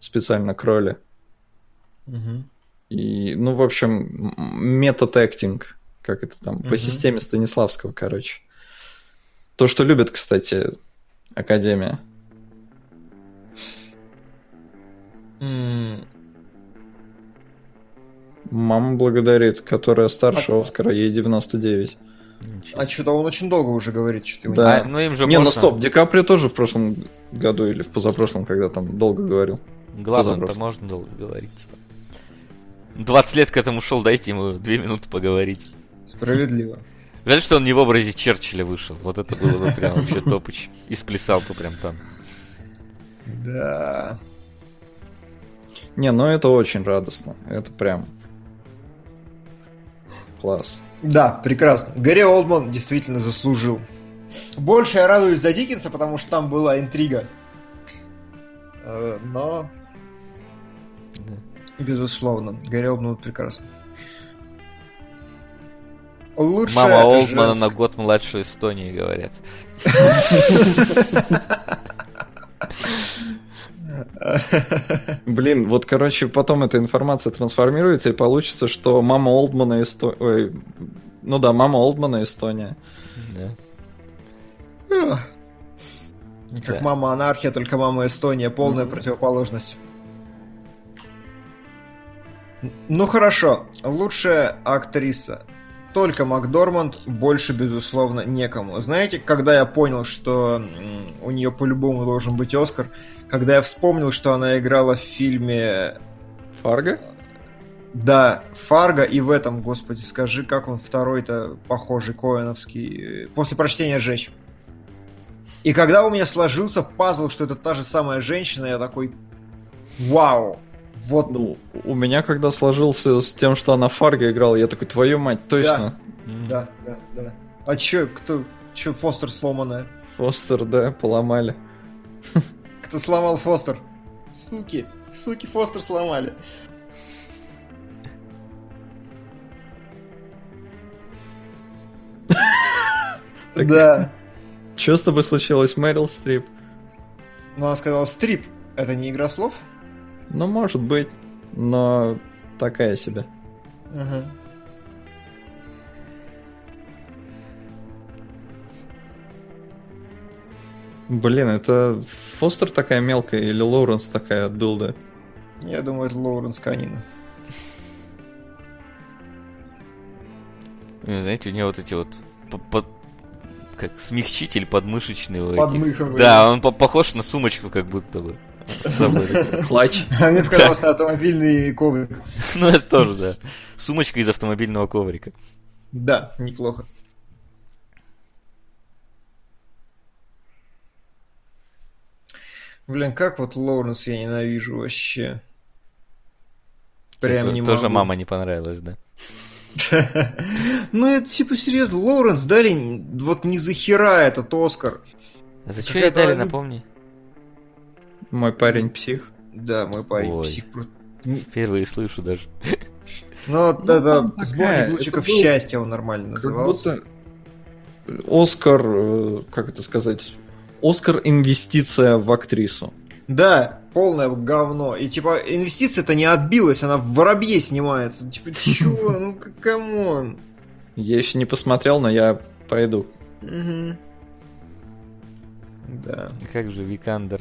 специально к роли. Мгм. И, ну, в общем, метод-актинг, как это там, по Мгм. системе Станиславского, короче. То, что любит, кстати, Академия. Мама благодарит, которая старше Оскара, ей 99. Ничего. А что-то он очень долго уже говорит, что его Да. А, ну им же Не, ну можно. стоп, Ди Каприо тоже в прошлом году или в позапрошлом, когда там долго говорил. Главное, то Позапрошлый. можно долго говорить. Типа. 20 лет к этому шел, дайте ему 2 минуты поговорить. не- Справедливо. Жаль, что он не в образе Черчилля вышел. Вот это было бы прям вообще топыч. И сплясал бы прям там. Да. Не, ну это очень радостно. Это прям класс. Да, прекрасно. Гарри Олдман действительно заслужил. Больше я радуюсь за Диккенса, потому что там была интрига. Э, Но, безусловно, Гарри Олдман прекрасно. Лучшая Мама Олдмана женская- на год младше Эстонии, говорят. Блин, вот, короче, потом эта информация трансформируется, и получится, что мама Олдмана Эстония... Ну да, мама Олдмана Эстония. Да. Как Да. мама анархия, только мама Эстония, полная противоположность. Ну хорошо, лучшая актриса. Только Макдорманд, больше, безусловно, некому. Знаете, когда я понял, что у нее по-любому должен быть Оскар, когда я вспомнил, что она играла в фильме Фарго? да, Фарго и в этом, господи, скажи, как он второй-то похожий, Коэновский, э, после прочтения «Жечь». И когда у меня сложился пазл, что это та же самая женщина, я такой, вау, вот, Ну, у меня когда сложился с тем, что она Фарго играла, я такой, твою мать, точно. М. да, да, да. А чё, кто, чё Фостер сломанная? Фостер, да, поломали. Кто сломал Фостер? Суки, суки Фостер сломали. Да. Что с тобой случилось, Мэрил Стрип? Но она сказала, стрип, это не игра слов? Ну, может быть, но такая себе. Ага. Блин, это Фостер такая мелкая или Лоуренс такая дылда? Я думаю, это Лоуренс Канина. Э, Знаете, у него вот эти вот по- по- как смягчитель подмышечный. Подмыховый. Да, он по- похож на сумочку, как будто бы. С собой такой. Клатч. А мне показалось, это автомобильный коврик. Ну, это тоже, да. Сумочка из автомобильного коврика. Да, неплохо. Блин, как вот Лоуренс я ненавижу вообще. Прям Тебе не Тоже могу. мама не понравилась, да? Ну, это типа серьезно, Лоуренс дали вот не за хера этот Оскар. А за что ей дали, напомни? Мой парень псих. Да, мой парень Ой. псих. Впервые слышу даже. Ну, да, да, там такая, сборник лучиков счастья он нормально Как назывался. будто Оскар, э, как это сказать, Оскар инвестиция в актрису. Да, полное говно. И типа инвестиция-то не отбилась, она в воробье снимается. Типа, чё, ну come on. Я еще не посмотрел, но я пойду. Мгм. Да. Как же Викандер?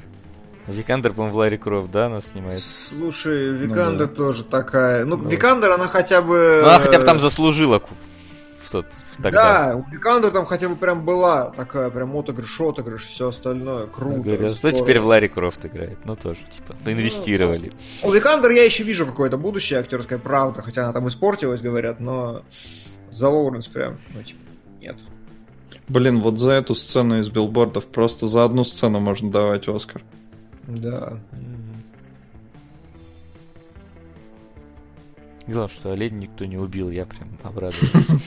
Викандер, по-моему, в Ларри Крофт, да, она снимает? Слушай, Викандер да. тоже такая. Ну, Ну. Викандер, она хотя бы. Ну, она хотя бы там заслужила в тот тогда. Да, у Викандер там хотя бы прям была такая прям отыгрыш, отыгрыш, все остальное круто. Говорят, что здорово. теперь в Ларри Крофт играет? Ну, тоже, типа, инвестировали. У Викандер я еще вижу какое-то будущее актерское, правда, хотя она там испортилась, говорят, но за Лоуренс прям, ну, типа, нет. Блин, вот за эту сцену из билбордов просто за одну сцену можно давать Оскар. Да. Главное, что олень никто не убил, я прям обрадовался.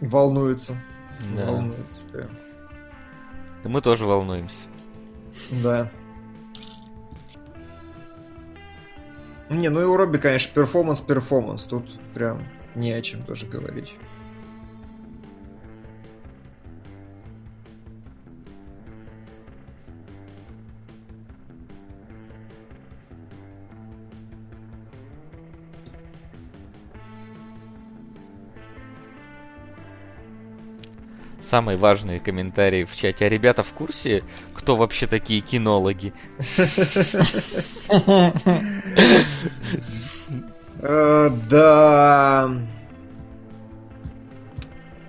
Волнуется. Да. Волнуется прям. Да Мы тоже волнуемся. Да. Не, ну и у Робби, конечно, performance-performance. Тут прям не о чем тоже говорить. Самый важный комментарий в чате. А ребята в курсе, кто вообще такие кинологи? Э, Да.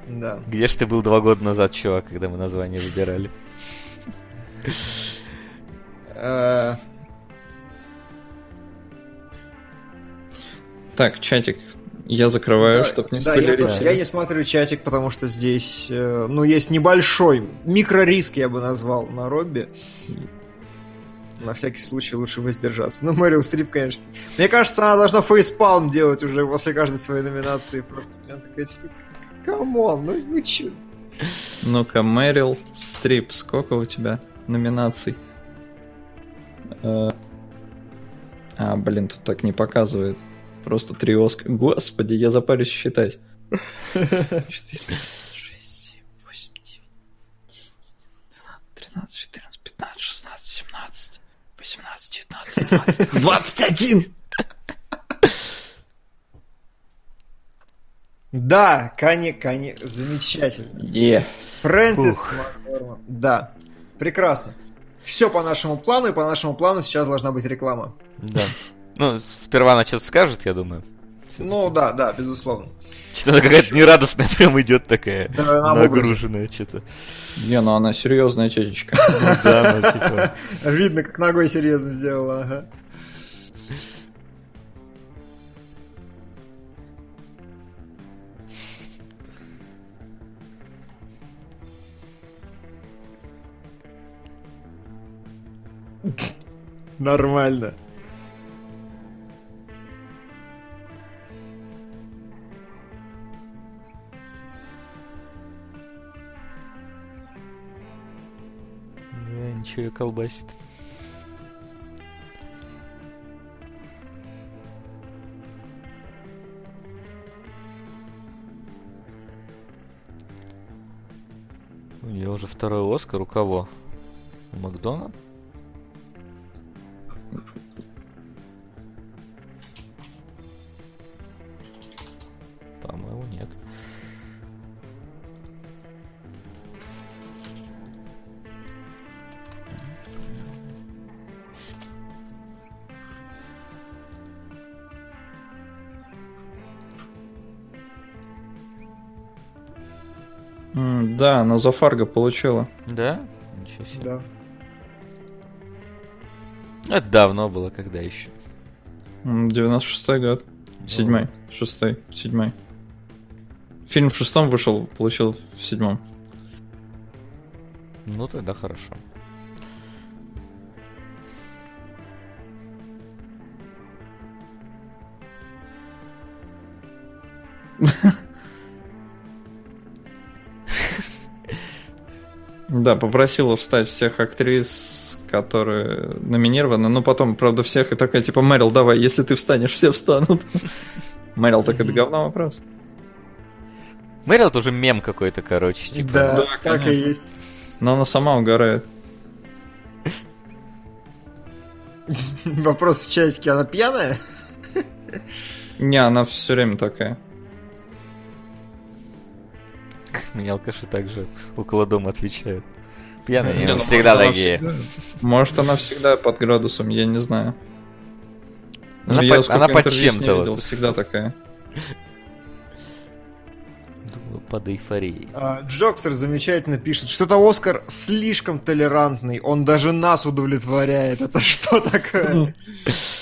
Да. Где ж ты был два года назад, чувак, когда мы название выбирали? Э, Так, чатик, я закрываю, да, чтобы не да, я, спойлерить. тоже- я не смотрю чатик, потому что здесь, э, ну, есть небольшой микрориск, я бы назвал, на Робби. На всякий случай лучше воздержаться. Ну, Мэрил Стрип, конечно. Мне кажется, она должна facepalm делать уже после каждой своей номинации. Просто прям такая, типа, come on, ну вы чё? Ну-ка, Мэрил, Стрип, сколько у тебя номинаций? Э, А, блин, тут так не показывает. Просто три Оскара. Господи, я запарюсь считать. 4, 6, 7, 8, 9, 13, 14, 15, 16, 17, 18, 19, 20, 21! Да, Кани, Кани, замечательно. Е. Фрэнсис Ух. Макдорманд. Да, прекрасно. Все по нашему плану, и по нашему плану сейчас должна быть реклама. Да. Ну, сперва она что-то скажет, я думаю. Ну да, да, безусловно. Что-то какая-то нерадостная прям идет такая. Да. Нагруженная что-то. Не, ну она серьезная тетечка. Ну да, ну типа. Видно, как ногой серьезно сделала. Ага. Нормально. Ничего ее колбасит. У нее уже второй Оскар у кого? У Макдона? По-моему, М, Да, но за Фарго получила. Да? Ничего себе. Да. Это давно было, когда еще. М, 96-й год. Седьмой. Шестой. Седьмой. Фильм в шестом вышел, получил в седьмом. Ну тогда хорошо. Да, попросила встать всех актрис, которые номинированы. Но потом, правда, всех и такая, типа, Мэрил, давай, если ты встанешь, все встанут. Мэрил, так это говно вопрос. Мэрил это уже мем какой-то, короче, типа. Да, да, так и есть. Но она сама угорает. Вопрос в чатике, она пьяная? Не, она все время такая. Мне алкаши также около дома отвечают. Пьяные Не, ну, всегда такие. Может, она всегда под градусом, я не знаю. Она Но я под- она под чем-то вот. всегда такая. Думаю, под эйфорией. А, Джоксер замечательно пишет, что-то Оскар слишком толерантный, он даже нас удовлетворяет. Это что такое?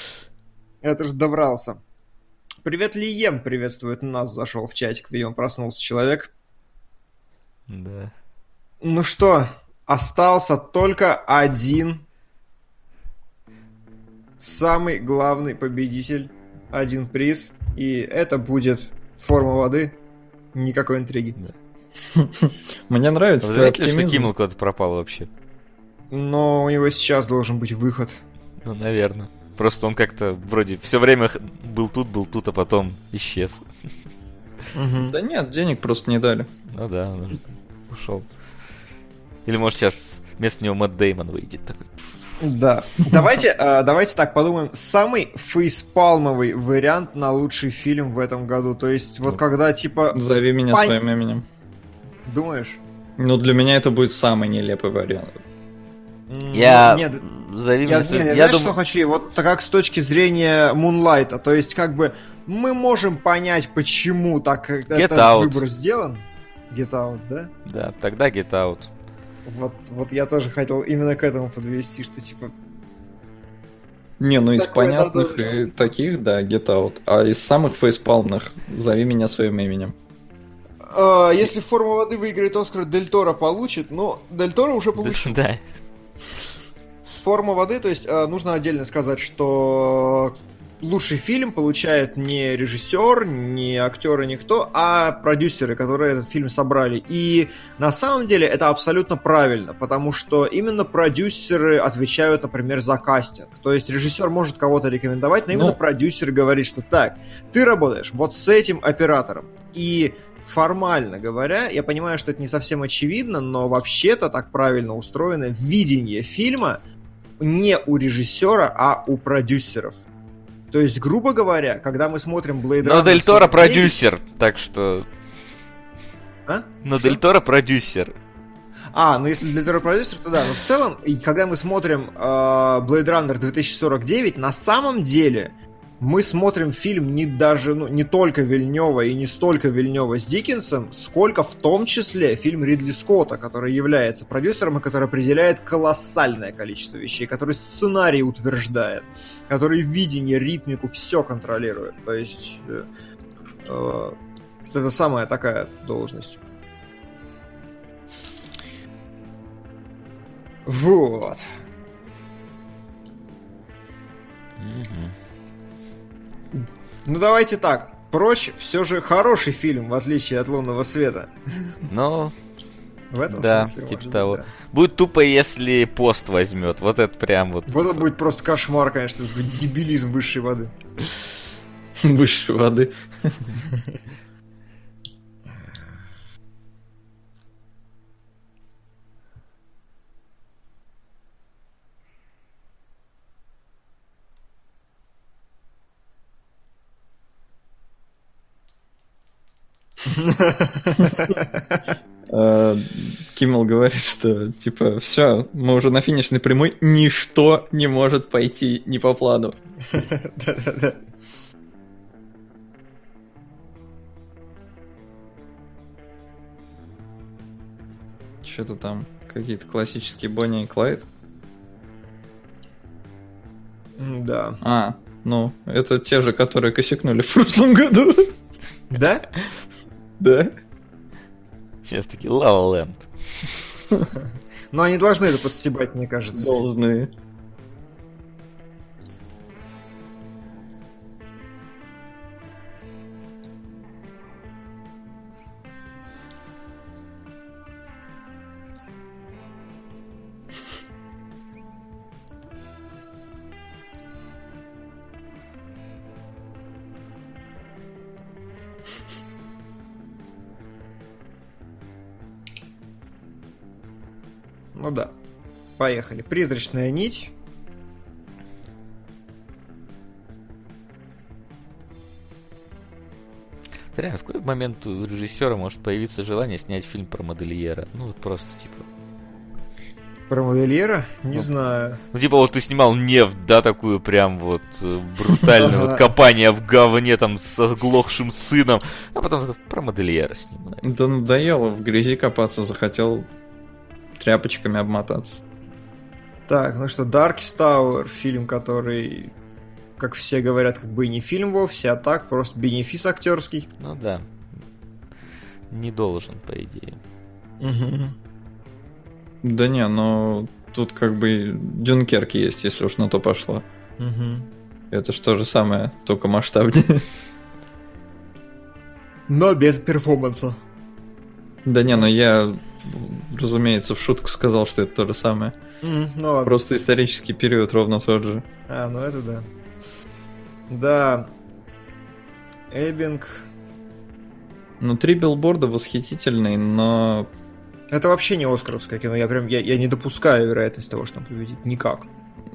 Это ж добрался. Привет, Лием приветствует нас, зашел в чатик, видимо, проснулся человек. Да. Ну что, остался только один самый главный победитель, один приз, и это будет форма воды, никакой интриги. Мне нравится твой заметили, что оптимизм. Киммел куда-то пропал вообще? Но у него сейчас должен быть выход. Ну, наверное. Просто он как-то вроде все время был тут, был тут, а потом исчез. Да нет, денег просто не дали. Ну да, он уже ушел. Или может сейчас вместо него Мэтт Деймон выйдет такой. Да. Давайте, э, давайте так подумаем. Самый фейспалмовый вариант на лучший фильм в этом году. То есть, вот когда типа Зови меня Пань- своим именем. думаешь, Ну, для меня это будет самый нелепый вариант. Я... Нет, Зови я, меня своим- не, я знаешь, думаю- что хочу? Вот так как с точки зрения Мунлайта, то есть как бы мы можем понять, почему так э, Get этот Out. выбор сделан. Get Out, да? Да, тогда Get Out. Вот, вот я тоже хотел именно к этому подвести, что типа Не, ну из понятных и таких, да, Get Out. А из самых фейспалмных зови меня своим именем. э, если форма воды выиграет Оскар, Дель Торо получит, но Дель Торо уже получил. Да. Форма воды, то есть э, нужно отдельно сказать, что лучший фильм получает не режиссер, не актеры, никто, а продюсеры, которые этот фильм собрали. И на самом деле это абсолютно правильно, потому что именно продюсеры отвечают, например, за кастинг. То есть режиссер может кого-то рекомендовать, но именно Ну. продюсер говорит, что так, ты работаешь вот с этим оператором. И формально говоря, я понимаю, что это не совсем очевидно, но вообще-то так правильно устроено видение фильма не у режиссера, а у продюсеров. То есть, грубо говоря, когда мы смотрим Blade Но Runner Дель Торо 49, продюсер, так что... А? Но? Дель Торо продюсер. А, ну если для Торо продюсер, то да. Но в целом, и когда мы смотрим э, Blade Runner 2049, на самом деле мы смотрим фильм не даже, ну, не только Вильнева и не столько Вильнева с Диккенсом, сколько в том числе фильм Ридли Скотта, который является продюсером и который определяет колоссальное количество вещей, который сценарий утверждает, который видение, ритмику, все контролирует. То есть э, э, это самая такая должность. Вот. Мгм. Ну давайте так. Прочь все же хороший фильм, в отличие от Лунного света. Ну, В этом Да, смысле. типа может того. быть, будет тупо, если пост возьмет. Вот это прям вот. да. Вот это будет просто кошмар, конечно, дебилизм высшей воды. Высшей воды. Киммел говорит, что типа все, мы уже на финишной прямой, ничто не может пойти не по плану. Да-да-да. Что-то там какие-то классические Бонни и Клайд. Да. А, ну, это те же, которые косякнули в прошлом году. Да? Да. Сейчас таки La La Land. Но они должны это подстебать, мне кажется. Должны. Ну да. Поехали. Призрачная нить. Реально, в какой момент у режиссера может появиться желание снять фильм про модельера? Ну, вот просто, типа... Про модельера? Не Ну. знаю. Ну, типа, вот ты снимал нефть, да, такую прям вот э, брутальную, вот копание в говне там с оглохшим сыном, а потом такой, про модельера наверное». Да надоело в грязи копаться, захотел тряпочками обмотаться. Так, ну что, Darkest Tower, фильм, который, как все говорят, как бы и не фильм вовсе, а так, просто бенефис актерский. Ну да. Не должен, по идее. Да не, но тут как бы Дюнкерк есть, если уж на то пошло. Это ж то же самое, только масштабнее. Но без перформанса. Да не, но я, разумеется, в шутку сказал, что это то же самое. М, Ну ладно. Просто исторический период ровно тот же. А, ну это да. Да. Эббинг. Ну, три билборда восхитительный, но Это вообще не Оскаровское кино. Я прям я, я не допускаю вероятность того, что он победит. Никак.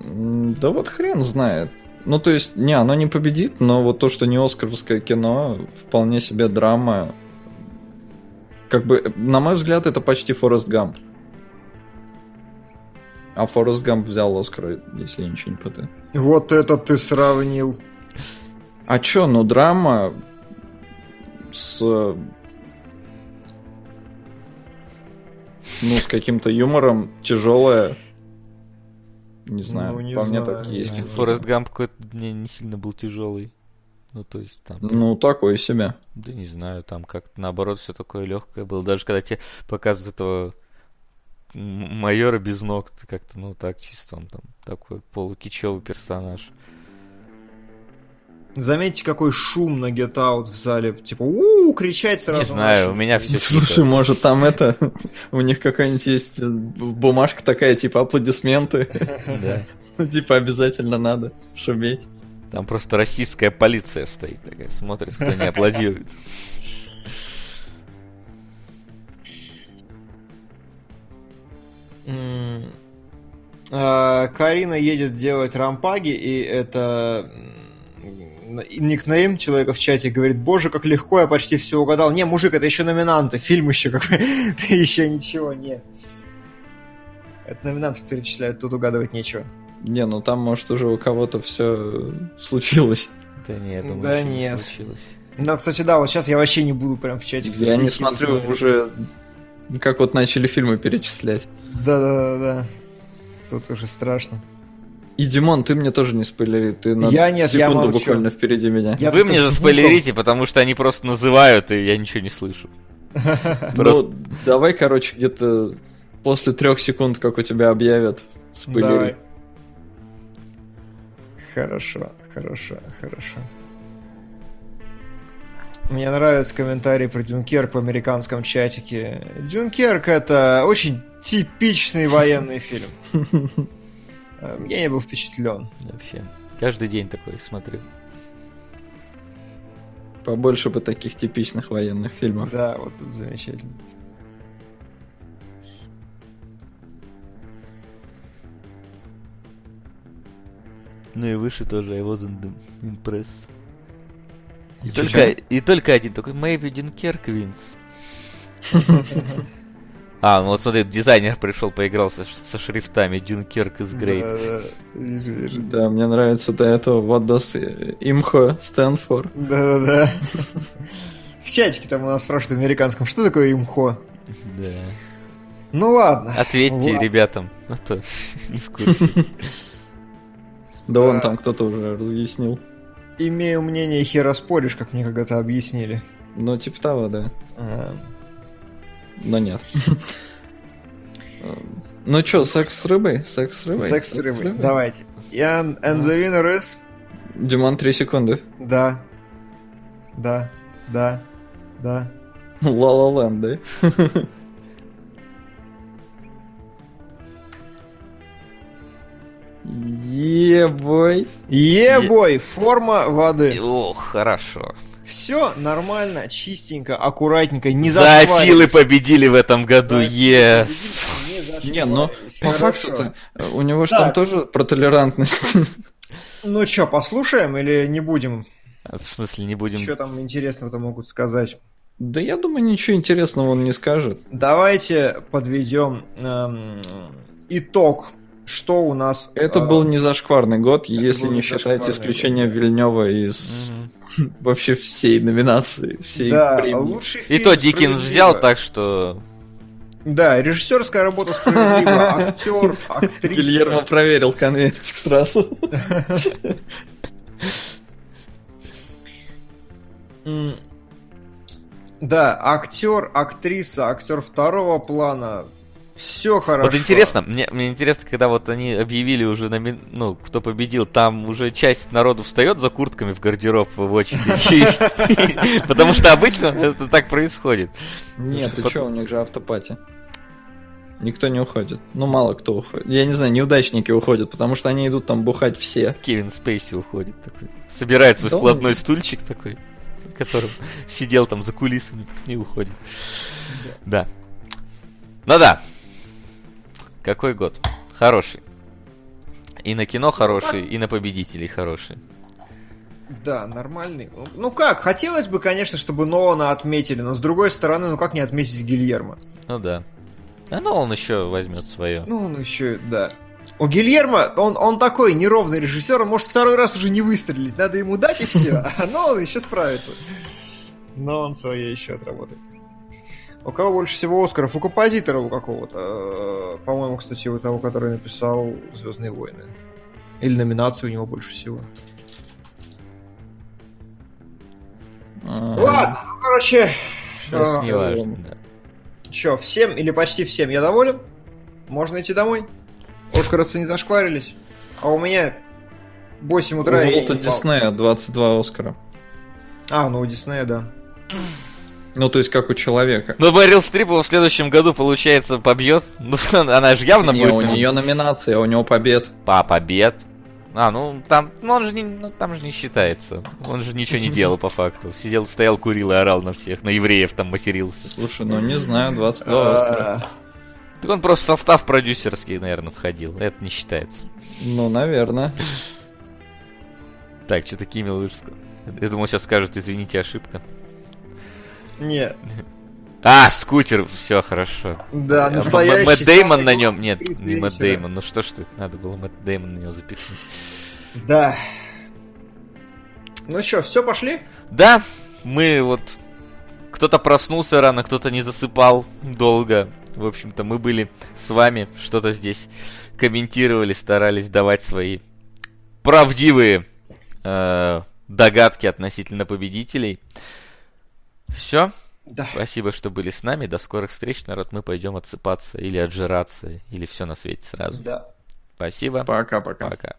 да вот хрен знает. Ну, то есть, не, оно не победит, но вот то, что не Оскаровское кино, вполне себе драма. Как бы, на мой взгляд, это почти Форест Гамп. А Форест Гамп взял Оскар, если я ничего не путаю. Вот это ты сравнил. А чё, ну драма с... Ну, с каким-то юмором, тяжелая. Не знаю, Ну, не по мне знаю, так и есть. Форест Гамп какой-то мне не сильно был тяжелый. Ну, то есть там... Ну, такое себе. Да не знаю, там как-то наоборот все такое легкое было. Даже когда тебе показывают этого майора без ног, ты как-то, ну так, чисто он там такой полукичевый персонаж. Заметьте, какой шум на Get Out в зале. Типа, у кричать сразу. не знаю, у меня все Слушай, может там это... У них какая-нибудь есть э, бумажка такая, типа аплодисменты. Да. Ну, типа обязательно надо шуметь. Там просто российская полиция стоит такая, смотрит, кто не аплодирует. А, Карина едет делать рампаги, и это никнейм человека в чате говорит, боже, как легко, я почти все угадал. Не, мужик, это еще номинанты, фильм еще какой, ты еще ничего не. Это номинантов перечисляют, тут угадывать нечего. Не, ну там, может, уже у кого-то все случилось. Да нет, я думаю, Да еще не нет. случилось. Ну, кстати, да, вот сейчас я вообще не буду прям в чатик. Я не смотрю уже, как вот начали фильмы перечислять. Да-да-да. Тут уже страшно. И, Димон, ты мне тоже не спойлери, ты на Я нет, я секунду молчу. буквально впереди меня. Я Вы мне звуком- заспойлерите, потому что они просто называют, и я ничего не слышу. Просто- Ну, давай, короче, где-то после трех секунд, как у тебя объявят, спойлери. Хорошо, хорошо, хорошо. Мне нравится комментарий про Дюнкерк в американском чатике. Дюнкерк это очень типичный военный фильм. Э, Я не был впечатлен. Вообще. Каждый день такой смотрю. Побольше бы таких типичных военных фильмов. Да, вот это замечательно. Ну и выше тоже I wasn't impressed. И И только, и только один такой, maybe Dunkirk wins. А, ну вот смотри, дизайнер пришел, поигрался ш- со шрифтами Dunkirk is great. Да, да, вижу, вижу. Да, мне нравится до этого What does IMHO stand for? Да-да-да. В чатике там у нас спрашивают в американском, что такое имхо? Да. Ну ладно. Ответьте Ладно. ребятам, а то не в курсе. Да вон Да. там кто-то уже разъяснил. Имею мнение, хера споришь, как мне когда-то объяснили. Ну, типа того, да. А, Но нет. Ну чё, секс с рыбой? Секс с рыбой? Секс с рыбой. Давайте. And, and the winner is... Димон, три секунды. Да. Да. Да. Да. Ла-ла ленд, да? Ебой. Ебой, форма воды. Ох, хорошо. Все нормально, чистенько, аккуратненько, не Зоофилы победили в этом году, ес. победили, Не, ну, по факту-то, у него же там тоже про толерантность. Ну чё, послушаем или не будем? В смысле, не будем... Что там интересного-то могут сказать? Да я думаю, ничего интересного он не скажет. Давайте подведем эм, итог, что у нас... Это э, был не зашкварный год, это если не считать исключение год. Вильнева из Мгм. вообще всей номинации, всей Да, премии. лучший И фильм то Диккенс взял, так что... Да, режиссерская работа справедлива, актер, актриса. Гильермо проверил конвертик сразу. Да, актер, актриса, актер второго плана. Все хорошо. Вот интересно, мне, мне интересно, когда вот они объявили уже, номи- ну, кто победил, там уже часть народу встает за куртками в гардероб в очередь. Потому что обычно это так происходит. Нет, ты что, у них же автопати. Никто не уходит. Ну, мало кто уходит. Я не знаю, неудачники уходят, потому что они идут там бухать все. Кевин Спейси уходит такой. Собирает свой складной стульчик такой, в котором сидел там за кулисами и уходит. Да. Ну да. Какой год? Хороший. И на кино хороший, и на победителей хороший. Да, нормальный. Ну как, хотелось бы, конечно, чтобы Нолана отметили, но с другой стороны, ну как не отметить Гильермо? Ну да. А он еще возьмет свое. Ну он еще, да. У Гильермо, он, он такой неровный режиссер, он может второй раз уже не выстрелить. Надо ему дать и все. А Нолан еще справится. Но он свое еще отработает. У кого больше всего Оскаров? У композитора у какого-то. Э, по-моему, кстати, у того, который написал Звездные войны. Или номинацию у него больше всего. Ладно, ну, короче... Сейчас не важно, да. Че, всем или почти всем я доволен? Можно идти домой? Оскаровцы не зашкварились? А у меня 8 утра... У Волта Диснея 22 Оскара. А, ну у Диснея, да. Ну, то есть, как у человека. Но Мэрил Стрипова в следующем году, получается, побьет. Ну, она же явно не, будет. у нее номинация, а у него побед. По побед. А, ну там, ну он же не, ну, там же не считается. Он же ничего не делал по факту. Сидел, стоял, курил и орал на всех, на евреев там матерился. Слушай, ну не знаю, 22 Оскара. Так он просто в состав продюсерский, наверное, входил. Это не считается. Ну, наверное. Так, что-то Кимил Я думал, сейчас скажут, извините, ошибка. Нет. А, скутер, все хорошо. Да, настоящий. Мэтт Деймон на нем. Нет, не Мэтт Деймон. Ну что ж ты, надо было Мэтт Деймон на него запихнуть. Да. Ну что, все, пошли? Да, мы вот... Кто-то проснулся рано, кто-то не засыпал долго. В общем-то, мы были с вами, что-то здесь комментировали, старались давать свои правдивые э, догадки относительно победителей. Все. Да. Спасибо, что были с нами. До скорых встреч, народ. Мы пойдем отсыпаться или отжираться, или все на свете сразу. Да. Спасибо. Пока-пока. Пока. Пока.